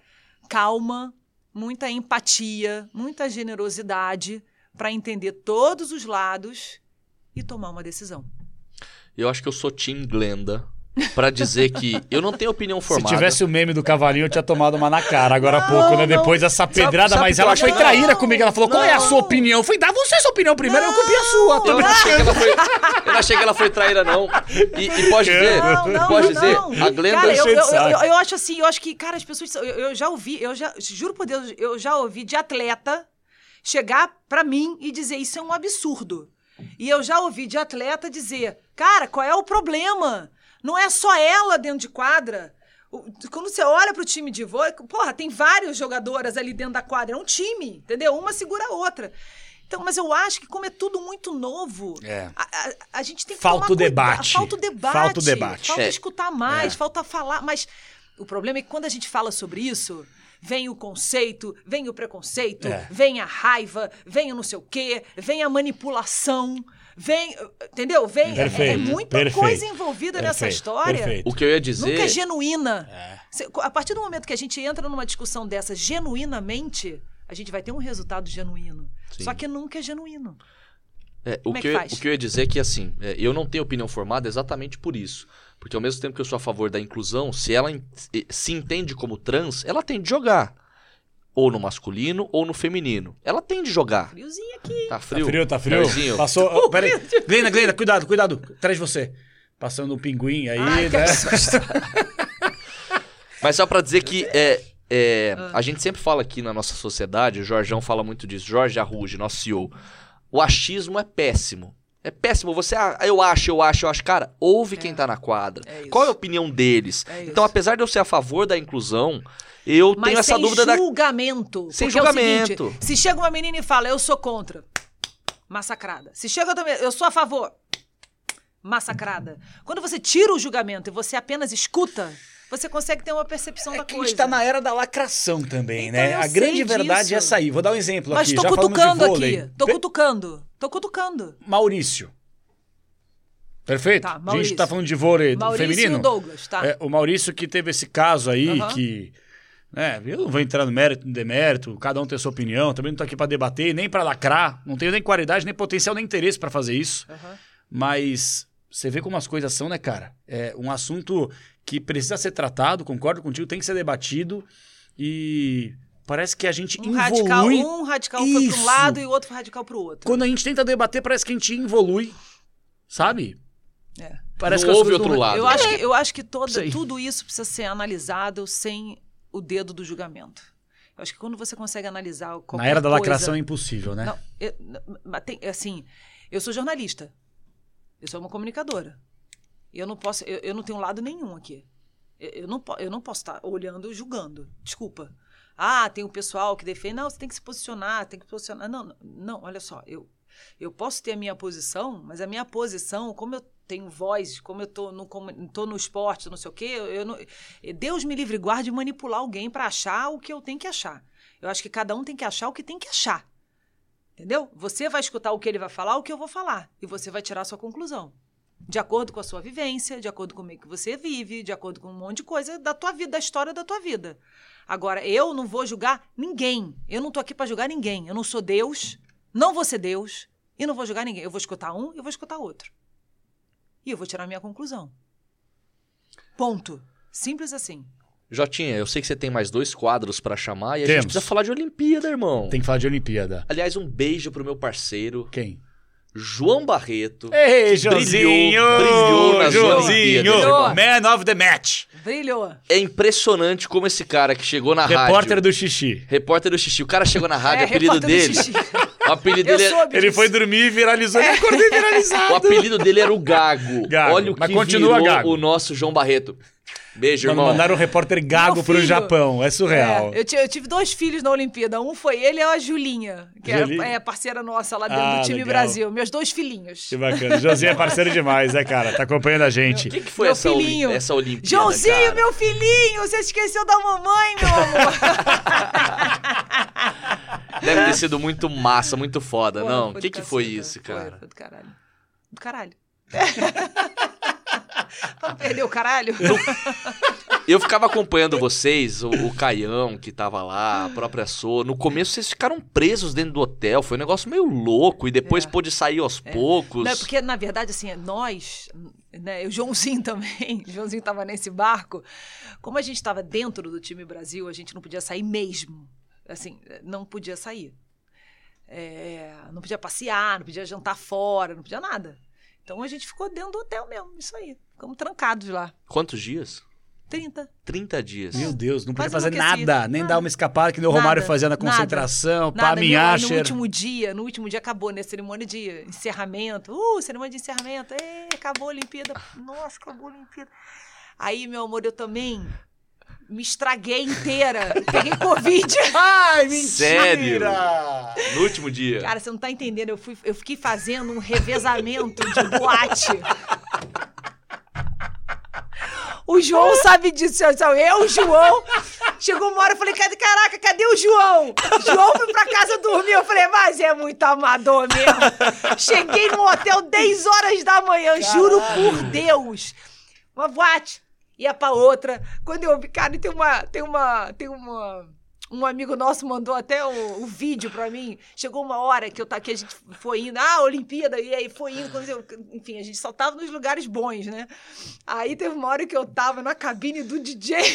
Speaker 3: calma, muita empatia, muita generosidade para entender todos os lados e tomar uma decisão.
Speaker 1: Eu acho que eu sou Tim Glenda para dizer que eu não tenho opinião formada.
Speaker 2: Se tivesse o meme do cavalinho, eu tinha tomado uma na cara agora há pouco, né? Depois dessa pedrada, sabe, mas ela foi traíra comigo. Ela falou: qual é a sua opinião? Eu falei: dá você sua opinião primeiro, não, eu copiei a sua.
Speaker 1: Eu não, achei que ela foi, eu não achei que ela foi traíra, não. E, e pode dizer, não, pode dizer, a Glenda.
Speaker 3: Cara, eu, eu, eu, eu, acho assim, eu acho que, cara, as pessoas. Eu, eu já ouvi, eu já, juro por Deus, eu já ouvi de atleta chegar para mim e dizer: isso é um absurdo. E eu já ouvi de atleta dizer: cara, qual é o problema? Não é só ela dentro de quadra. Quando você olha para o time de vôlei, porra, tem várias jogadoras ali dentro da quadra. É um time, entendeu? Uma segura a outra. Então, mas eu acho que como é tudo muito novo,
Speaker 2: é.
Speaker 3: a, a, a, gente tem que
Speaker 2: falta
Speaker 3: tomar
Speaker 2: o debate.
Speaker 3: Falta o debate.
Speaker 2: Falta o debate.
Speaker 3: Falta
Speaker 2: é.
Speaker 3: escutar mais, é. falta falar. Mas o problema é que quando a gente fala sobre isso, vem o conceito, vem o preconceito,
Speaker 2: É.
Speaker 3: vem a raiva, vem o não sei o quê, vem a manipulação. Vem, entendeu? Vem, é- é,
Speaker 2: Perfeito,
Speaker 3: muita
Speaker 2: perfeito,
Speaker 3: coisa envolvida nessa
Speaker 2: perfeito,
Speaker 3: história.
Speaker 2: perfeito.
Speaker 1: O que eu ia dizer.
Speaker 3: Nunca é genuína.
Speaker 2: É.
Speaker 3: A partir do momento que a gente entra numa discussão dessa genuinamente, a gente vai ter um resultado genuíno.
Speaker 1: Sim.
Speaker 3: Só que nunca é genuíno.
Speaker 1: É, o,
Speaker 3: é
Speaker 1: que
Speaker 3: que
Speaker 1: eu, o que eu ia dizer é que, assim, é, eu não tenho opinião formada exatamente por isso. Porque ao mesmo tempo que eu sou a favor da inclusão, se ela se entende como trans, ela tem de jogar. Ou no masculino ou no feminino. Ela tem de jogar.
Speaker 3: Friozinho aqui.
Speaker 1: Tá
Speaker 2: Tá
Speaker 1: frio?
Speaker 2: frio, tá frio.
Speaker 1: Melhorzinho?
Speaker 2: Passou. oh, peraí. Glenda, Glenda, cuidado, cuidado. Atrás de você. Passando um pinguim aí,
Speaker 3: Ai,
Speaker 2: né?
Speaker 1: Mas só pra dizer que é, é,
Speaker 3: Ah.
Speaker 1: a gente sempre fala aqui na nossa sociedade, o Jorjão fala muito disso, Jorge Arruge, nosso CEO. O achismo é péssimo. É péssimo. Você, ah, eu acho, eu acho, eu acho. Cara, ouve quem tá na quadra.
Speaker 3: É.
Speaker 1: Qual é a opinião deles?
Speaker 3: É
Speaker 1: então, apesar de eu ser a favor da inclusão, eu
Speaker 3: Mas
Speaker 1: tenho essa
Speaker 3: sem
Speaker 1: dúvida da.
Speaker 3: julgamento.
Speaker 1: Sem
Speaker 3: é
Speaker 1: julgamento.
Speaker 3: seguinte, se chega uma menina e fala, eu sou contra, massacrada. Se chega menina, eu sou a favor, massacrada. Quando você tira o julgamento e você apenas escuta, você consegue ter uma percepção
Speaker 2: É
Speaker 3: da
Speaker 2: que a
Speaker 3: coisa.
Speaker 2: gente tá na era da lacração também,
Speaker 3: Então,
Speaker 2: né? A grande verdade
Speaker 3: disso.
Speaker 2: é essa aí. Vou dar um exemplo
Speaker 3: Mas
Speaker 2: aqui.
Speaker 3: tô
Speaker 2: Já falamos de
Speaker 3: cutucando aqui. Tô cutucando. Tô cutucando.
Speaker 2: Maurício. Perfeito?
Speaker 3: Tá,
Speaker 2: a gente
Speaker 3: Maurício.
Speaker 2: tá falando de vôlei
Speaker 3: Maurício
Speaker 2: feminino.
Speaker 3: e o Douglas, tá?
Speaker 2: É, o Maurício que teve esse caso aí,
Speaker 3: Aham.
Speaker 2: que. Né, eu não vou entrar no mérito, no demérito, cada um tem a sua opinião, também não tô aqui pra debater, nem pra lacrar, não tenho nem qualidade, nem potencial, nem interesse pra fazer isso.
Speaker 3: Aham.
Speaker 2: Mas você vê como as coisas são, né, cara? É um assunto que precisa ser tratado, concordo contigo, tem que ser debatido e parece que a gente
Speaker 3: Um radical,
Speaker 2: evolui.
Speaker 3: um radical foi para um lado e o outro radical para o outro.
Speaker 2: Quando a gente tenta debater, parece que a gente evolui, sabe?
Speaker 3: É.
Speaker 2: Parece
Speaker 1: Não
Speaker 2: que
Speaker 1: houve outro
Speaker 2: não-
Speaker 1: lado.
Speaker 3: Eu acho que, eu acho que toda, tudo isso precisa ser analisado sem o dedo do julgamento. Eu acho que quando você consegue analisar qualquer
Speaker 2: Na era da
Speaker 3: coisa-
Speaker 2: lacração é impossível, né?
Speaker 3: Não, eu, não, tem- assim, eu sou jornalista. Eu sou uma comunicadora. Eu não posso, eu, eu não tenho lado nenhum aqui. Eu, eu não, eu não posso estar olhando e julgando. Desculpa. Ah, tem o pessoal que defende. Não, você tem que se posicionar, tem que se posicionar. Não, não, não, olha só, eu, eu posso ter a minha posição, mas a minha posição, como eu tenho voz, como eu tô no, como, tô no esporte, não sei o quê, eu, eu não, Deus me livre guarde de manipular alguém para achar o que eu tenho que achar. Eu acho que cada um tem que achar o que tem que achar. Entendeu? Você vai escutar o que ele vai falar, o que eu vou falar. E você vai tirar a sua conclusão. De acordo com a sua vivência, de acordo com o que você vive, de acordo com um monte de coisa da tua vida, da história da tua vida. Agora, eu não vou julgar ninguém. Eu não tô aqui para julgar ninguém. Eu não sou Deus, não vou ser Deus e não vou julgar ninguém. Eu vou escutar um e eu vou escutar outro. E eu vou tirar a minha conclusão. Ponto. Simples assim.
Speaker 1: Jotinha, eu sei que você tem mais dois quadros pra chamar e a
Speaker 2: Temos.
Speaker 1: gente precisa falar de Olimpíada, irmão.
Speaker 2: Tem que falar de Olimpíada.
Speaker 1: Aliás, um beijo pro meu parceiro,
Speaker 2: Quem?
Speaker 1: João Barreto.
Speaker 2: Ei,
Speaker 1: Joãozinho! brilhou nas
Speaker 2: Joãozinho! Man of the match!
Speaker 3: Brilhou.
Speaker 1: É impressionante como esse cara que chegou na
Speaker 2: Repórter
Speaker 1: rádio...
Speaker 2: do xixi.
Speaker 1: Repórter do xixi. O cara chegou na rádio,
Speaker 3: É,
Speaker 1: o apelido
Speaker 3: repórter do
Speaker 1: dele... O apelido dele... é-
Speaker 2: Ele foi dormir e viralizou. Ele acordei viralizado.
Speaker 1: O apelido dele era o Gago.
Speaker 2: Gago,
Speaker 1: Olha o
Speaker 2: mas
Speaker 1: que
Speaker 2: continua
Speaker 1: virou
Speaker 2: Gago.
Speaker 1: o nosso João Barreto. Beijo,
Speaker 2: Mano,
Speaker 1: irmão.
Speaker 2: mandaram um repórter gago pro. Japão. É surreal.
Speaker 3: É, eu, eu tive dois filhos na Olimpíada. Um foi ele e a Julinha, que
Speaker 2: Julinha?
Speaker 3: é, é parceira nossa lá dentro
Speaker 2: Ah,
Speaker 3: do time
Speaker 2: legal.
Speaker 3: Brasil. Meus dois filhinhos.
Speaker 2: Que bacana. Josinho é parceiro demais, né, cara? Tá acompanhando a gente.
Speaker 1: O que, que foi
Speaker 3: Meu
Speaker 1: essa,
Speaker 3: filhinho.
Speaker 1: essa Olimpíada,
Speaker 3: Joãozinho,
Speaker 1: cara?
Speaker 3: meu filhinho! Você esqueceu da mamãe, meu amor!
Speaker 1: Deve ter sido muito massa, muito foda,
Speaker 3: Pô,
Speaker 1: não? O
Speaker 3: foi
Speaker 1: que, que foi isso,
Speaker 3: Foi,
Speaker 1: cara?
Speaker 3: Foi do caralho. Do caralho. Vamos perder o caralho?
Speaker 1: Eu ficava acompanhando vocês, o, o Caião que tava lá, a própria So. No começo vocês ficaram presos dentro do hotel, foi um negócio meio louco e depois
Speaker 3: É.
Speaker 1: pôde sair aos poucos.
Speaker 3: Não, é porque, na verdade, assim, nós, né, o Joãozinho também, o Joãozinho estava nesse barco. Como a gente estava dentro do time Brasil, a gente não podia sair mesmo. Assim, não podia sair. É, não podia passear, não podia jantar fora, não podia nada. Então a gente ficou dentro do hotel mesmo, isso aí. Ficamos trancados lá.
Speaker 1: Quantos dias?
Speaker 3: 30.
Speaker 1: 30 dias.
Speaker 2: Meu Deus, não podia
Speaker 3: Quase
Speaker 2: fazer
Speaker 3: enlouquecido.
Speaker 2: nada, nem
Speaker 3: Nada.
Speaker 2: dar uma escapada que nem o Romário
Speaker 3: Nada,
Speaker 2: fazia na
Speaker 3: nada,
Speaker 2: concentração, pá,
Speaker 3: Nada, meu,
Speaker 2: minha
Speaker 3: no último dia, no último dia acabou, né? Cerimônia de encerramento. Uh, cerimônia de encerramento. Ê, acabou a Olimpíada. Nossa, acabou a Olimpíada. Aí, meu amor, eu também me estraguei inteira. Peguei Covid.
Speaker 2: Ai, mentira!
Speaker 1: Sério? No último dia.
Speaker 3: Cara, você não tá entendendo. Eu, fui, eu fiquei fazendo um revezamento de boate. O João sabe disso. Eu, o João. Chegou uma hora, eu falei, cadê, caraca, cadê o João? O João foi pra casa dormir. Eu falei, mas é muito amador mesmo. Cheguei no hotel 10 horas da manhã, juro por Deus. Uma boate. Ia pra outra. Quando eu vi, cara, tem uma. Tem uma. Tem uma. Um amigo nosso mandou até o, o vídeo pra mim. Chegou uma hora que eu tá que a gente foi indo, ah, Olimpíada, e aí foi indo, quando eu- enfim, a gente só tava nos lugares bons, né? Aí teve uma hora que eu tava na cabine do DJ.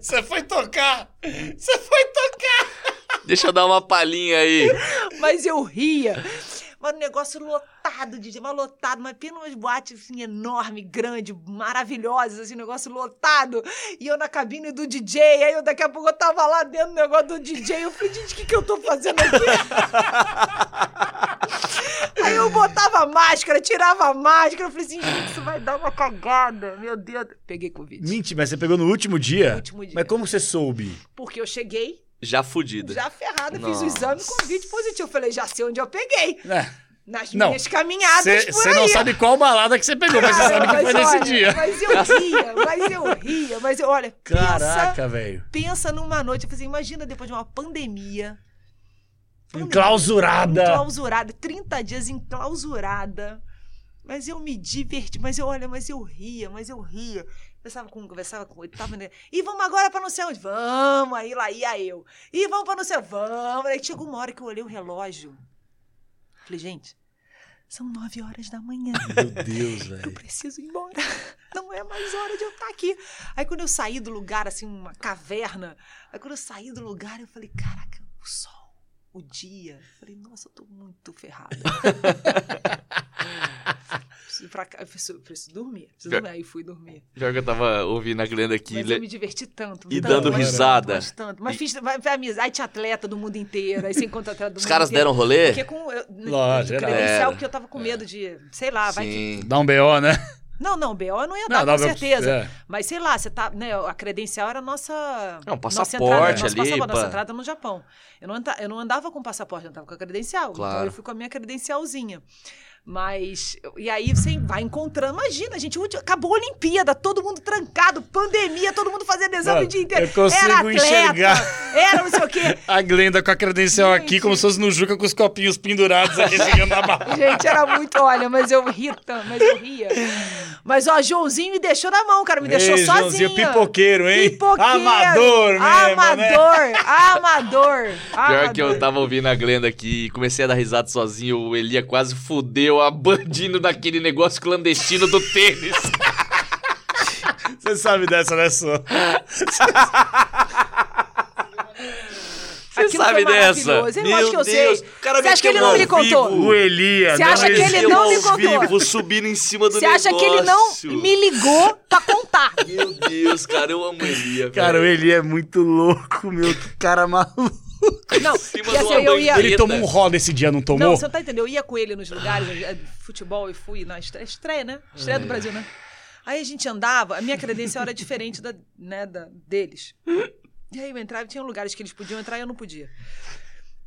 Speaker 2: Você foi tocar! Você foi tocar!
Speaker 1: Deixa eu dar uma palhinha aí.
Speaker 3: Mas eu ria. Mas um negócio lotado, DJ, mas lotado, mas pena umas boates assim, enorme, grande, maravilhosas, assim, negócio lotado. E eu na cabine do DJ, aí eu daqui a pouco eu tava lá dentro do negócio do DJ, eu falei, gente, o que, que eu tô fazendo aqui? aí eu botava máscara, tirava a máscara, eu falei assim, gente, isso vai dar uma cagada, meu Deus. Peguei Covid.
Speaker 2: Mentira, mas você pegou no último dia?
Speaker 3: No último dia.
Speaker 2: Mas como você soube?
Speaker 3: Porque eu cheguei
Speaker 1: Já fudida.
Speaker 3: já ferrada, fiz
Speaker 1: Nossa.
Speaker 3: o exame, Covid positivo. Eu falei, já sei onde eu peguei.
Speaker 2: É.
Speaker 3: nas
Speaker 2: Não,
Speaker 3: minhas caminhadas
Speaker 2: Você não sabe qual balada que você pegou, mas você
Speaker 3: Cara,
Speaker 2: sabe que foi nesse
Speaker 3: olha,
Speaker 2: dia.
Speaker 3: Mas eu ria, mas eu ria, mas eu, olha,
Speaker 2: Caraca, velho.
Speaker 3: pensa numa noite, eu falei, assim, imagina depois de uma pandemia. pandemia,
Speaker 2: Enclausurada.
Speaker 3: Enclausurada, 30 dias enclausurada. Mas eu me diverti, mas eu, olha, mas eu ria, mas eu ria. Conversava com, conversava com ele, tava, né? E vamos agora pra não sei onde? Vamos, aí lá ia eu. E vamos pra não sei vamos. Aí chegou uma hora que eu olhei o relógio. Falei, gente, são nove horas da manhã.
Speaker 2: Meu Deus,
Speaker 3: Eu
Speaker 2: velho.
Speaker 3: preciso ir embora. Não é mais hora de eu estar aqui. Aí quando eu saí do lugar, assim, uma caverna, aí quando eu saí do lugar, eu falei, caraca, o sol, o dia. Eu falei, nossa, eu tô muito ferrada. preciso pra preciso, preciso dormir. Preciso dormir. Aí fui dormir.
Speaker 1: Já que eu tava ouvindo a Glenda aqui.
Speaker 3: Mas
Speaker 1: le-
Speaker 3: eu me diverti tanto.
Speaker 1: E
Speaker 3: tanto,
Speaker 1: dando
Speaker 3: mas
Speaker 1: risada.
Speaker 3: tanto, mas tanto. Mas fiz vai, vai amizade, aí tinha atleta do mundo inteiro, aí você encontra atleta do
Speaker 1: Os
Speaker 3: mundo
Speaker 1: caras
Speaker 3: inteiro.
Speaker 1: deram rolê?
Speaker 3: Porque com eu,
Speaker 2: Lógico, era.
Speaker 3: credencial
Speaker 1: Era.
Speaker 3: que eu tava com medo de, sei lá, vai que
Speaker 1: Sim.
Speaker 2: Dá um BO, né?
Speaker 3: Não, não, BO eu não ia
Speaker 2: Não,
Speaker 3: dar,
Speaker 2: dá
Speaker 3: com certeza.
Speaker 2: é.
Speaker 3: Mas sei lá, você tá, né, a credencial era a nossa
Speaker 1: É um
Speaker 3: nossa
Speaker 1: passaporte
Speaker 3: entrada, nosso
Speaker 1: ali,
Speaker 3: passaporte, nossa entrada no Japão. Eu não, anda- eu não andava com passaporte, eu andava com a credencial. Então
Speaker 1: Claro.
Speaker 3: eu fui com a minha credencialzinha. Mas, e aí você vai encontrando. Imagina, gente, acabou a Olimpíada, todo mundo trancado, pandemia, todo mundo fazendo exame
Speaker 2: Mano,
Speaker 3: o dia inteiro.
Speaker 2: eu consigo
Speaker 3: era atleta,
Speaker 2: enxergar.
Speaker 3: Era não sei o quê.
Speaker 2: A Glenda com a credencial
Speaker 3: Gente.
Speaker 2: aqui, como se fosse no Juca com os copinhos pendurados aqui, chegando na barra.
Speaker 3: Gente, era muito, olha, mas eu ria, mas eu ria. Mas, ó, Joãozinho me deixou na mão, cara, me deixou
Speaker 2: Ei,
Speaker 3: sozinha.
Speaker 2: Joãozinho, pipoqueiro, hein?
Speaker 3: Pipoqueiro.
Speaker 2: Amador mesmo, né?
Speaker 3: Amador, amador.
Speaker 1: Pior que eu
Speaker 3: amador.
Speaker 1: tava ouvindo a Glenda aqui e comecei a dar risada sozinho, o Elia quase fudeu a bandino daquele negócio clandestino do tênis.
Speaker 2: Você sabe dessa, né, Sô?
Speaker 1: Você
Speaker 3: Aquilo
Speaker 1: sabe dessa?
Speaker 3: maravilhoso. Eu acho que eu sei.
Speaker 1: o cara
Speaker 3: Você acha que ele não me contou?
Speaker 2: O Elia,
Speaker 3: Você acha que ele não me contou?
Speaker 1: vivo, subindo em cima do
Speaker 3: Você acha que ele não
Speaker 1: negócio.
Speaker 3: me ligou pra contar?
Speaker 1: Meu Deus, cara, eu amo Elia,
Speaker 2: Cara, o
Speaker 1: velho.
Speaker 2: Elia é muito louco, meu. Que cara maluco.
Speaker 3: Não,
Speaker 1: de
Speaker 3: assim, eu ia...
Speaker 2: Ele tomou um roda esse dia, não tomou?
Speaker 3: Não, você não tá entendendo. Eu ia com ele nos lugares, eh, futebol, e fui na estreia, estreia, né? Estreia do Brasil, né? Aí a gente andava, a minha credencial era diferente da, né, da, deles. E aí eu entrava, tinha lugares que eles podiam entrar e eu não podia.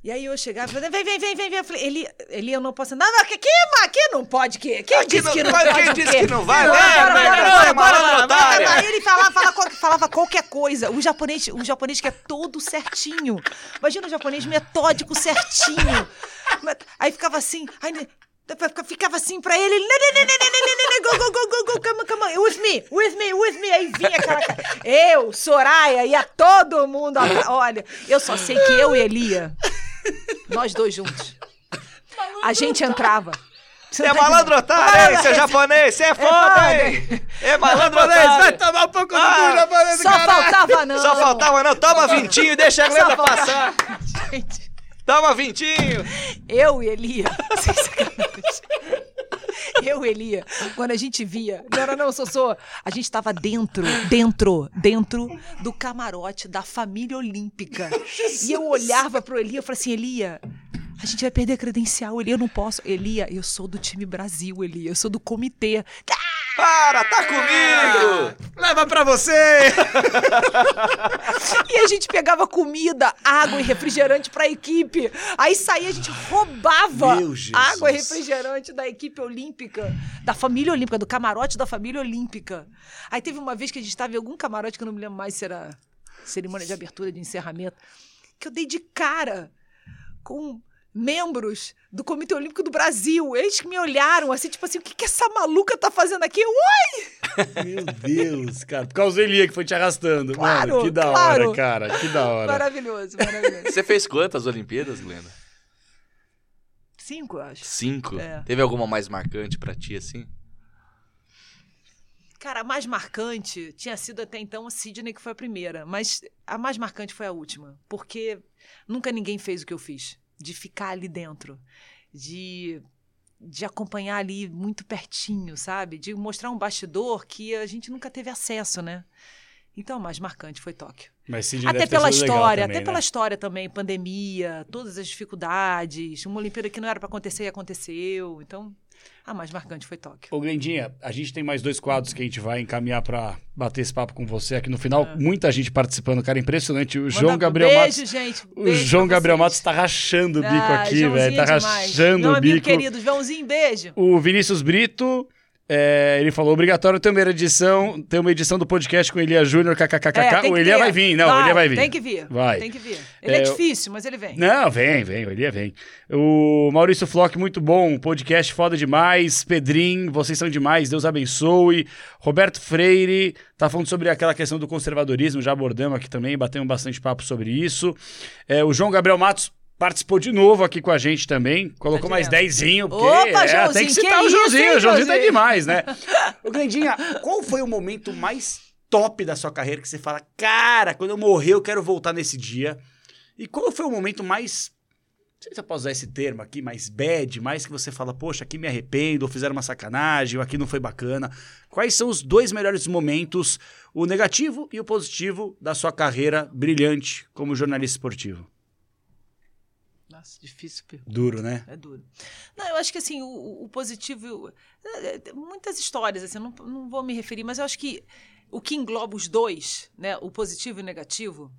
Speaker 3: E aí eu chegava e falei, vem, vem, vem, vem, vem. Eu falei, ele, ele eu não posso andar. Não, aqui, aqui não pode, que, quem
Speaker 1: Aqui
Speaker 3: disse
Speaker 1: não
Speaker 3: que não
Speaker 1: pode,
Speaker 3: pode?
Speaker 1: quem disse que não vai?
Speaker 3: Bora,
Speaker 1: Vai,
Speaker 3: bora,
Speaker 1: vai,
Speaker 3: bora,
Speaker 1: vai,
Speaker 3: bora,
Speaker 1: vai,
Speaker 3: bora, bora,
Speaker 1: otária.
Speaker 3: Aí ele falava, falava, falava qualquer coisa. O japonês, o japonês que é todo certinho. Imagina o japonês metódico, certinho. Aí ficava assim, aí ficava assim pra ele, ele, "Né, né, né, né, né, né, né, go, go, go, go, go, come come on, with me, with me, with me. Aí vinha aquela. Eu, Soraya, ia todo mundo. Olha, eu só sei que eu e Elia, nós dois juntos, a gente entrava. Você
Speaker 1: É
Speaker 3: tá
Speaker 1: malandro
Speaker 3: entendendo?
Speaker 1: otário, hein, seu
Speaker 3: Malandro-
Speaker 1: japonês? Você é foda, hein? É malandro
Speaker 2: Japonês, vai tomar um pouco do
Speaker 1: Ah,
Speaker 2: cu, japonês,
Speaker 3: Só
Speaker 2: caralho.
Speaker 3: faltava não.
Speaker 1: Só faltava não. Toma vintinho e deixa a Glenda passar.
Speaker 3: Gente,
Speaker 1: Toma vintinho.
Speaker 3: eu e Elia. sem sacanagem. Eu Elia, quando a gente via. Não, não, não, Sossô. A gente tava dentro, dentro, dentro do camarote da família olímpica. E eu olhava pro Elia e falava assim: Elia. A gente vai perder a credencial, Elia, eu não posso. Elia, eu sou do time Brasil, Elia, eu sou do comitê.
Speaker 1: Para, tá comigo.
Speaker 2: Leva pra você!
Speaker 3: E a gente pegava comida, água e refrigerante pra equipe. Aí saía, a gente roubava água e refrigerante da equipe olímpica, da família olímpica, do camarote da família olímpica. Aí teve uma vez que a gente estava em algum camarote, que eu não me lembro mais se era cerimônia de abertura, de encerramento, que eu dei de cara com membros do Comitê Olímpico do Brasil. Eles que me olharam assim, tipo assim, o que, que essa maluca tá fazendo aqui? Eu, Oi!
Speaker 2: Meu Deus, cara. Por causa do Elia que foi te arrastando.
Speaker 3: Claro,
Speaker 2: Mano, que da
Speaker 3: claro.
Speaker 2: hora, cara. Que da hora.
Speaker 3: Maravilhoso, maravilhoso.
Speaker 1: Você fez quantas Olimpíadas, Glenda?
Speaker 3: Cinco, eu acho.
Speaker 1: Cinco.
Speaker 3: É.
Speaker 1: Teve alguma mais marcante pra ti, assim?
Speaker 3: Cara, a mais marcante tinha sido até então a Sidney, que foi a primeira. Mas a mais marcante foi a última. Porque nunca ninguém fez o que eu fiz. De ficar ali dentro. De, de acompanhar ali muito pertinho, sabe? De mostrar um bastidor que a gente nunca teve acesso, né? Então, a mais marcante foi Tóquio. Até pela história,
Speaker 2: também,
Speaker 3: até pela
Speaker 2: né?
Speaker 3: história também, pandemia, todas as dificuldades, uma Olimpíada que não era para acontecer e aconteceu. Então, a mais marcante foi Tóquio.
Speaker 2: Ô, Glendinha, a gente tem mais dois quadros que a gente vai encaminhar pra bater esse papo com você aqui no final. Muita gente participando, cara, impressionante. O João
Speaker 3: Manda-
Speaker 2: Gabriel
Speaker 3: beijo,
Speaker 2: Matos.
Speaker 3: gente.
Speaker 2: O João Gabriel. Matos tá rachando o bico
Speaker 3: Ah,
Speaker 2: aqui, velho. Tá
Speaker 3: demais.
Speaker 2: rachando
Speaker 3: Meu
Speaker 2: o
Speaker 3: amigo
Speaker 2: bico.
Speaker 3: querido, Joãozinho, beijo.
Speaker 2: O Vinícius Brito, é, ele falou: obrigatório ter uma edição, ter uma edição do podcast com Elia Júnior, kkkk.
Speaker 3: É,
Speaker 2: o Elia
Speaker 3: ter.
Speaker 2: vai vir, não, o Elia vai vir.
Speaker 3: Tem que vir.
Speaker 2: Vai.
Speaker 3: Tem que vir. Ele é,
Speaker 2: É,
Speaker 3: difícil, mas ele vem.
Speaker 2: Não, vem, vem, o Elia vem. O Maurício Flock, muito bom, podcast foda demais. Pedrinho, vocês são demais, Deus abençoe. Roberto Freire, tá falando sobre aquela questão do conservadorismo, já abordamos aqui também, batemos bastante papo sobre isso. É, o João Gabriel Matos participou de novo aqui com a gente também, colocou mais dezinho, porque
Speaker 3: Opa,
Speaker 2: é, tem
Speaker 3: Joãozinho,
Speaker 2: que
Speaker 3: que
Speaker 2: citar o
Speaker 3: isso,
Speaker 2: Joãozinho,
Speaker 3: hein,
Speaker 2: o Joãozinho tá demais, né? Ô, Glendinha, qual foi o momento mais top da sua carreira que você fala, cara, quando eu morrer eu quero voltar nesse dia? E qual foi o momento mais não sei se eu posso usar esse termo aqui, mais bad, mais que você fala, poxa, aqui me arrependo, ou fizeram uma sacanagem, ou aqui não foi bacana. Quais são os dois melhores momentos, o negativo e o positivo, da sua carreira brilhante como jornalista esportivo?
Speaker 3: Nossa, difícil. pergunta.
Speaker 2: Duro, né?
Speaker 3: É duro. Não, eu acho que assim, o- o, positivo. é, é, tem muitas histórias, assim, eu não, não vou me referir, mas eu acho que o que engloba os dois, né? O positivo e o negativo,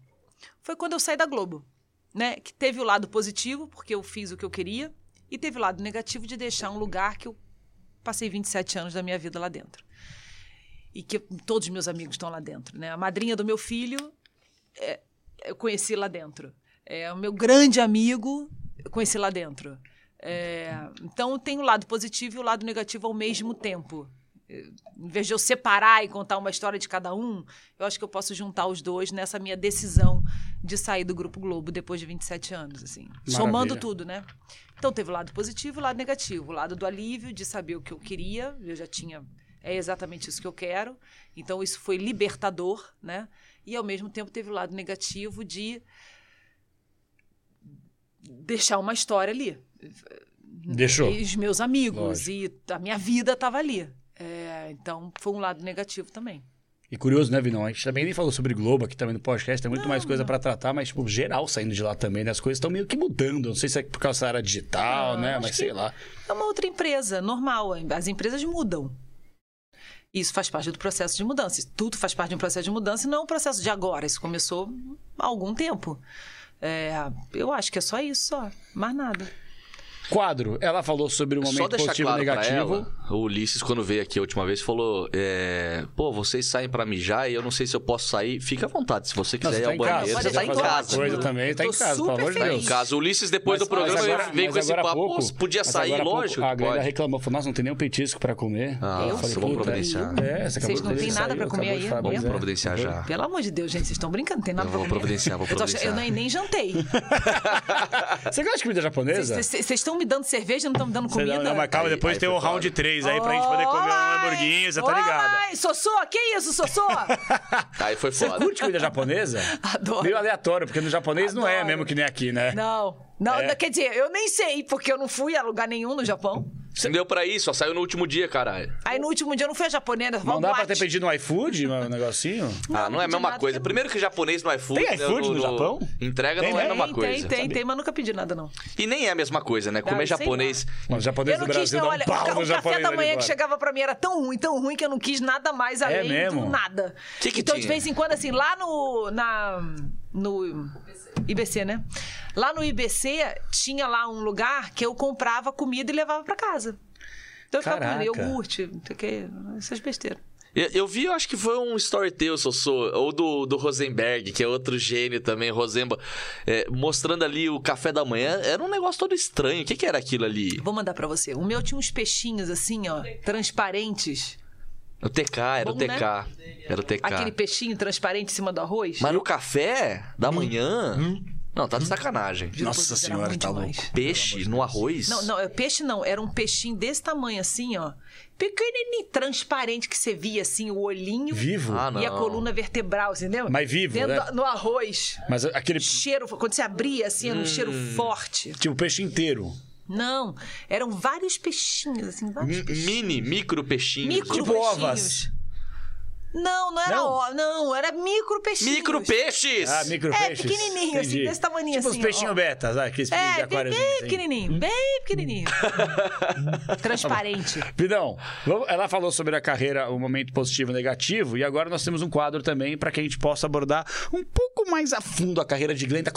Speaker 3: foi quando eu saí da Globo. Né? Que teve o lado positivo, porque eu fiz o que eu queria, e teve o lado negativo de deixar um lugar que eu passei 27 anos da minha vida lá dentro. E que todos os meus amigos estão lá dentro. Né? A madrinha do meu filho, é, eu conheci lá dentro. É, o meu grande amigo, conheci lá dentro. É, então tem o lado positivo e o lado negativo ao mesmo tempo. É, Em vez de eu separar e contar uma história de cada um, eu acho que eu posso juntar os dois nessa minha decisão de sair do Grupo Globo depois de 27 anos, assim. Somando tudo, né? Então teve o lado positivo e o lado negativo. O lado do alívio, de saber o que eu queria, eu já tinha. É exatamente isso que eu quero. Então isso foi libertador, né? E ao mesmo tempo teve o lado negativo de deixar uma história ali.
Speaker 2: Deixou.
Speaker 3: E os meus amigos
Speaker 2: Lógico.
Speaker 3: e a minha vida estava ali. É, então foi um lado negativo também.
Speaker 2: E curioso, né, Vinão? A gente também nem falou sobre Globo aqui também no podcast, tem muito mais coisa pra tratar, mas, tipo, geral saindo de lá também, né? As coisas estão meio que mudando. Não sei se é por causa da área digital,
Speaker 3: Ah,
Speaker 2: né? Mas sei lá.
Speaker 3: É uma outra empresa, normal. As empresas mudam. Isso faz parte do processo de mudança. Tudo faz parte de um processo de mudança e não é um processo de agora. Isso começou há algum tempo. É, eu acho que é só isso, só. Mais nada.
Speaker 2: Quadro, ela falou sobre o
Speaker 1: Só
Speaker 2: momento
Speaker 1: deixar
Speaker 2: positivo
Speaker 1: claro
Speaker 2: e negativo.
Speaker 1: pra ela, o Ulisses, quando veio aqui a última vez, falou: é, Pô, vocês saem pra mijar e eu não sei se eu posso sair. Fica à vontade. Se você
Speaker 2: Não,
Speaker 1: quiser
Speaker 2: você
Speaker 1: ir
Speaker 2: tá
Speaker 1: ao
Speaker 2: em casa.
Speaker 1: banheiro,
Speaker 3: Pode
Speaker 1: você tá em casa.
Speaker 3: casa.
Speaker 2: Coisa também, tá em casa, pelo amor de. Deus.
Speaker 1: Em casa, o Ulisses, depois
Speaker 2: Mas-
Speaker 1: do programa,
Speaker 2: agora-
Speaker 1: veio com esse papo.
Speaker 2: pouco-
Speaker 1: Pô, podia sair, lógico.
Speaker 2: A
Speaker 1: pode.
Speaker 2: reclamou, falou, nossa, não tem nenhum petisco pra comer.
Speaker 1: Ah,
Speaker 2: eu falei,
Speaker 1: vamos providenciar.
Speaker 2: É,
Speaker 3: Vocês não
Speaker 2: dizer
Speaker 3: nada
Speaker 2: aí,
Speaker 3: comer aí
Speaker 1: Vamos
Speaker 2: pois é.
Speaker 1: providenciar já.
Speaker 3: Pelo amor de Deus, gente, vocês estão brincando, não tem nada
Speaker 1: Eu
Speaker 3: pra
Speaker 1: vou
Speaker 3: comer.
Speaker 1: providenciar, vou providenciar.
Speaker 3: eu nem, nem jantei.
Speaker 2: Você gosta de comida japonesa?
Speaker 3: Vocês estão me dando cerveja, não estão me dando
Speaker 2: Você
Speaker 3: comida?
Speaker 2: não, não, mas calma, depois
Speaker 1: aí
Speaker 2: tem o round
Speaker 1: foda.
Speaker 2: 3 aí pra gente poder comer um hamburguinho, você tá ligado?
Speaker 3: Ai, Sossô, que isso, Sossô?
Speaker 1: Aí foi
Speaker 2: Você
Speaker 1: foda.
Speaker 2: curte comida japonesa?
Speaker 3: Adoro.
Speaker 2: Meio aleatório, porque no japonês não é
Speaker 3: Adoro.
Speaker 2: mesmo que nem aqui, né?
Speaker 3: Não, não,
Speaker 2: É.
Speaker 3: quer dizer, eu nem sei, porque eu não fui a lugar nenhum no Japão.
Speaker 1: Não deu pra ir, só saiu no último dia, caralho.
Speaker 3: Aí no último dia eu não fui a japonesa,
Speaker 2: Não dá pra ter pedido no iFood um negocinho?
Speaker 1: ah, não é a mesma coisa. Primeiro que japonês no iFood.
Speaker 2: Tem iFood no Japão?
Speaker 1: Entrega
Speaker 2: Tem,
Speaker 1: não é a mesma
Speaker 3: Tem,
Speaker 1: coisa.
Speaker 3: tem, tem, tem, mas nunca pedi nada, não.
Speaker 1: E nem é a mesma coisa, né? Comer japonês.
Speaker 2: Mas o japonês
Speaker 3: eu
Speaker 2: do
Speaker 3: não quis,
Speaker 2: Brasil
Speaker 3: não,
Speaker 2: dá um pau
Speaker 3: o, ca-
Speaker 2: no
Speaker 3: o café
Speaker 2: japonês
Speaker 3: da manhã que chegava pra mim era tão ruim, tão ruim que eu não quis nada mais
Speaker 2: É
Speaker 3: além
Speaker 2: mesmo?
Speaker 3: do nada.
Speaker 1: Que que
Speaker 3: então, de vez em quando, assim, lá no. Na, no IBC, né? Lá no IBC tinha lá um lugar que eu comprava comida e levava pra casa. Então eu ficava comendo iogurte, não sei o que, essas besteiras.
Speaker 1: Eu, eu vi, eu acho que foi um story teu, Sossô, ou do, do Rosenberg, que é outro gênio também, Rosemba, é, mostrando ali o café da manhã. Era um negócio todo estranho. O que, que era aquilo ali?
Speaker 3: Vou mandar pra você. O meu tinha uns peixinhos assim, ó, transparentes.
Speaker 1: O TK, era o
Speaker 3: Bom, né?
Speaker 1: TK. Era o TK.
Speaker 3: Aquele peixinho transparente em cima do arroz.
Speaker 1: Mas no café da manhã. Não, tá de sacanagem.
Speaker 3: Juro
Speaker 2: Nossa senhora, tá
Speaker 3: demais.
Speaker 2: louco.
Speaker 1: Peixe no arroz?
Speaker 3: Não, não, é peixe não. Era um peixinho desse tamanho assim, ó. Pequenininho, transparente, que você via assim, o olhinho
Speaker 2: Vivo?
Speaker 1: Ah, não.
Speaker 3: e a coluna vertebral, entendeu?
Speaker 2: Mas vivo,
Speaker 3: Dentro
Speaker 2: né?
Speaker 3: no arroz.
Speaker 2: Mas aquele,
Speaker 3: Cheiro, quando você abria assim, era um cheiro
Speaker 1: Hum.
Speaker 3: forte.
Speaker 2: tipo, peixe inteiro.
Speaker 3: Não, eram vários peixinhos, assim, vários peixinhos.
Speaker 1: Mini, micro peixinhos.
Speaker 3: Micro
Speaker 2: Tipo
Speaker 3: peixinhos.
Speaker 2: ovas.
Speaker 3: Não, não era
Speaker 2: Não?
Speaker 3: ó, não, era micro peixinhos.
Speaker 1: Micro peixes!
Speaker 2: Ah, micro
Speaker 3: É,
Speaker 2: peixes.
Speaker 3: pequenininho, assim,
Speaker 2: Entendi.
Speaker 3: desse tamanhinho
Speaker 2: tipo
Speaker 3: assim,
Speaker 2: os peixinhos
Speaker 3: ó.
Speaker 2: betas, ah, aqueles de
Speaker 3: É, bem,
Speaker 2: aquáriozinho.
Speaker 3: bem
Speaker 2: assim.
Speaker 3: pequenininho, bem pequenininho. Transparente.
Speaker 2: Vidão, vamos- ela falou sobre a carreira, o momento positivo e negativo, e agora nós temos um quadro também para que a gente possa abordar um pouco mais a fundo a carreira de Glenda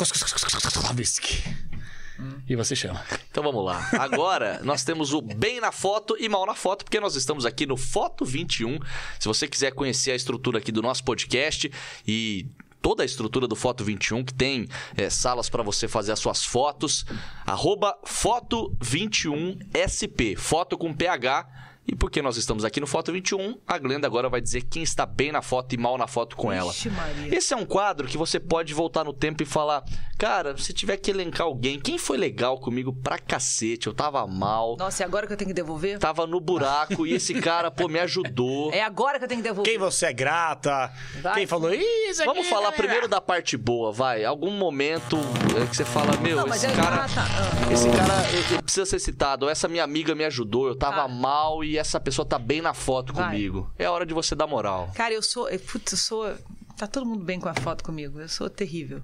Speaker 2: E você chama.
Speaker 1: Então vamos lá. Agora nós temos o bem na foto e mal na foto, porque nós estamos aqui no Foto 21. Se você quiser conhecer a estrutura aqui do nosso podcast e toda a estrutura do Foto 21, que tem é, salas para você fazer as suas fotos, arroba Foto 21SP, foto com PH. E porque nós estamos aqui no Foto 21, a Glenda agora vai dizer quem está bem na foto e mal na foto com ela.
Speaker 3: Ixi, Maria.
Speaker 1: Esse é um quadro que você pode voltar no tempo e falar: Cara, se tiver que elencar alguém, quem foi legal comigo pra cacete? Eu tava mal,
Speaker 3: Nossa, é agora que eu tenho que devolver?
Speaker 1: tava no buraco e esse cara, pô, me ajudou.
Speaker 3: É agora que eu tenho que devolver.
Speaker 2: Quem você é grata?
Speaker 3: Vai.
Speaker 2: Quem falou isso aqui?
Speaker 1: Vamos falar primeiro da parte boa, vai. Algum momento é, que você fala: Meu,
Speaker 3: Não,
Speaker 1: esse
Speaker 3: é-
Speaker 1: cara.
Speaker 3: ah, tá. Ah.
Speaker 1: Esse cara ele- ele precisa ser citado. Essa minha amiga me ajudou, eu tava
Speaker 3: Tá.
Speaker 1: mal e essa pessoa tá bem na foto
Speaker 3: Vai.
Speaker 1: comigo. É hora de você dar moral.
Speaker 3: Cara, eu sou. eu- Putz, eu sou. Tá todo mundo bem com a foto comigo. Eu sou terrível.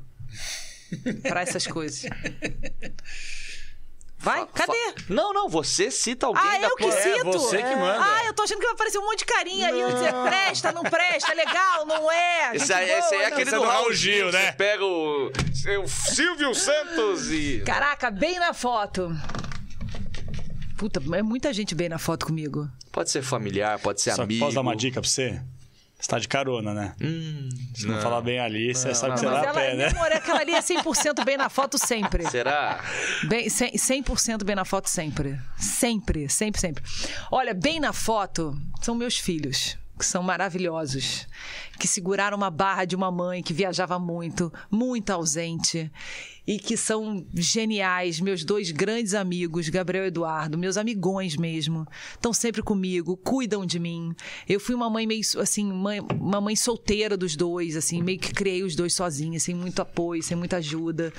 Speaker 3: pra essas coisas. Vai,
Speaker 1: Fa-
Speaker 3: cadê?
Speaker 1: Não, não, você cita alguém
Speaker 3: Ah,
Speaker 1: da
Speaker 3: eu que
Speaker 1: tua-
Speaker 2: É,
Speaker 3: cito.
Speaker 2: você que manda.
Speaker 3: Ah, eu tô achando que vai aparecer um monte de carinha aí. Dizer, presta, não presta, é legal, não é.
Speaker 1: Esse aí, esse aí é
Speaker 3: boa,
Speaker 1: aquele do
Speaker 2: do
Speaker 1: Raul Gil,
Speaker 2: Gil, né?
Speaker 1: Você pega o, o Silvio Santos e.
Speaker 3: Caraca, bem na foto. Puta, é muita gente bem na foto comigo.
Speaker 1: Pode ser familiar, pode ser
Speaker 2: Só
Speaker 1: amigo.
Speaker 2: posso dar uma dica pra você? Você tá de carona, né?
Speaker 1: Hum,
Speaker 2: Se não, falar bem ali, você sabe que você
Speaker 3: Mas
Speaker 2: vai a pé, né?
Speaker 3: meu amor, aquela ali é 100% bem na foto sempre.
Speaker 1: Será?
Speaker 3: Bem, 100%, 100% bem na foto sempre. Sempre, sempre, sempre. Olha, bem na foto são meus filhos, que são maravilhosos, que seguraram uma barra de uma mãe que viajava muito, muito ausente, e que são geniais, meus dois grandes amigos, Gabriel e Eduardo, meus amigões mesmo, estão sempre comigo, cuidam de mim. Eu fui uma mãe meio assim, mãe- uma mãe solteira dos dois, assim, meio que criei os dois sozinha, sem muito apoio, sem muita ajuda,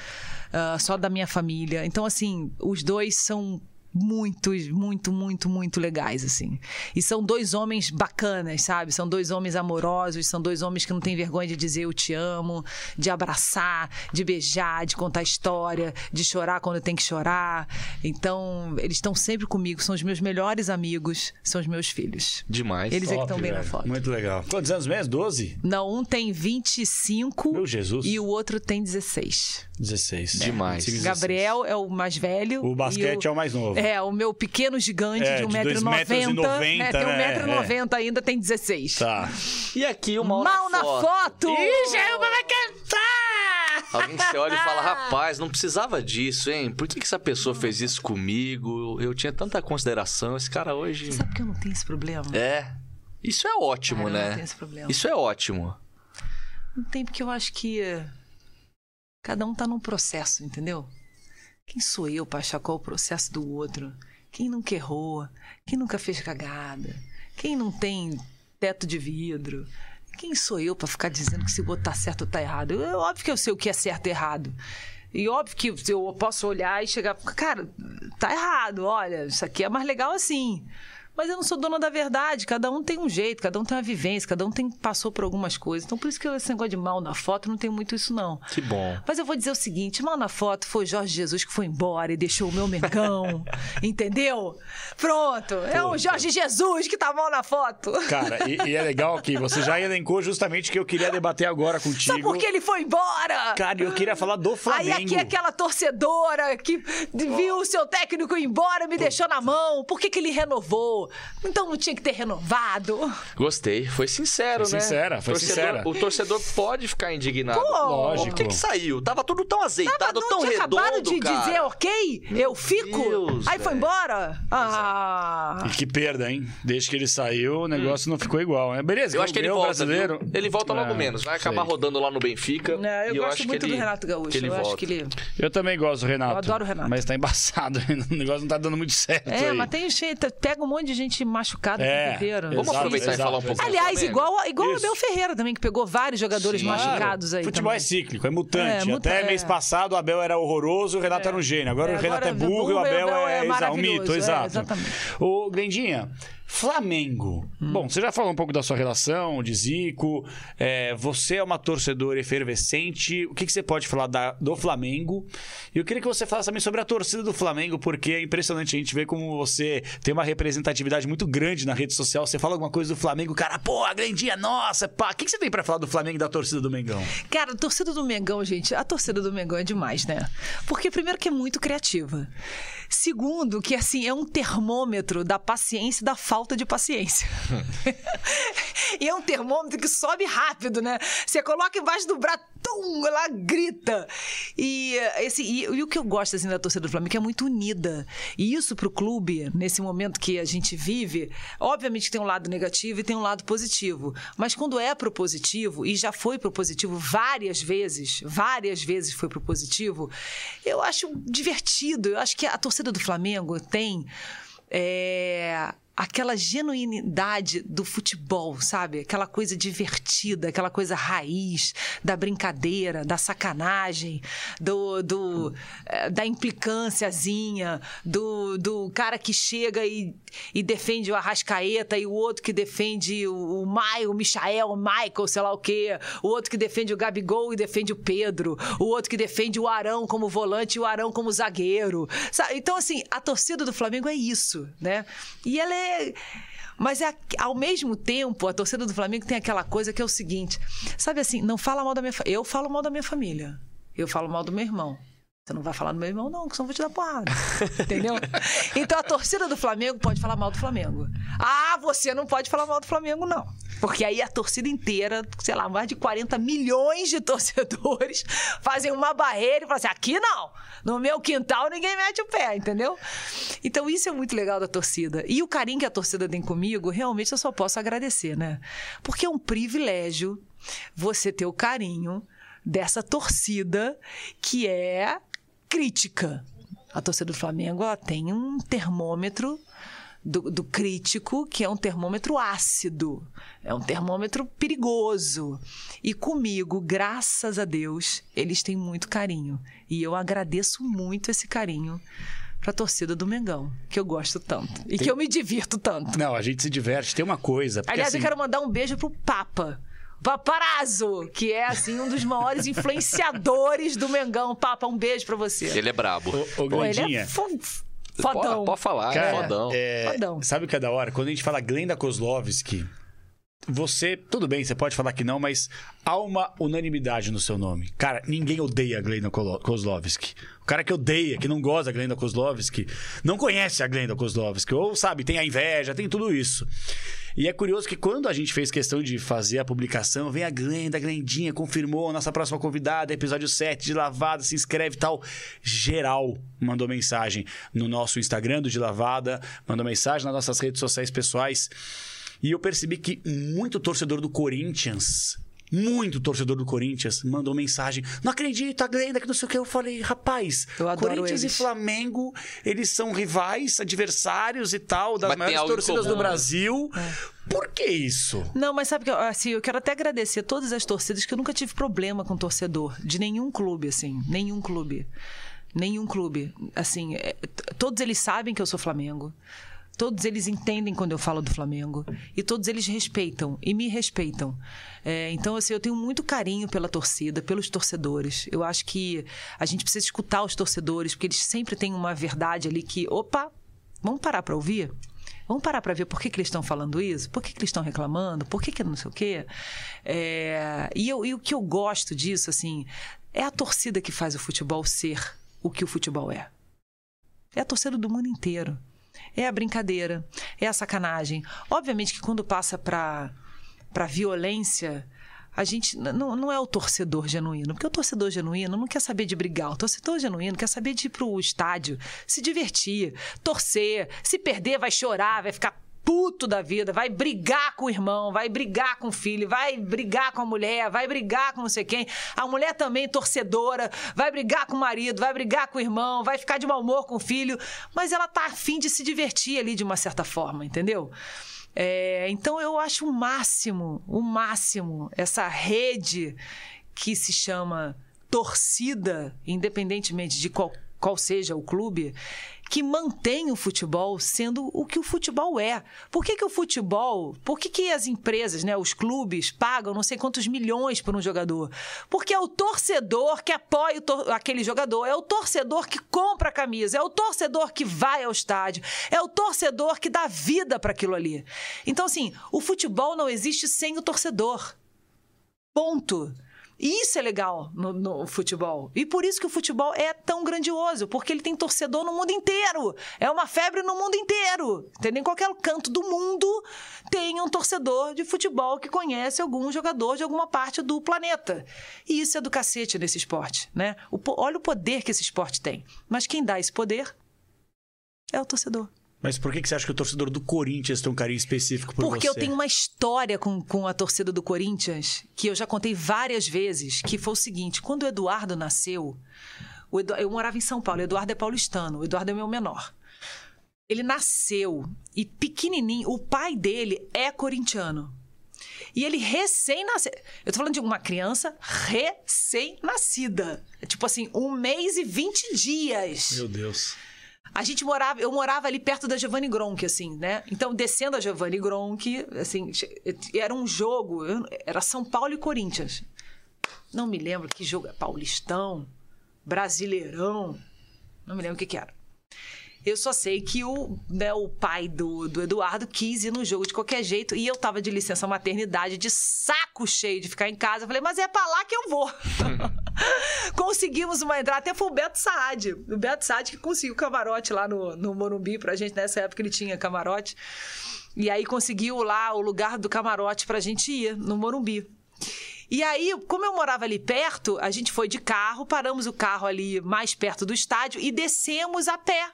Speaker 3: ah, só da minha família. Então, assim, os dois são muito, muito, muito, muito legais, assim. E são dois homens bacanas, sabe? São dois homens amorosos, são dois homens que não têm vergonha de dizer eu te amo, de abraçar, de beijar, de contar história, de chorar quando tem que chorar. Então, eles estão sempre comigo, são os meus melhores amigos, são os meus filhos.
Speaker 1: Demais.
Speaker 3: Eles é que
Speaker 2: Top,
Speaker 3: estão bem na
Speaker 2: velho.
Speaker 3: foto.
Speaker 2: Muito legal. Quantos anos mesmo? 12?
Speaker 3: Não, um tem 25
Speaker 2: Meu Jesus.
Speaker 3: e o outro tem 16.
Speaker 2: 16.
Speaker 1: Demais.
Speaker 2: 16.
Speaker 3: Gabriel é o mais velho.
Speaker 2: O basquete
Speaker 3: e
Speaker 2: é o mais novo.
Speaker 3: É, o meu pequeno gigante
Speaker 2: É,
Speaker 3: de
Speaker 2: de
Speaker 3: 1,90m.
Speaker 2: 2,90m,
Speaker 3: né, tem
Speaker 2: né?
Speaker 3: 1,90m ainda, tem 16.
Speaker 2: Tá.
Speaker 1: E aqui o mal,
Speaker 3: Mal na foto!
Speaker 2: Ih, Jailma vai cantar!
Speaker 1: Alguém você olha e fala, rapaz, não precisava disso, hein? Por que, que essa pessoa fez isso comigo? Eu tinha tanta consideração, esse cara hoje.
Speaker 3: Sabe que eu não tenho esse problema?
Speaker 1: É. Isso é ótimo,
Speaker 3: Cara, eu não
Speaker 1: né?
Speaker 3: tenho esse problema.
Speaker 1: Isso é ótimo.
Speaker 3: Não tem porque eu acho que eh, cada um tá num processo, entendeu? Quem sou eu pra achar qual o processo do outro? Quem nunca errou? Quem nunca fez cagada? Quem não tem teto de vidro? Quem sou eu pra ficar dizendo que se o outro tá certo ou tá errado? É óbvio que eu sei o que é certo e errado. E óbvio que eu posso olhar e chegar, cara, tá errado, olha, isso aqui é mais legal assim. Mas eu não sou dona da verdade, cada um tem um jeito, cada um tem uma vivência, cada um tem, passou por algumas coisas. Então por isso que esse negócio de mal na foto não tem muito isso não.
Speaker 1: Que bom.
Speaker 3: Mas eu vou dizer o seguinte: mal na foto foi Jorge Jesus que foi embora e deixou o meu Mengão. entendeu? Pronto. É o Jorge Jesus que tá mal na foto.
Speaker 2: Cara, e, e é legal que você já elencou justamente o que eu queria debater agora contigo.
Speaker 3: Só porque ele foi embora.
Speaker 2: Cara, eu queria falar do Flamengo.
Speaker 3: Aí aqui aquela torcedora que viu o seu técnico ir embora me deixou na mão. Por que, que ele renovou? Então não tinha que ter renovado.
Speaker 1: Gostei. Foi sincero,
Speaker 2: Foi
Speaker 1: né?
Speaker 2: sincera, foi
Speaker 1: Torcedor-
Speaker 2: sincera.
Speaker 1: O torcedor pode ficar indignado.
Speaker 3: Pô,
Speaker 2: Lógico.
Speaker 1: Por que, que saiu? Tava tudo tão
Speaker 3: Tava,
Speaker 1: azeitado,
Speaker 3: não
Speaker 1: tão
Speaker 3: tinha
Speaker 1: redondo,
Speaker 3: acabado de
Speaker 1: cara.
Speaker 3: dizer ok? Eu fico?
Speaker 1: Deus,
Speaker 3: Aí foi embora? Ah.
Speaker 2: E que perda, hein? Desde que ele saiu, o negócio não ficou igual, né? Beleza,
Speaker 1: Eu acho que ele
Speaker 2: o
Speaker 1: volta,
Speaker 2: brasileiro.
Speaker 1: viu? Ele volta logo
Speaker 2: É,
Speaker 1: menos. Vai acabar
Speaker 2: sei.
Speaker 1: rodando lá no Benfica.
Speaker 3: É, eu
Speaker 1: e
Speaker 3: gosto
Speaker 1: acho
Speaker 3: muito
Speaker 1: que ele,
Speaker 3: do Renato Gaúcho.
Speaker 1: que ele
Speaker 3: eu
Speaker 1: volta.
Speaker 3: acho que ele.
Speaker 2: Eu também gosto do Renato.
Speaker 3: Eu adoro o Renato.
Speaker 2: Mas tá embaçado. O negócio não tá dando muito certo
Speaker 3: É,
Speaker 2: aí.
Speaker 3: mas tem jeito, pega um monte de gente machucada
Speaker 2: É,
Speaker 3: inteiro.
Speaker 1: Vamos
Speaker 2: Exato,
Speaker 1: aproveitar
Speaker 2: exato,
Speaker 1: e falar um pouco
Speaker 3: Aliás, igual, igual o. Abel Ferreira também, que pegou vários jogadores
Speaker 2: Claro.
Speaker 3: machucados aí.
Speaker 2: Futebol
Speaker 3: também.
Speaker 2: é cíclico, é mutante.
Speaker 3: É, muta-
Speaker 2: Até
Speaker 3: é.
Speaker 2: mês passado o Abel era horroroso, o Renato era um gênio. Agora
Speaker 3: É,
Speaker 2: o Renato
Speaker 3: agora
Speaker 2: é burro e o Abel, é, exa- um mito,
Speaker 3: é,
Speaker 2: exato.
Speaker 3: exatamente.
Speaker 2: Ô, Glendinha, Flamengo. Bom, você já falou um pouco da sua relação de Zico. é, você é uma torcedora efervescente. O que, que você pode falar da- do Flamengo? E eu queria que você falasse também sobre a torcida do Flamengo, porque é impressionante a gente ver como você tem uma representatividade muito grande na rede social. Você fala alguma coisa do Flamengo, cara, pô, a grandinha nossa, pá. O que, que você tem pra falar do Flamengo e da torcida do Mengão?
Speaker 3: Cara, a torcida do Mengão, gente, a torcida do Mengão é demais, né? Porque, primeiro, que é muito criativa. Segundo, que, assim, é um termômetro da paciência e da falta de paciência. e é um termômetro que sobe rápido, né? Você coloca embaixo do braço, tum, ela grita. E, esse, e, e o que eu gosto, assim, da torcida do Flamengo é é muito unida. E isso pro clube, nesse momento que a gente vive, obviamente tem um lado negativo e tem um lado positivo. Mas quando é pro positivo, e já foi pro positivo várias vezes, várias vezes foi pro positivo, eu acho divertido. Eu acho que a torcida do Flamengo tem. é, aquela genuinidade do futebol, sabe? Aquela coisa divertida, aquela coisa raiz da brincadeira, da sacanagem, do, do eh, da implicânciazinha, do, do cara que chega e, e defende o Arrascaeta e o outro que defende o, o Maio, o Michael, o Michael, sei lá o quê, o outro que defende o Gabigol e defende o Pedro, o outro que defende o Arão como volante e o Arão como zagueiro. sabe? Então, assim, a torcida do Flamengo é isso, né? E ela é. Mas é, ao mesmo tempo, a torcida do Flamengo tem aquela coisa que é o seguinte: sabe assim, não fala mal da minha família. Eu falo mal da minha família. Eu falo mal do meu irmão. Você não vai falar do meu irmão, não, que senão eu vou te dar porrada. Entendeu? Então a torcida do Flamengo pode falar mal do Flamengo. Ah, você não pode falar mal do Flamengo, não. Porque aí a torcida inteira, sei lá, mais de 40 milhões de torcedores fazem uma barreira e falam assim: aqui não. No meu quintal ninguém mete o pé, entendeu? Então isso é muito legal da torcida. E o carinho que a torcida tem comigo, realmente eu só posso agradecer, né? Porque é um privilégio você ter o carinho dessa torcida que é crítica. A torcida do Flamengo ela tem um termômetro do, do crítico, que é um termômetro ácido, é um termômetro perigoso. E comigo, graças a Deus, eles têm muito carinho. E eu agradeço muito esse carinho pra torcida do Mengão, que eu gosto tanto. E que eu me divirto tanto.
Speaker 2: Não, a gente se diverte. Tem uma coisa.
Speaker 3: Aliás,
Speaker 2: assim,
Speaker 3: eu quero mandar um beijo pro Papa. Paparazzo, que é assim um dos maiores influenciadores do Mengão. Papa, um beijo pra você.
Speaker 1: Ele é brabo.
Speaker 2: Ô, ô
Speaker 3: Pô, ele é fo- fodão.
Speaker 1: Pode, pode falar,
Speaker 2: Cara,
Speaker 1: é fodão.
Speaker 2: é,
Speaker 3: Fodão.
Speaker 2: sabe o que é da hora? Quando a gente fala Glenda Kozlovski, você, tudo bem, você pode falar que não, mas há uma unanimidade no seu nome. Cara, ninguém odeia a Glenda Kozlovski. O cara que odeia, que não gosta da Glenda Kozlovski, não conhece a Glenda Kozlovski, ou sabe, tem a inveja, tem tudo isso. E é curioso que quando a gente fez questão de fazer a publicação, vem a Glenda, a Glendinha, confirmou, nossa próxima convidada, episódio 7 de Lavada, se inscreve e tal. Geral mandou mensagem no nosso Instagram do De Lavada, mandou mensagem nas nossas redes sociais pessoais. E eu percebi que muito torcedor do Corinthians, muito torcedor do Corinthians mandou mensagem. Não acredito, a Glenda, que não sei o que. Eu falei, rapaz,
Speaker 3: Eu
Speaker 2: Corinthians
Speaker 3: eles.
Speaker 2: e Flamengo, eles são rivais, adversários e tal, das maiores torcidas do
Speaker 1: né?
Speaker 2: Brasil.
Speaker 3: É.
Speaker 2: Por que isso?
Speaker 3: Não, mas sabe que eu- assim, eu quero até agradecer todas as torcidas que eu nunca tive problema com torcedor de nenhum clube assim, nenhum clube. Nenhum clube, assim, é, todos eles sabem que eu sou Flamengo. Todos eles entendem quando eu falo do Flamengo e todos eles respeitam e me respeitam. É, então, assim, eu tenho muito carinho pela torcida, pelos torcedores. Eu acho que a gente precisa escutar os torcedores, porque eles sempre têm uma verdade ali que, opa, vamos parar para ouvir? Vamos parar para ver por que, que eles estão falando isso? Por que, que eles estão reclamando? Por que, que não sei o quê? É, e, eu- e o que eu gosto disso, assim, é a torcida que faz o futebol ser o que o futebol é. É a torcida do mundo inteiro. É a brincadeira, é a sacanagem. Obviamente que quando passa para para violência, a gente não, não é o torcedor genuíno, porque o torcedor genuíno não quer saber de brigar. O torcedor genuíno quer saber de ir pro estádio, se divertir, torcer. Se perder, vai chorar, vai ficar puto da vida, vai brigar com o irmão, vai brigar com o filho, vai brigar com a mulher, vai brigar com não sei quem. A mulher também torcedora, vai brigar com o marido, vai brigar com o irmão, vai ficar de mau humor com o filho, mas ela tá afim de se divertir ali de uma certa forma, entendeu? É, então eu acho o máximo, o máximo, essa rede que se chama torcida, independentemente de qual qual seja o clube, que mantém o futebol sendo o que o futebol é. Por que, que o futebol, por que, que as empresas, né, os clubes, pagam não sei quantos milhões por um jogador? Porque é o torcedor que apoia aquele jogador, é o torcedor que compra a camisa, é o torcedor que vai ao estádio, é o torcedor que dá vida para aquilo ali. Então, assim, o futebol não existe sem o torcedor. Ponto. Isso é legal no, no, futebol. E por isso que o futebol é tão grandioso, porque ele tem torcedor no mundo inteiro. É uma febre no mundo inteiro. Entendeu? Em qualquer canto do mundo tem um torcedor de futebol que conhece algum jogador de alguma parte do planeta. E isso é do cacete nesse esporte, né? O, olha o poder que esse esporte tem. Mas quem dá esse poder é o torcedor.
Speaker 2: Mas por que, que você acha que o torcedor do Corinthians tem um carinho específico por
Speaker 3: Porque
Speaker 2: você?
Speaker 3: eu tenho uma história com, com a torcida do Corinthians que eu já contei várias vezes, que foi o seguinte: quando o Eduardo nasceu, o Edu, eu morava em São Paulo, o Eduardo é paulistano, o Eduardo é meu menor. Ele nasceu e pequenininho, o pai dele é corintiano. E ele recém-nasceu. Eu tô falando de uma criança recém-nascida. É tipo assim, um mês e 20 dias.
Speaker 2: Meu Deus.
Speaker 3: A gente morava, eu morava ali perto da Giovanni Gronk, assim, né? Então, descendo a Giovanni Gronk, assim, era um jogo, era São Paulo e Corinthians. Não me lembro que jogo, Paulistão, Brasileirão, não me lembro o que, que era. Eu só sei que o, né, o pai do, do Eduardo quis ir no jogo de qualquer jeito e eu tava de licença maternidade, de saco cheio de ficar em casa. Eu falei, mas é pra lá que eu vou. Conseguimos uma entrada, até foi o Beto Saad. O Beto Saad que conseguiu camarote lá no, no Morumbi pra gente. Nessa época ele tinha camarote. E aí conseguiu lá o lugar do camarote pra gente ir no Morumbi. E aí, como eu morava ali perto, a gente foi de carro, paramos o carro ali mais perto do estádio e descemos a pé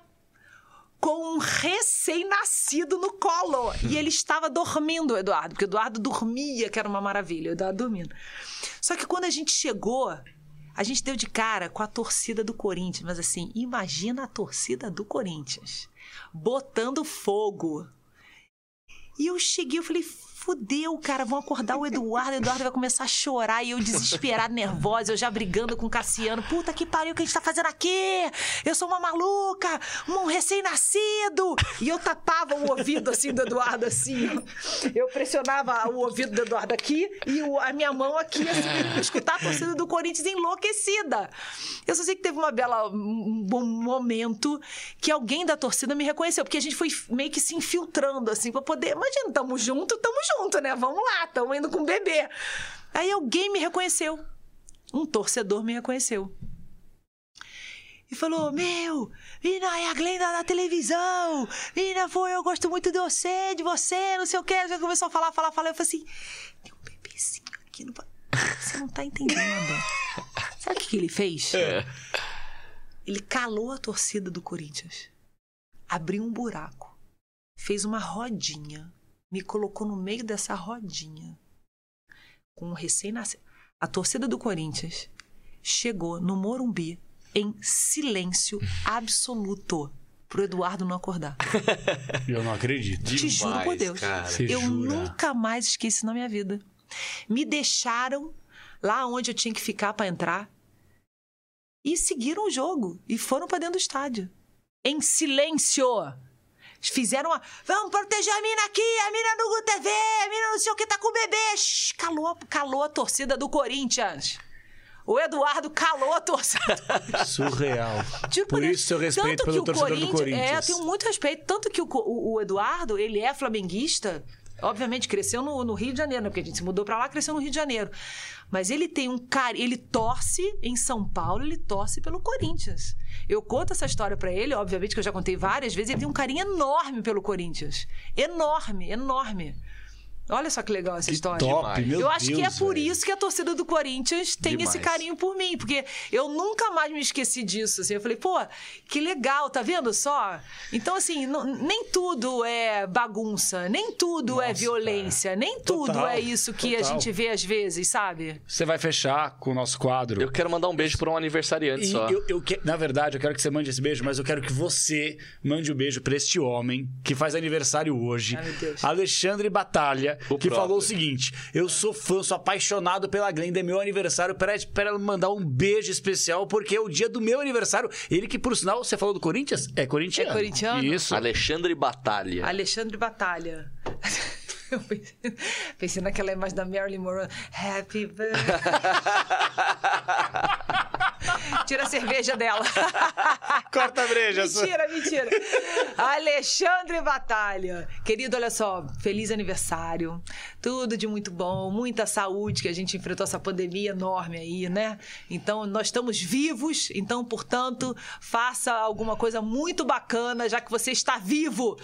Speaker 3: com um recém-nascido no colo. E ele estava dormindo, Eduardo, porque Eduardo dormia, que era uma maravilha, o Eduardo dormindo. Só que quando a gente chegou, a gente deu de cara com a torcida do Corinthians, mas assim, imagina a torcida do Corinthians botando fogo. E eu cheguei, eu falei, fudeu, cara, vão acordar o Eduardo, o Eduardo vai começar a chorar e eu desesperada, nervosa, eu já brigando com o Cassiano. Puta que pariu, o que a gente tá fazendo aqui? Eu sou uma maluca, um recém-nascido. E eu tapava o ouvido assim do Eduardo, assim. Eu pressionava o ouvido do Eduardo aqui e a minha mão aqui, assim, pra escutar a torcida do Corinthians enlouquecida. Eu só sei que teve uma bela, um bom momento que alguém da torcida me reconheceu, porque a gente foi meio que se infiltrando, assim, pra poder. Imagina, tamo junto, tamo junto, né? Vamos lá, estamos indo com o bebê. Aí alguém me reconheceu. Um torcedor me reconheceu. E falou: Meu, Ina é a Glenda da televisão. Ina foi, eu gosto muito de você, de você, não sei o que. Já começou a falar, falar, falar. Eu falei assim: Tem um bebezinho aqui no. Você não tá entendendo. Sabe o que, que ele fez? É. Ele calou a torcida do Corinthians. Abriu um buraco. Fez uma rodinha me colocou no meio dessa rodinha com um recém-nascido. A torcida do Corinthians chegou no Morumbi em silêncio absoluto pro Eduardo não acordar.
Speaker 2: Eu não acredito.
Speaker 3: Te Demais, juro por Deus. eu jura? nunca mais esqueci na minha vida. Me deixaram lá onde eu tinha que ficar para entrar e seguiram o jogo e foram para dentro do estádio. Em silêncio. Fizeram uma. Vamos proteger a mina aqui, a mina do TV, a mina não sei o que tá com o bebê. Shhh, calou, calou a torcida do Corinthians. O Eduardo calou a torcida.
Speaker 2: Surreal. Tipo, por isso seu respeito pelo torcedor do Corinthians.
Speaker 3: É, eu tenho muito respeito. Tanto que o, o, o Eduardo, ele é flamenguista. Obviamente, cresceu no, no, Rio de Janeiro, né? Porque a gente se mudou pra lá, cresceu no Rio de Janeiro. Mas ele tem um cara. Ele torce em São Paulo, ele torce pelo Corinthians. Eu conto essa história para ele, obviamente que eu já contei várias vezes. Ele tem um carinho enorme pelo Corinthians. Enorme, enorme. Olha só que legal essa
Speaker 2: que
Speaker 3: história.
Speaker 2: Top, meu
Speaker 3: eu acho
Speaker 2: Deus,
Speaker 3: que é por
Speaker 2: véio.
Speaker 3: isso que a torcida do Corinthians tem Demais. esse carinho por mim, porque eu nunca mais me esqueci disso. Assim. Eu falei, pô, que legal, tá vendo só? Então, assim, não, nem tudo é bagunça, nem tudo é Nossa, é violência, cara. nem tudo total, é isso que total. a gente vê às vezes, sabe?
Speaker 2: Você vai fechar com o nosso quadro.
Speaker 1: Eu quero mandar um beijo para um aniversariante
Speaker 2: e
Speaker 1: só.
Speaker 2: Eu, eu que, na verdade, eu quero que você mande esse beijo, mas eu quero que você mande o um beijo para este homem que faz aniversário hoje,
Speaker 3: Ai,
Speaker 2: Alexandre Batalha
Speaker 1: O
Speaker 2: que
Speaker 1: próprio.
Speaker 2: falou o seguinte: Eu sou fã, sou apaixonado pela Glenda, é meu aniversário. Pede pra ela mandar um beijo especial, porque é o dia do meu aniversário. Ele que, por sinal, você falou do Corinthians? É corintiano.
Speaker 3: É corintiano?
Speaker 2: Isso.
Speaker 1: Alexandre Batalha.
Speaker 3: Alexandre Batalha. Eu pensei, pensei naquela imagem da Marilyn Monroe. Happy birthday. Tira a cerveja dela.
Speaker 2: Corta a breja.
Speaker 3: Mentira, mentira. Alexandre Batalha. Querido, olha só, feliz aniversário. Tudo de muito bom, muita saúde, que a gente enfrentou essa pandemia enorme aí, né? Então, nós estamos vivos, então, portanto, faça alguma coisa muito bacana, já que você está vivo.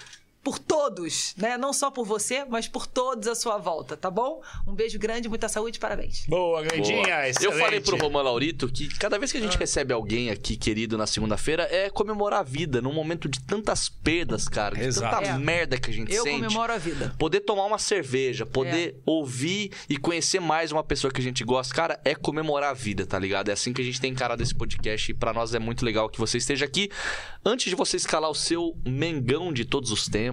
Speaker 3: Por todos, né? Não só por você, mas por todos à sua volta, tá bom? Um beijo grande, muita saúde, parabéns.
Speaker 2: Boa, Glendinha.
Speaker 1: Boa. Eu falei pro Roman Laurito que cada vez que a gente recebe alguém aqui querido na segunda-feira é comemorar a vida, num momento de tantas perdas, cara, de
Speaker 2: Exato.
Speaker 1: tanta
Speaker 3: É.
Speaker 1: merda que a gente
Speaker 3: Eu
Speaker 1: sente.
Speaker 3: comemoro a vida.
Speaker 1: Poder tomar uma cerveja, poder ouvir e conhecer mais uma pessoa que a gente gosta, cara, é comemorar a vida, tá ligado? É assim que a gente tem encarado esse podcast e pra nós é muito legal que você esteja aqui. Antes de você escalar o seu Mengão de todos os tempos.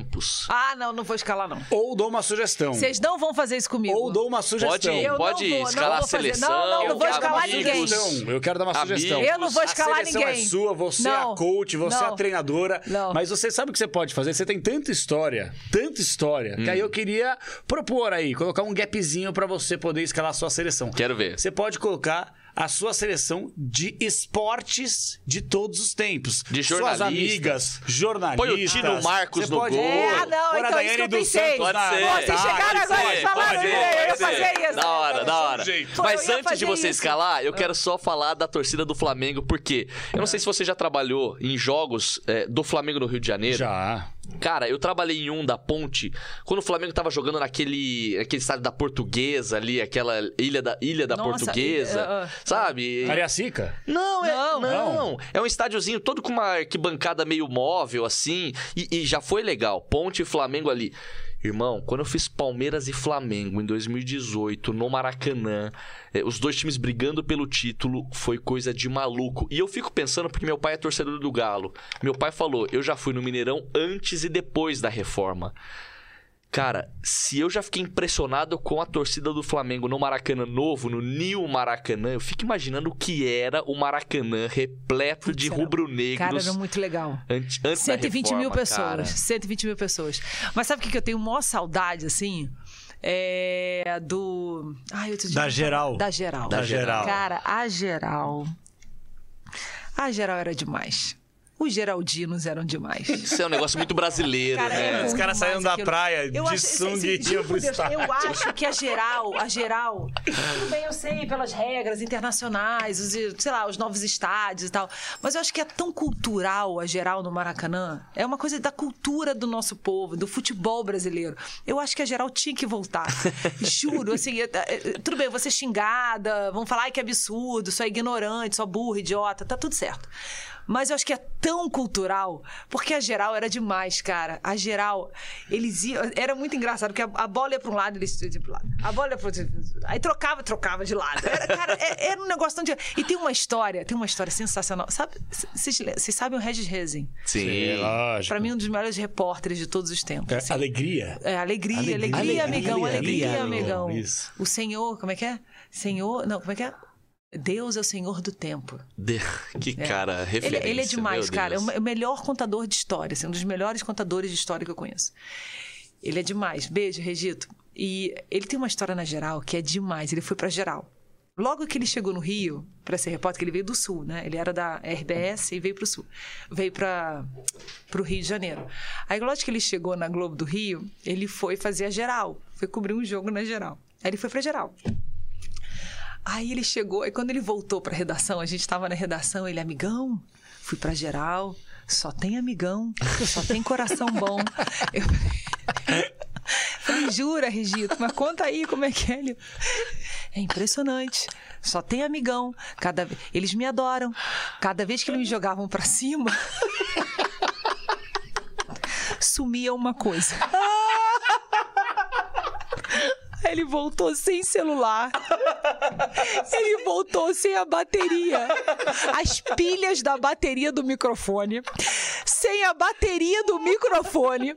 Speaker 3: Ah, não, não vou escalar, não.
Speaker 2: Ou dou uma sugestão.
Speaker 3: Vocês não vão fazer isso comigo.
Speaker 2: Ou dou uma sugestão.
Speaker 1: Pode,
Speaker 3: Eu não
Speaker 1: pode
Speaker 3: vou, não
Speaker 1: escalar a seleção.
Speaker 3: Não, não, não vou
Speaker 1: amigos.
Speaker 3: escalar ninguém.
Speaker 2: Sugestão. Eu quero dar uma
Speaker 1: Amigos.
Speaker 2: sugestão.
Speaker 3: Eu não vou escalar
Speaker 2: a seleção
Speaker 3: ninguém.
Speaker 2: é sua, você é
Speaker 3: Não.
Speaker 2: a coach, você é a
Speaker 3: Não.
Speaker 2: treinadora.
Speaker 3: Não.
Speaker 2: Mas você sabe o que você pode fazer? Você tem tanta história, tanta história, que
Speaker 1: Hum.
Speaker 2: aí eu queria propor aí, colocar um gapzinho pra você poder escalar a sua seleção.
Speaker 1: Quero ver.
Speaker 2: Você pode colocar a sua seleção de esportes de todos os tempos.
Speaker 1: De
Speaker 2: Suas
Speaker 1: jornalistas.
Speaker 2: amigas, jornalistas.
Speaker 1: Põe o Tino Marcos
Speaker 2: Você
Speaker 1: no
Speaker 2: pode
Speaker 1: gol.
Speaker 3: É, ah, não,
Speaker 2: pôr a
Speaker 3: então isso que eu pensei.
Speaker 1: Pode ser.
Speaker 3: Vocês
Speaker 2: Ah,
Speaker 3: chegaram agora e falaram, eu ia fazer isso.
Speaker 1: Da hora, da hora.
Speaker 3: Pô,
Speaker 1: Mas antes de você
Speaker 3: isso.
Speaker 1: escalar, eu quero só falar da torcida do Flamengo, porque eu não sei se você já trabalhou em jogos é, do Flamengo no Rio de Janeiro.
Speaker 2: Já.
Speaker 1: Cara, eu trabalhei em um da Ponte, quando o Flamengo tava jogando naquele aquele estádio da Portuguesa ali, aquela ilha da, ilha da
Speaker 3: Nossa,
Speaker 1: Portuguesa,
Speaker 3: ilha- ah,
Speaker 1: sabe?
Speaker 2: Cariacica?
Speaker 1: Não, é,
Speaker 3: Não.
Speaker 1: não, É um estádiozinho todo com uma arquibancada meio móvel, assim. E, e já foi legal. Ponte e Flamengo ali. Irmão, quando eu fiz Palmeiras e Flamengo em 2018, no Maracanã, eh, os dois times brigando pelo título, foi coisa de maluco. E eu fico pensando, porque meu pai é torcedor do Galo. Meu pai falou: eu já fui no Mineirão antes e depois da reforma. Cara, se eu já fiquei impressionado com a torcida do Flamengo no Maracanã novo, no New Maracanã, eu fico imaginando o que era o Maracanã repleto de rubro-negros.
Speaker 3: Cara, era muito legal.
Speaker 1: Antes, antes da
Speaker 3: 120 mil
Speaker 1: reforma,
Speaker 3: pessoas.
Speaker 1: cara.
Speaker 3: 120 mil pessoas. Mas sabe o que que eu tenho maior saudade, assim? É do. Ai, outro dia
Speaker 2: Da geral.
Speaker 3: Da geral.
Speaker 2: Da geral.
Speaker 3: Cara, a geral. A geral era demais. Os Geraldinos eram demais.
Speaker 1: Isso é um negócio muito brasileiro,
Speaker 3: Cara,
Speaker 1: né?
Speaker 3: é
Speaker 2: Os caras saíram da
Speaker 3: aquilo.
Speaker 2: praia de
Speaker 3: acho-
Speaker 2: sunga e iam pro
Speaker 3: Deus,
Speaker 2: estádio.
Speaker 3: Eu acho que a geral, a geral, tudo bem, eu sei pelas regras internacionais, os, sei lá, os novos estádios e tal, mas eu acho que é tão cultural a geral no Maracanã. É uma coisa da cultura do nosso povo, do futebol brasileiro. Eu acho que a geral tinha que voltar. Juro, assim, é- é- tudo bem, eu vou ser xingada, vão falar "Ai, que absurdo, sou ignorante, sou burro, idiota, tá tudo certo. Mas eu acho que é tão cultural, porque a geral era demais, cara. A geral, eles iam. Era muito engraçado, porque a, a bola ia pra um lado, eles iam pro lado. A bola ia pro outro. Aí trocava, trocava de lado. Era, cara, é- era um negócio tão. de- E tem uma história, tem uma história sensacional. Sabe, vocês sabem o Regis Rezin?
Speaker 1: Sim.
Speaker 2: lógico.
Speaker 3: Pra mim, um dos melhores repórteres de todos os tempos.
Speaker 2: É,
Speaker 3: assim.
Speaker 2: alegria.
Speaker 3: É, alegria, alegria,
Speaker 2: Alegria,
Speaker 3: amigão,
Speaker 2: alegria,
Speaker 3: alegria,
Speaker 2: alegria,
Speaker 3: amigão.
Speaker 2: isso.
Speaker 3: O Senhor, como é que é? Senhor, não, como é que é? Deus é o Senhor do tempo.
Speaker 1: De- Que
Speaker 3: É.
Speaker 1: cara,
Speaker 3: Ele,
Speaker 1: referência.
Speaker 3: ele é demais, cara. É o me- o melhor contador de história, assim, um dos melhores contadores de história que eu conheço. Ele é demais. Beijo, Regito. E ele tem uma história na geral que é demais. Ele foi pra geral. Logo que ele chegou no Rio para ser repórter, que ele veio do Sul, né? Ele era da RBS e veio pro Sul. Veio para pro Rio de Janeiro. Aí, logo que ele chegou na Globo do Rio, ele foi fazer a geral. Foi cobrir um jogo na geral. Aí ele foi pra geral. Aí ele chegou, e quando ele voltou pra redação, a gente estava na redação, ele, amigão, fui pra geral, só tem amigão, só tem coração bom. Eu falei, jura, Regito, mas conta aí como é que é. Ele, é impressionante, só tem amigão. Cada, eles me adoram. Cada vez que eles me jogavam pra cima, sumia uma coisa. Ele voltou sem celular. Ele voltou sem a bateria. As pilhas da bateria do microfone sem a bateria do microfone,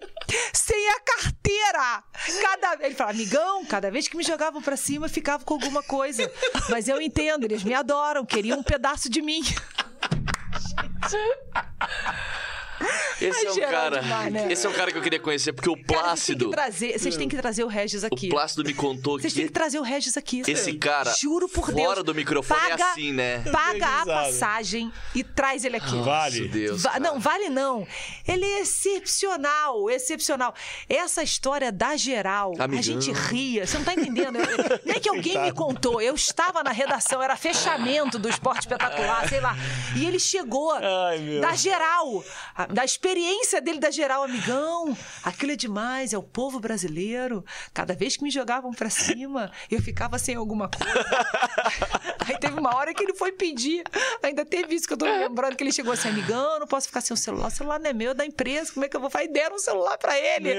Speaker 3: sem a carteira. Cada ele fala, amigão, cada vez que me jogavam pra cima, ficava com alguma coisa. Mas eu entendo, eles me adoram, queriam um pedaço de mim.
Speaker 1: Esse é um cara.
Speaker 3: demais, né?
Speaker 1: Esse é um cara que eu queria conhecer, porque o
Speaker 3: Cara, vocês têm
Speaker 1: Plácido.
Speaker 3: que trazer, vocês têm que trazer o Regis
Speaker 1: O
Speaker 3: aqui.
Speaker 1: Plácido me contou
Speaker 3: Vocês têm
Speaker 1: que
Speaker 3: que trazer o Regis aqui.
Speaker 1: esse cara,
Speaker 3: Juro por
Speaker 1: fora
Speaker 3: Deus.
Speaker 1: do microfone, é
Speaker 3: paga,
Speaker 1: assim, né?
Speaker 3: Paga a passagem e traz ele aqui.
Speaker 2: Vale.
Speaker 1: Meu Deus.
Speaker 3: Va-
Speaker 1: cara.
Speaker 3: não, vale não. Ele é excepcional, excepcional. Essa história da geral, a
Speaker 1: Amigão.
Speaker 3: gente ria. Você não tá entendendo? Eu- eu- Nem que alguém me contou. Eu estava na redação, era fechamento do esporte espetacular, sei lá. E ele chegou
Speaker 2: Ai, meu.
Speaker 3: da geral, a- da experiência dele da geral, amigão. Aquilo é demais, é o povo brasileiro. Cada vez que me jogavam pra cima, eu ficava sem alguma coisa. Aí teve uma hora que ele foi pedir. Ainda teve isso que eu tô me lembrando, que ele chegou assim, amigão, não posso ficar sem o celular. O celular não é meu, é da empresa. Como é que eu vou fazer? E Deram um celular pra ele.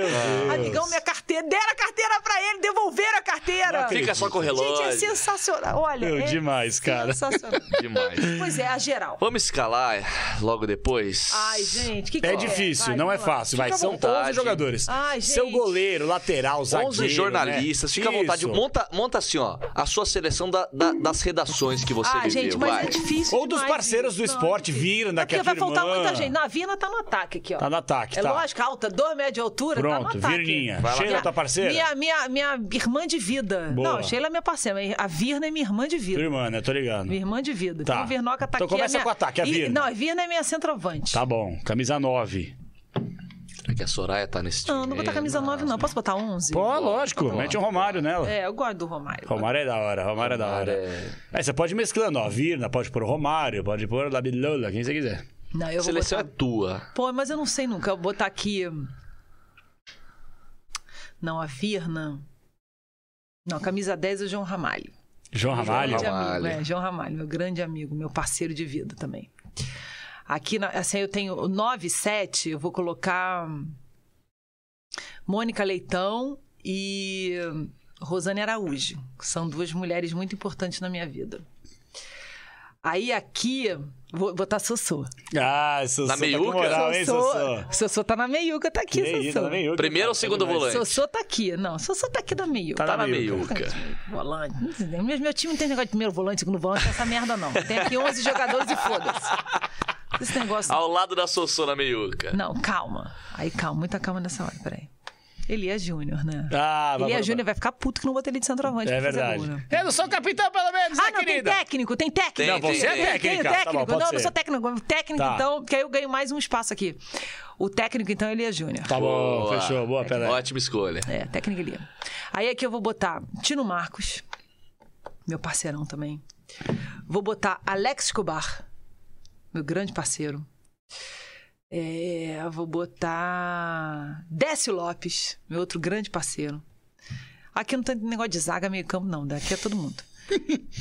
Speaker 3: Amigão, minha carteira. Deram a carteira pra ele, devolveram a carteira.
Speaker 1: Fica só com o relógio.
Speaker 3: Gente, é sensacional. Olha,
Speaker 2: Meu,
Speaker 3: é
Speaker 2: demais, cara.
Speaker 3: Sensacional.
Speaker 1: Demais.
Speaker 3: Pois é, a geral.
Speaker 1: Vamos escalar logo depois?
Speaker 3: Ai, gente, que que
Speaker 2: É
Speaker 3: é?
Speaker 2: difícil,
Speaker 3: Vai,
Speaker 2: não é fácil. Vai, são
Speaker 1: vontade.
Speaker 2: 11 jogadores.
Speaker 3: Ai,
Speaker 2: Seu
Speaker 3: gente.
Speaker 2: goleiro, lateral, zagueiro.
Speaker 1: 11 jornalistas,
Speaker 2: né?
Speaker 1: fica à vontade. Monta, monta assim, ó, a sua seleção da- da- das redações que você
Speaker 3: Ah,
Speaker 1: viveu.
Speaker 3: gente, mas
Speaker 1: vai.
Speaker 3: é difícil.
Speaker 2: Ou dos parceiros do esporte,
Speaker 3: é difícil.
Speaker 2: Vira,
Speaker 3: É
Speaker 2: daqui
Speaker 3: porque
Speaker 2: a
Speaker 3: vai faltar
Speaker 2: irmã.
Speaker 3: muita gente. Na Vina tá no ataque aqui, ó.
Speaker 2: Tá no ataque,
Speaker 3: É
Speaker 2: tá.
Speaker 3: lógico, alta, 2 metros de altura, tá no
Speaker 2: Pronto,
Speaker 3: ataque.
Speaker 2: Virninha. Sheila,
Speaker 3: Minha-
Speaker 2: tua parceira?
Speaker 3: Minha, minha, minha irmã de vida.
Speaker 2: Boa.
Speaker 3: Não, Sheila é minha parceira. mas A Virna é minha irmã de vida.
Speaker 2: Tua irmã, né? Tô ligado.
Speaker 3: Minha irmã de vida.
Speaker 2: Tá.
Speaker 3: Então, a Virnoca tá
Speaker 2: Então
Speaker 3: aqui.
Speaker 2: começa
Speaker 3: a minha...
Speaker 2: com o ataque, a Virna.
Speaker 3: Não, a Virna é minha centroavante.
Speaker 2: Tá bom, camisa 9.
Speaker 1: Será que a Soraya tá nesse time?
Speaker 3: Não, não vou botar camisa 9, não. Posso botar 11?
Speaker 2: Pô, lógico, mete um Romário nela.
Speaker 3: É, eu gosto do Romário.
Speaker 2: Romário é da hora, Romário é da hora.
Speaker 1: é-
Speaker 2: Aí você pode ir mesclando, ó. Virna, pode pôr o Romário, pode pôr o Labilola, quem você quiser.
Speaker 3: Não, eu
Speaker 1: seleção
Speaker 3: botar...
Speaker 1: é tua.
Speaker 3: Pô, mas eu não sei nunca. Eu vou botar aqui. Não, a Virna. Não, camisa 10 é o João Ramalho.
Speaker 2: João Ramalho.
Speaker 3: Grande
Speaker 1: Ramalho.
Speaker 3: amigo, é, João Ramalho, meu grande amigo, meu parceiro de vida também. Aqui, na- assim, eu tenho o 9 e 7, eu vou colocar Mônica Leitão e Rosane Araújo, que são duas mulheres muito importantes na minha vida. Aí aqui, vou botar Sossô.
Speaker 2: Ah, Sossô
Speaker 1: Na
Speaker 2: tá
Speaker 1: meiuca?
Speaker 2: moral, hein, Sossô?
Speaker 3: Sossô tá na meiuca, tá aqui,
Speaker 2: Que isso,
Speaker 3: Sossô.
Speaker 2: na meiuca,
Speaker 1: Primeiro
Speaker 2: cara,
Speaker 1: ou segundo
Speaker 2: tá demais.
Speaker 1: volante?
Speaker 3: Sossô tá aqui. Não, Sossô tá aqui na meiuca.
Speaker 2: Tá
Speaker 1: Tá na
Speaker 2: meiuca.
Speaker 1: meiuca.
Speaker 3: Volante. Meu, meu time não tem negócio de primeiro volante, segundo volante, essa merda não. Tem aqui 11 jogadores e foda-se. Esse negócio.
Speaker 1: Ao lado da Sossô na meiuca.
Speaker 3: Não, calma. Aí, calma, muita calma nessa hora, peraí. Elias Júnior, né?
Speaker 2: Ah, vai,
Speaker 3: Elias Júnior vai ficar puto que não botei ele de centroavante.
Speaker 2: É
Speaker 3: pra fazer
Speaker 2: verdade.
Speaker 3: gol, né?
Speaker 2: Eu não sou capitão, pelo menos,
Speaker 3: Ah,
Speaker 2: né,
Speaker 3: não, tem
Speaker 2: querida?
Speaker 3: técnico, tem técnico.
Speaker 1: Tem,
Speaker 2: Não, você é
Speaker 1: tem.
Speaker 2: técnica.
Speaker 3: Tenho
Speaker 2: tá bom,
Speaker 3: técnico. não,
Speaker 2: ser.
Speaker 3: não sou técnico. Técnico,
Speaker 2: Tá.
Speaker 3: então, porque aí eu ganho mais um espaço aqui. O técnico, então, é Elias Júnior.
Speaker 2: Tá bom,
Speaker 1: Boa.
Speaker 2: fechou. Boa, Pelé.
Speaker 1: Ótima escolha.
Speaker 3: É, técnica ali. Aí aqui eu vou botar Tino Marcos, meu parceirão também. Vou botar Alex Escobar, meu grande parceiro. É, vou botar Décio Lopes, meu outro grande parceiro. Aqui não tem negócio de zaga, meio campo, não. Daqui é todo mundo.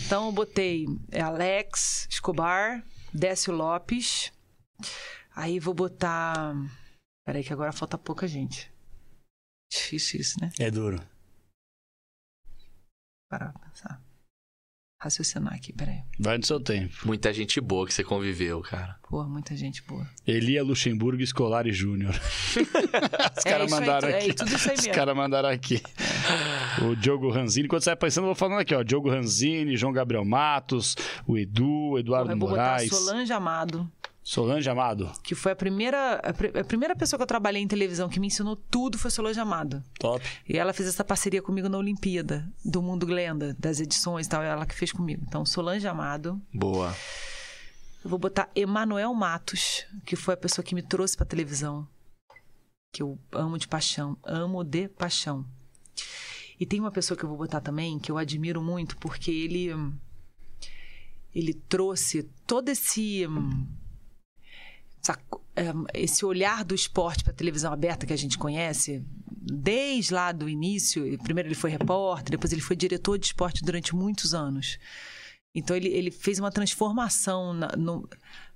Speaker 3: Então eu botei Alex Escobar, Décio Lopes. Aí vou botar. Peraí, que agora falta pouca gente. Difícil isso, né?
Speaker 2: É duro.
Speaker 3: Parar pra pensar. Raciocinar aqui, peraí.
Speaker 2: Vai no seu tempo.
Speaker 1: Muita gente boa que você conviveu, cara.
Speaker 3: Porra, muita gente boa.
Speaker 2: Elia Luxemburgo Escolari Júnior. Os
Speaker 3: É
Speaker 2: caras
Speaker 3: isso aí,
Speaker 2: mandaram
Speaker 3: é
Speaker 2: aqui.
Speaker 3: tudo isso aí
Speaker 2: Os caras mandaram aqui. O Diogo Ranzini. Quando você vai pensando, eu vou falando aqui, ó. Diogo Ranzini, João Gabriel Matos, o Edu, Eduardo
Speaker 3: Porra, eu vou botar
Speaker 2: Moraes.
Speaker 3: Solange Amado,
Speaker 2: Solange Amado.
Speaker 3: que foi a primeira, a, pri- a primeira pessoa que eu trabalhei em televisão que me ensinou tudo foi Solange Amado.
Speaker 2: Top.
Speaker 3: E ela fez essa parceria comigo na Olimpíada, do Mundo Glenda, das edições e tal, ela que fez comigo. Então, Solange Amado.
Speaker 1: Boa.
Speaker 3: Eu vou botar Emanuel Matos, que foi a pessoa que me trouxe pra televisão. Que eu amo de paixão. Amo de paixão. E tem uma pessoa que eu vou botar também, que eu admiro muito, porque ele. hum, Ele trouxe todo esse. hum, essa co- hum, esse olhar do esporte para televisão aberta que a gente conhece, desde lá do início. Primeiro ele foi repórter, depois ele foi diretor de esporte durante muitos anos. Então ele, ele fez uma transformação na, no-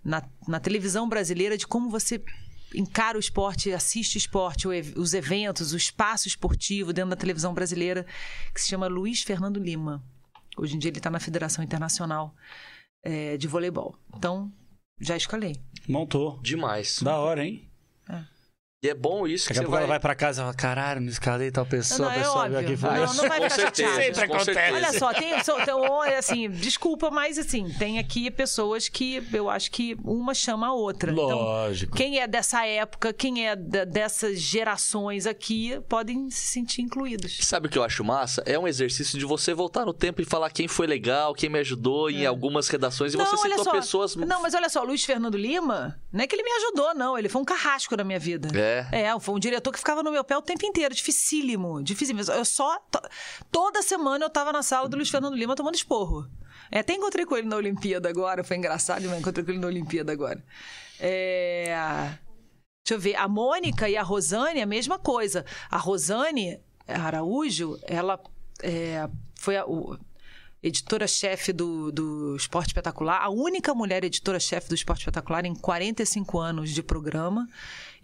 Speaker 3: na, na televisão brasileira de como você encara o esporte, assiste o esporte, os eventos, o espaço esportivo dentro da televisão brasileira, que se chama Luiz Fernando Lima. Hoje em dia ele está na Federação Internacional eh, de Voleibol. Então, já escalei.
Speaker 2: Montou.
Speaker 1: Demais.
Speaker 2: Da hora, hein?
Speaker 1: E é bom isso que
Speaker 2: Daqui a
Speaker 1: você
Speaker 2: pouco
Speaker 1: vai...
Speaker 2: ela vai pra casa e fala, caralho, não escalei tal pessoa,
Speaker 3: Não,
Speaker 2: a
Speaker 3: é
Speaker 2: pessoa veio
Speaker 3: óbvio.
Speaker 2: aqui e falou
Speaker 3: Não,
Speaker 2: isso.
Speaker 3: não vai ficar chateado.
Speaker 2: Sempre acontece.
Speaker 1: certeza.
Speaker 3: Olha só, tem, tem um, assim, desculpa, mas assim, tem aqui pessoas que eu acho que uma chama a outra. Então,
Speaker 2: Lógico.
Speaker 3: quem é dessa época, quem é da- dessas gerações aqui, podem se sentir incluídos.
Speaker 1: Sabe o que eu acho massa? É um exercício de você voltar no tempo e falar quem foi legal, quem me ajudou em algumas redações. E você citou
Speaker 3: só.
Speaker 1: pessoas...
Speaker 3: Não, mas olha só, Luiz Fernando Lima, não é que ele me ajudou, não. Ele foi um carrasco na minha vida.
Speaker 1: É.
Speaker 3: É, foi um diretor que ficava no meu pé o tempo inteiro. Dificílimo. Dificílimo. Eu só. to- Toda semana eu tava na sala do Luiz Fernando Lima tomando esporro. É, até encontrei com ele na Olimpíada agora. Foi engraçado, mas encontrei com ele na Olimpíada agora. É. Deixa eu ver. A Mônica e a Rosane, a mesma coisa. A Rosane Araújo, ela é, foi a. editora-chefe do, do Esporte Espetacular, a única mulher editora-chefe do Esporte Espetacular em 45 anos de programa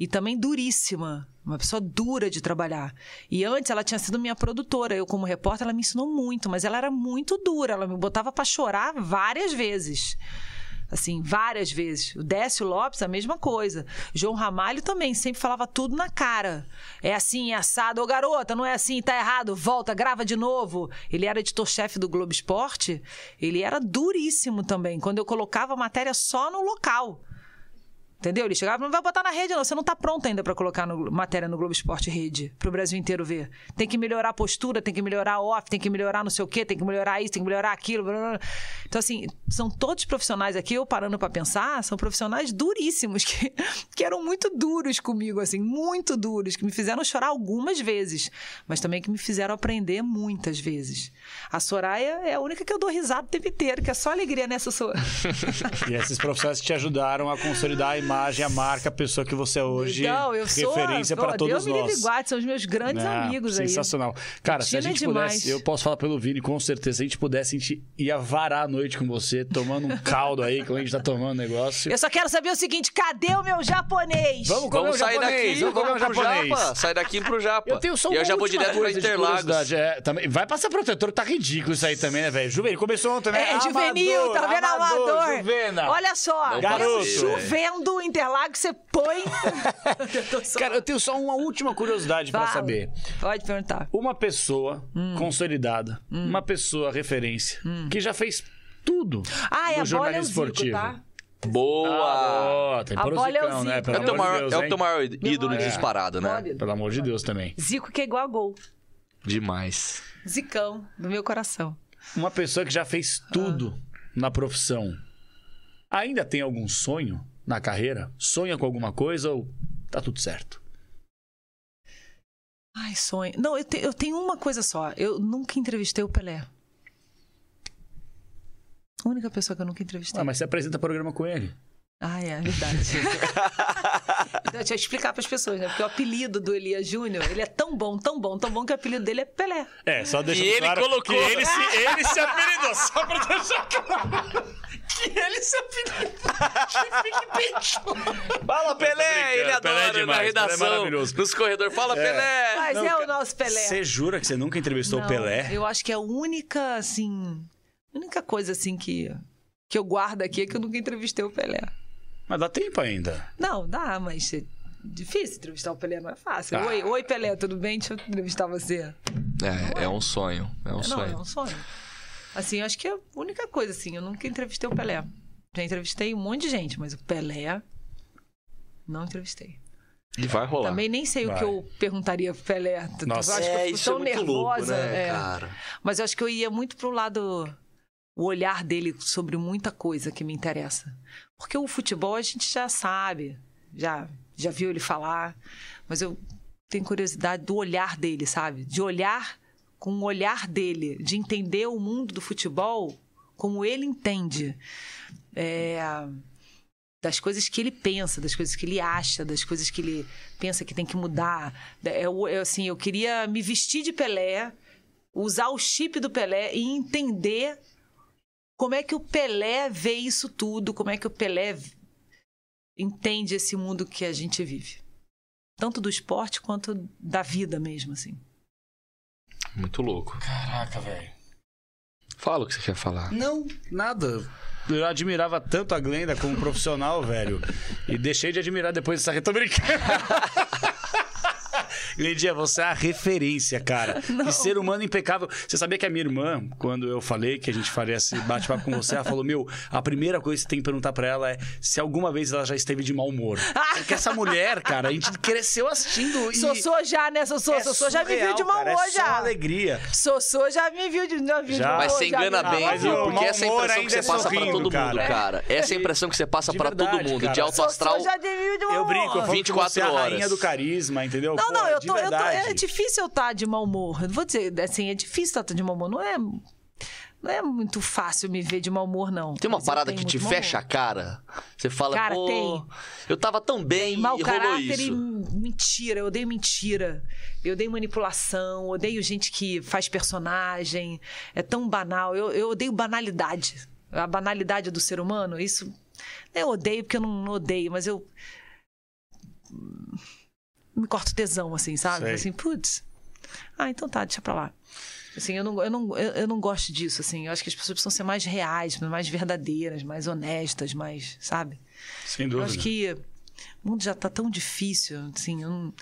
Speaker 3: e também duríssima, uma pessoa dura de trabalhar. E antes ela tinha sido minha produtora, eu como repórter ela me ensinou muito, mas ela era muito dura, ela me botava para chorar várias vezes. Assim, várias vezes. O Décio Lopes, a mesma coisa. João Ramalho também, sempre falava tudo na cara. É assim, é assado. Ô, garota, não é assim, tá errado. Volta, grava de novo. Ele era editor-chefe do Globo Esporte. Ele era duríssimo também. Quando eu colocava a matéria só no local. Entendeu? Ele chegava, não vai botar na rede, não. Você não tá pronto ainda para colocar no- matéria no Globo Esporte Rede, pro Brasil inteiro ver. Tem que melhorar a postura, tem que melhorar a off, tem que melhorar não sei o quê, tem que melhorar isso, tem que melhorar aquilo. blá, blá. Então, assim, são todos profissionais aqui, eu parando para pensar, são profissionais duríssimos, que, que eram muito duros comigo, assim, muito duros, que me fizeram chorar algumas vezes, mas também que me fizeram aprender muitas vezes. A Soraya é a única que eu dou risada o tempo inteiro, que é só alegria nessa sua.
Speaker 2: E esses profissionais te ajudaram a consolidar a imagem, a marca, a pessoa que você é hoje,
Speaker 3: Então, eu sou.
Speaker 2: referência para todos
Speaker 3: Deus me livre
Speaker 2: nós.
Speaker 3: e guarde, são os meus grandes
Speaker 2: Não,
Speaker 3: amigos aí.
Speaker 2: Sensacional. Cara, se a
Speaker 3: é
Speaker 2: gente pudesse,
Speaker 3: demais.
Speaker 2: eu posso falar pelo Vini, com certeza, se a gente pudesse, a gente ia varar a noite com você, tomando um caldo aí, como a gente tá tomando negócio.
Speaker 3: Eu só quero saber o seguinte: cadê o meu japonês?
Speaker 2: Vamos comer
Speaker 1: Vamos sair
Speaker 2: japonês,
Speaker 1: daqui,
Speaker 2: vamos comer um
Speaker 1: pro
Speaker 2: japonês.
Speaker 1: Japa. Sai daqui pro Japa.
Speaker 2: Eu tenho só
Speaker 1: E eu
Speaker 2: uma
Speaker 1: já vou direto pra Interlagos.
Speaker 2: é, também, vai passar protetor, tá ridículo isso aí também, né, velho? Juvenil, começou ontem, né?
Speaker 3: É, juvenil,
Speaker 2: Amador,
Speaker 3: tá vendo amador?
Speaker 2: Juvena.
Speaker 3: Olha só,
Speaker 2: Garoto.
Speaker 1: pode
Speaker 3: Interlagos, você põe. Eu só-
Speaker 2: Cara, eu tenho só uma última curiosidade pra
Speaker 3: Fala.
Speaker 2: saber.
Speaker 3: Pode perguntar.
Speaker 2: Uma pessoa
Speaker 3: Hum.
Speaker 2: consolidada, uma pessoa referência, que já fez tudo
Speaker 3: Ah, é
Speaker 2: no
Speaker 3: é o
Speaker 2: jornalismo esportivo.
Speaker 3: tá?
Speaker 1: Boa!
Speaker 2: Ah, tem
Speaker 3: A
Speaker 2: por
Speaker 3: bola é o
Speaker 2: né?
Speaker 3: Zico.
Speaker 2: Pelo
Speaker 1: é, o teu maior,
Speaker 2: Deus,
Speaker 1: é o teu maior ídolo disparado, né?
Speaker 2: Pelo amor de Deus também.
Speaker 3: Zico que é igual a gol.
Speaker 1: Demais.
Speaker 3: Zicão, do meu coração.
Speaker 2: Uma pessoa que já fez tudo na profissão. Ainda tem algum sonho na carreira? Sonha com alguma coisa ou tá tudo certo?
Speaker 3: Ai, sonho. Não, eu, te- eu tenho uma coisa só. Eu nunca entrevistei o Pelé. A única pessoa que eu nunca entrevistei.
Speaker 2: Ah, mas você apresenta programa com ele.
Speaker 3: Ah, é, verdade. então, deixa eu explicar para as pessoas, né? Porque o apelido do Elias Júnior, ele é tão bom, tão bom, tão bom que o apelido dele é Pelé.
Speaker 2: É, só deixando
Speaker 1: E ele
Speaker 2: claro
Speaker 1: colocou.
Speaker 2: que ele se, ele se apelidou, só pra deixar claro que ele se apelidou.
Speaker 1: Fala, Pelé! Ele
Speaker 2: brincando, Pelé é
Speaker 1: adora
Speaker 2: demais,
Speaker 1: na
Speaker 2: Pelé é
Speaker 1: redação,
Speaker 2: maravilhoso.
Speaker 1: nos corredores. Fala, Pelé!
Speaker 3: Mas
Speaker 2: Não,
Speaker 3: é o nosso Pelé.
Speaker 2: Você jura que você nunca entrevistou
Speaker 3: Não,
Speaker 2: o Pelé?
Speaker 3: Eu acho que é a única, assim. A única coisa, assim, que, que eu guardo aqui é que eu nunca entrevistei o Pelé.
Speaker 2: Mas dá tempo ainda.
Speaker 3: Não, dá, mas é difícil entrevistar o Pelé, não é fácil.
Speaker 2: Ah.
Speaker 3: Oi, oi, Pelé, tudo bem? Deixa eu entrevistar você.
Speaker 1: É, é um sonho. É um
Speaker 3: não,
Speaker 1: sonho.
Speaker 3: é um sonho. Assim, eu acho que é a única coisa, assim. Eu nunca entrevistei o Pelé. Já entrevistei um monte de gente, mas o Pelé. Não entrevistei.
Speaker 1: E vai rolar.
Speaker 3: Também nem sei o
Speaker 2: Vai.
Speaker 3: que eu perguntaria pro Pelé. Eu
Speaker 2: Nossa.
Speaker 3: acho que eu
Speaker 1: é,
Speaker 3: fico
Speaker 1: isso é
Speaker 3: tão
Speaker 1: muito louco,
Speaker 3: nervosa.
Speaker 1: né,
Speaker 3: é.
Speaker 1: cara?
Speaker 3: Mas eu acho que eu ia muito pro lado. O olhar dele sobre muita coisa que me interessa. Porque o futebol a gente já sabe, já, já viu ele falar, mas eu tenho curiosidade do olhar dele, sabe? De olhar com o olhar dele, de entender o mundo do futebol como ele entende. É, das coisas que ele pensa, das coisas que ele acha, das coisas que ele pensa que tem que mudar. É, eu, eu, assim, eu queria me vestir de Pelé, usar o chip do Pelé e entender como é que o Pelé vê isso tudo, como é que o Pelé entende esse mundo que a gente vive. Tanto do esporte quanto da vida mesmo, assim.
Speaker 1: Muito louco.
Speaker 2: Caraca, velho.
Speaker 1: Fala o que você quer falar.
Speaker 2: Não, nada. Eu admirava tanto a Glenda como profissional, velho. E deixei de admirar depois dessa. Tô brincando. Glendinha, você é a referência, cara. Que ser humano impecável. Você sabia que a minha irmã, quando eu falei que a gente faria esse bate-papo com você, ela falou: Meu, a primeira coisa que você tem que perguntar pra ela é se alguma vez ela já esteve de mau humor. Porque essa mulher, cara, a gente cresceu assistindo. E
Speaker 3: Sossô já, né, Sossô?
Speaker 2: é
Speaker 3: Sossô já me viu de mau
Speaker 2: cara,
Speaker 3: humor
Speaker 2: é só
Speaker 3: já.
Speaker 2: alegria.
Speaker 3: Sossô já me viu de, não, viu de
Speaker 2: Já.
Speaker 3: mau
Speaker 1: Mas
Speaker 3: humor,
Speaker 1: você
Speaker 3: já
Speaker 1: engana bem,
Speaker 2: mas
Speaker 1: viu? Porque
Speaker 2: mau
Speaker 1: essa é a
Speaker 2: humor
Speaker 1: impressão que você
Speaker 2: é
Speaker 1: passa pra todo mundo,
Speaker 2: cara.
Speaker 1: cara. Essa é a impressão que você passa
Speaker 2: De
Speaker 1: pra todo mundo.
Speaker 2: cara.
Speaker 1: De alto
Speaker 3: Sossô
Speaker 1: astral.
Speaker 3: já me viu de mau
Speaker 2: Eu
Speaker 3: humor.
Speaker 2: brinco, eu falo
Speaker 1: 24
Speaker 2: que você é a rainha
Speaker 1: horas.
Speaker 2: do carisma, entendeu?
Speaker 3: Não, não, eu tô, eu tô. É difícil eu estar de mau humor. Vou dizer, assim, é difícil estar de mau humor. Não é. Não é muito fácil me ver de mau humor, não.
Speaker 1: Tem uma
Speaker 3: Mas
Speaker 1: parada que te fecha a cara. Você fala,
Speaker 3: Cara,
Speaker 1: pô,
Speaker 3: tem.
Speaker 1: eu tava tão bem
Speaker 3: Mau
Speaker 1: e rolou
Speaker 3: caráter e
Speaker 1: isso.
Speaker 3: mentira. Eu odeio mentira. Eu odeio manipulação. Odeio gente que faz personagem. É tão banal. Eu, eu odeio banalidade. A banalidade do ser humano. Isso. Eu odeio porque eu não, não odeio, mas eu. Me corto tesão, assim, sabe?
Speaker 2: Sei.
Speaker 3: Assim, putz. Ah, então tá, deixa pra lá. Assim, eu não, eu, não, eu, eu não gosto disso, assim. Eu acho que as pessoas precisam ser mais reais, mais verdadeiras, mais honestas, mais, sabe?
Speaker 2: Sem
Speaker 3: Eu
Speaker 2: dúvida.
Speaker 3: acho que o mundo já tá tão difícil, assim, eu não,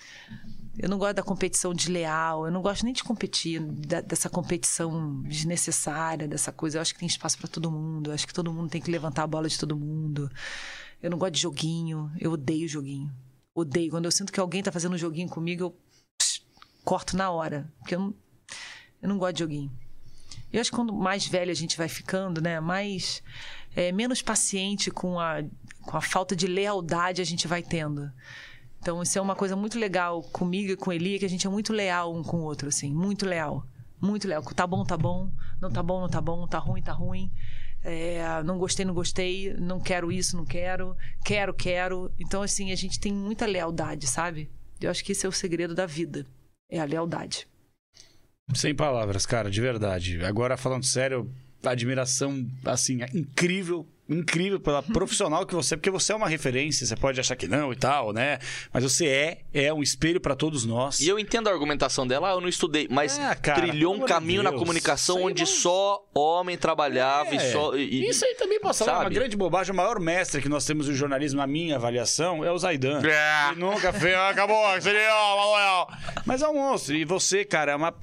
Speaker 3: eu não gosto da competição desleal, eu não gosto nem de competir, da- dessa competição desnecessária, dessa coisa. Eu acho que tem espaço para todo mundo, eu acho que todo mundo tem que levantar a bola de todo mundo. Eu não gosto de joguinho, eu odeio joguinho. Odeio. Quando eu sinto que alguém tá fazendo um joguinho comigo, eu corto na hora, porque eu não, eu não gosto de joguinho. Eu acho que quando mais velho a gente vai ficando, né, mais é, menos paciente com a, com a falta de lealdade a gente vai tendo. Então isso é uma coisa muito legal comigo e com Eli, que a gente é muito leal um com o outro, assim, muito leal, muito leal. Tá bom, tá bom, não tá bom, não tá bom, tá ruim, tá ruim. É, não gostei, não gostei, não quero isso, não quero, quero, quero. Então assim a gente tem muita lealdade, sabe? Eu acho que esse é o segredo da vida, é a lealdade.
Speaker 2: Sem palavras, cara, de verdade. Agora, falando sério, admiração, assim, incrível. Incrível pela profissional que você é, porque você é uma referência. Você pode achar que não e tal, né? Mas você é, é um espelho pra todos nós.
Speaker 1: E eu entendo a argumentação dela, eu não estudei, mas
Speaker 2: Ah, cara,
Speaker 1: trilhou um caminho na
Speaker 2: Deus.
Speaker 1: comunicação
Speaker 2: Isso aí
Speaker 1: onde
Speaker 2: não-
Speaker 1: só homem trabalhava e
Speaker 2: É.
Speaker 1: só. e- e-
Speaker 2: Isso aí também falar, é uma
Speaker 1: sabe?
Speaker 2: grande bobagem. O maior mestre que nós temos no jornalismo, na minha avaliação, é o Zaidan.
Speaker 1: É.
Speaker 2: Ele nunca fez, "Ah, acabou, seria, Manuel. Mas é um monstro. E você, cara, é uma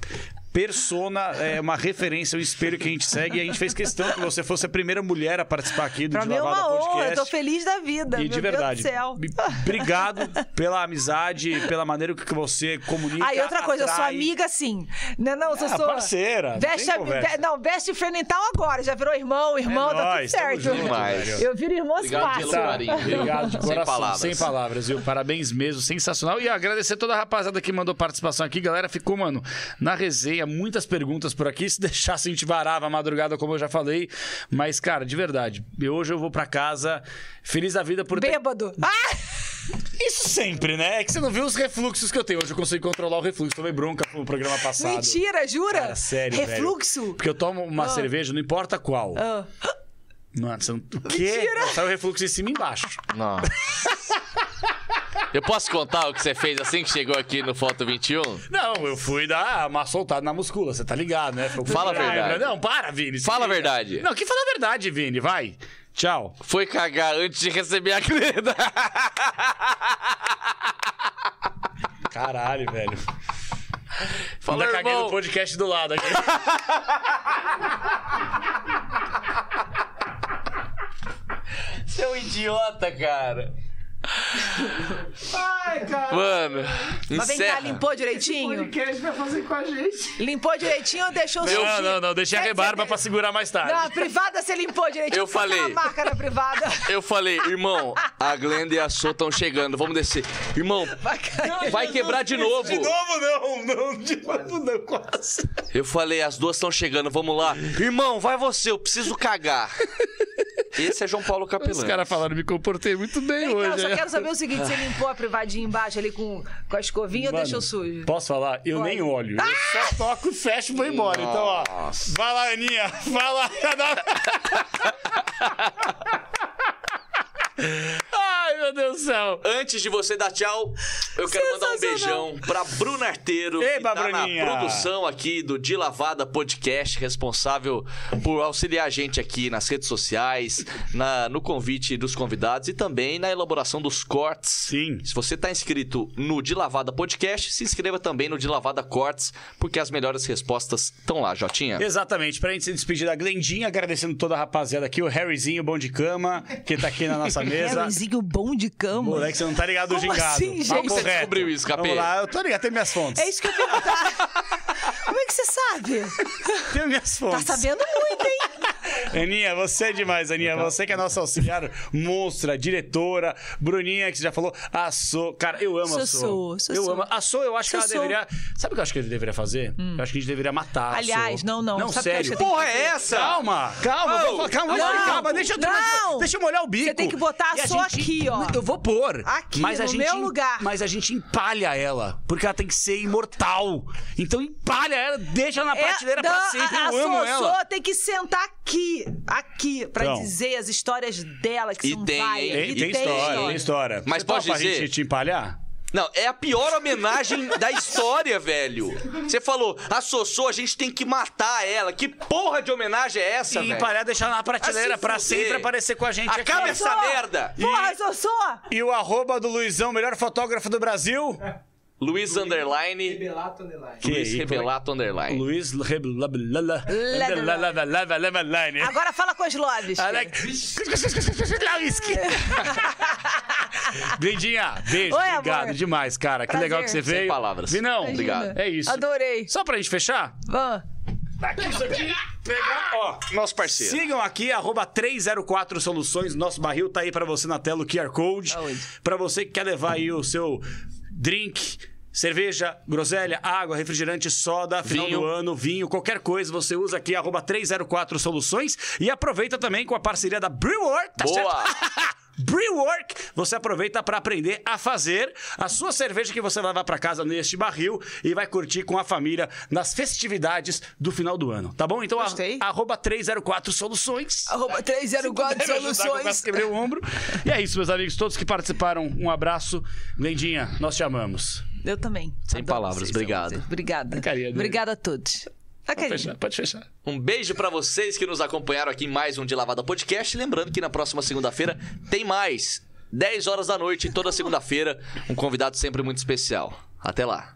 Speaker 2: persona, é uma referência, um espelho que a gente segue. E a gente fez questão que você fosse a primeira mulher a participar aqui do
Speaker 3: Pra
Speaker 2: De
Speaker 3: mim é uma honra,
Speaker 2: Podcast.
Speaker 3: eu tô feliz da vida.
Speaker 2: E
Speaker 3: meu
Speaker 2: de verdade,
Speaker 3: Deus do céu.
Speaker 2: b- obrigado pela amizade, pela maneira que você comunica.
Speaker 3: Ah, e outra coisa, eu sou
Speaker 2: atrai.
Speaker 3: amiga sim. Não, não, eu
Speaker 2: Ah,
Speaker 3: sou.
Speaker 2: parceira, não
Speaker 3: Veste,
Speaker 2: tem
Speaker 3: a- não, veste frenental agora. Já virou irmão, irmão,
Speaker 2: É
Speaker 3: tá
Speaker 2: nóis,
Speaker 3: tudo certo.
Speaker 2: junto,
Speaker 1: Demais.
Speaker 3: Eu viro irmão
Speaker 1: Obrigado
Speaker 3: fácil.
Speaker 2: Obrigado de
Speaker 1: Sem
Speaker 2: coração,
Speaker 1: palavras.
Speaker 2: sem palavras, viu? Parabéns mesmo, sensacional. E agradecer toda a rapaziada que mandou participação aqui. Galera, ficou, mano, na resenha, muitas perguntas por aqui. Se deixasse, a gente varava a madrugada, como eu já falei. Mas, cara, de verdade, hoje eu vou pra casa feliz da vida por ter...
Speaker 3: Bêbado. Ah!
Speaker 2: Isso sempre, né? É que você não viu os refluxos que eu tenho. Hoje eu consigo controlar o refluxo. Tomei bronca no programa passado.
Speaker 3: Mentira, jura?
Speaker 2: Cara, sério, velho.
Speaker 3: Refluxo.
Speaker 2: Porque eu tomo uma
Speaker 3: Ah.
Speaker 2: cerveja, não importa qual.
Speaker 3: Ah.
Speaker 2: Mano, você não... O quê? Sai o refluxo em cima e embaixo.
Speaker 1: Não. Eu posso contar o que você fez assim que chegou aqui no Foto 21?
Speaker 2: Não, eu fui dar uma soltada na muscula, você tá ligado, né? Foi-
Speaker 1: Fala a verdade.
Speaker 2: Não, para, Vini.
Speaker 1: Fala a verdade.
Speaker 2: Não, que fala a verdade, Vini, vai. Tchau.
Speaker 1: Foi cagar antes de receber a creda.
Speaker 2: Caralho, velho.
Speaker 1: Fala,
Speaker 2: Ainda caguei no
Speaker 1: irmão.
Speaker 2: podcast do lado aqui.
Speaker 1: Você é um idiota, cara. Ai, cara. Mano,
Speaker 3: Mas vem cá, limpou direitinho?
Speaker 5: podcast vai fazer com a gente.
Speaker 3: Limpou direitinho ou deixou o
Speaker 2: Não, não, não, deixei a rebarba
Speaker 3: cê-
Speaker 2: pra segurar mais tarde.
Speaker 3: Não, a privada você limpou direitinho.
Speaker 1: Eu falei.
Speaker 3: uma marca na privada.
Speaker 1: Eu falei, irmão, a Glenda e a So estão chegando, vamos descer. Irmão,
Speaker 3: Vai
Speaker 1: vai quebrar de novo.
Speaker 2: De novo não, não, de novo não, quase.
Speaker 1: Eu falei, as duas estão chegando, vamos lá. Irmão, vai você, eu preciso cagar. Esse é João Paulo
Speaker 2: Os
Speaker 1: Capelão.
Speaker 2: caras falaram, me comportei muito bem
Speaker 3: Vem cá, eu quero saber o seguinte: você limpou a privadinha embaixo ali com, com a escovinha ou
Speaker 2: Mano,
Speaker 3: deixou sujo?
Speaker 2: Posso falar? Eu
Speaker 3: Pode.
Speaker 2: nem olho. Eu só toco, fecho e vou embora. Então, ó. Vai lá, Aninha. Vai lá. Ai, meu Deus do céu.
Speaker 1: Antes de você dar tchau, eu quero mandar um beijão pra Bruna Arteiro, que
Speaker 2: Eba,
Speaker 1: tá
Speaker 2: Bruninha.
Speaker 1: na produção aqui do De Lavada Podcast, responsável por auxiliar a gente aqui nas redes sociais, na- no convite dos convidados e também na elaboração dos cortes.
Speaker 2: Sim.
Speaker 1: Se você tá inscrito no De Lavada Podcast, se inscreva também no De Lavada Cortes, porque as melhores respostas estão lá, Jotinha.
Speaker 2: Exatamente. Pra gente se despedir da Glendinha, agradecendo toda a rapaziada aqui, o Harryzinho, bom de cama, que tá aqui na nossa mesa.
Speaker 3: Harryzinho bom de cama.
Speaker 2: Moleque, você não tá ligado do
Speaker 3: Como
Speaker 2: gingado.
Speaker 3: assim, gente? Como você
Speaker 1: descobriu isso, Capê?
Speaker 2: Vamos lá, eu tô ligado, tem minhas fontes.
Speaker 3: É isso que eu perguntar. Como é que você sabe?
Speaker 2: Tenho minhas
Speaker 3: Tá
Speaker 2: fontes.
Speaker 3: sabendo muito, hein?
Speaker 2: Aninha, você é demais, Aninha. Você que é nossa auxiliar monstra, diretora. Bruninha, que você já falou. A So. Cara, eu amo a
Speaker 3: Sou,
Speaker 2: So.
Speaker 3: sou, sou,
Speaker 2: eu
Speaker 3: sou.
Speaker 2: amo. A So, eu acho que ela
Speaker 3: sou.
Speaker 2: deveria. Sabe o que eu acho que ele deveria fazer? Eu acho que a gente deveria matar. a
Speaker 3: Aliás,
Speaker 2: So.
Speaker 3: não, não.
Speaker 2: Não, sério.
Speaker 3: que tem que
Speaker 1: Porra, é essa?
Speaker 2: Calma, calma,
Speaker 1: Oh,
Speaker 2: calma,
Speaker 3: não,
Speaker 2: calma, deixa eu
Speaker 3: não.
Speaker 2: deixa eu molhar o bico.
Speaker 3: Você tem que botar a So aqui, ó.
Speaker 2: Eu vou pôr.
Speaker 3: Aqui,
Speaker 2: mas a
Speaker 3: no
Speaker 2: gente,
Speaker 3: meu lugar.
Speaker 2: Mas a gente empalha ela, porque ela tem que ser imortal. Então empalha ela, deixa ela na prateleira pra sempre.
Speaker 3: É, a,
Speaker 2: eu
Speaker 3: a
Speaker 2: amo ela.
Speaker 3: tem que sentar aqui, aqui, pra
Speaker 2: Então.
Speaker 3: dizer as histórias dela, que
Speaker 1: E
Speaker 3: são
Speaker 1: tem,
Speaker 3: várias.
Speaker 1: hein?
Speaker 2: Tem,
Speaker 3: E
Speaker 2: tem história, tem história.
Speaker 1: Mas
Speaker 2: Você
Speaker 1: pode
Speaker 2: topa a
Speaker 1: dizer-
Speaker 2: gente te empalhar?
Speaker 1: Não, é a pior homenagem da história, velho. Você falou, a Sossô, a gente tem que matar ela. Que porra de homenagem é essa,
Speaker 2: E
Speaker 1: velho?
Speaker 2: empalhar, deixar na prateleira
Speaker 1: Ah, se
Speaker 2: pra
Speaker 1: fuder.
Speaker 2: sempre aparecer com a gente
Speaker 1: Acaba
Speaker 2: aqui.
Speaker 1: essa merda!
Speaker 3: Porra, Sossô!
Speaker 2: E o arroba do Luizão, melhor fotógrafo do Brasil.
Speaker 1: Luiz Underline.
Speaker 5: Rebelato Underline.
Speaker 2: Que
Speaker 1: Luiz
Speaker 2: aí,
Speaker 1: Revelato Underline.
Speaker 2: Luiz Rebelaline.
Speaker 3: Agora fala com os loves.
Speaker 2: Glendinha, beijo,
Speaker 3: Oi,
Speaker 2: obrigado
Speaker 3: amor.
Speaker 2: demais, cara. Que
Speaker 3: Prazer.
Speaker 2: legal que você
Speaker 1: Sem
Speaker 2: veio.
Speaker 1: palavras.
Speaker 2: Vinão,
Speaker 1: Obrigado.
Speaker 2: É isso.
Speaker 3: Adorei.
Speaker 2: Só pra gente fechar,
Speaker 3: Vamos.
Speaker 2: aqui isso aqui, pegar, ó.
Speaker 1: Nosso parceiro.
Speaker 2: Sigam aqui, arroba 304 Soluções. Nosso barril tá aí pra você na tela, o QR Code.
Speaker 3: Aonde?
Speaker 2: Pra você que quer levar aí o seu drink, cerveja, groselha, água, refrigerante, soda, final
Speaker 1: Vinho.
Speaker 2: do ano, vinho, qualquer coisa, você usa aqui, arroba 304 Soluções. E aproveita também com a parceria da Brewwork, tá
Speaker 1: Boa.
Speaker 2: certo? Brewwork, você aproveita para aprender a fazer a sua cerveja que você vai levar para casa neste barril e vai curtir com a família nas festividades do final do ano, tá bom? Então, a, arroba 304 Soluções.
Speaker 3: Arroba 304
Speaker 2: Deve ajudar, que eu quase quebrei o ombro. E é isso, meus amigos, todos que participaram, um abraço. Glendinha, nós te amamos.
Speaker 3: Eu também.
Speaker 1: Sem
Speaker 3: Adoro
Speaker 1: palavras,
Speaker 3: vocês,
Speaker 1: obrigado.
Speaker 3: Obrigada. Obrigada a todos. A
Speaker 2: Pode fechar, pode fechar.
Speaker 1: Um beijo pra vocês que nos acompanharam aqui em mais um De Lavada Podcast. Lembrando que na próxima segunda-feira tem mais. 10 horas da noite, toda segunda-feira, um convidado sempre muito especial. Até lá.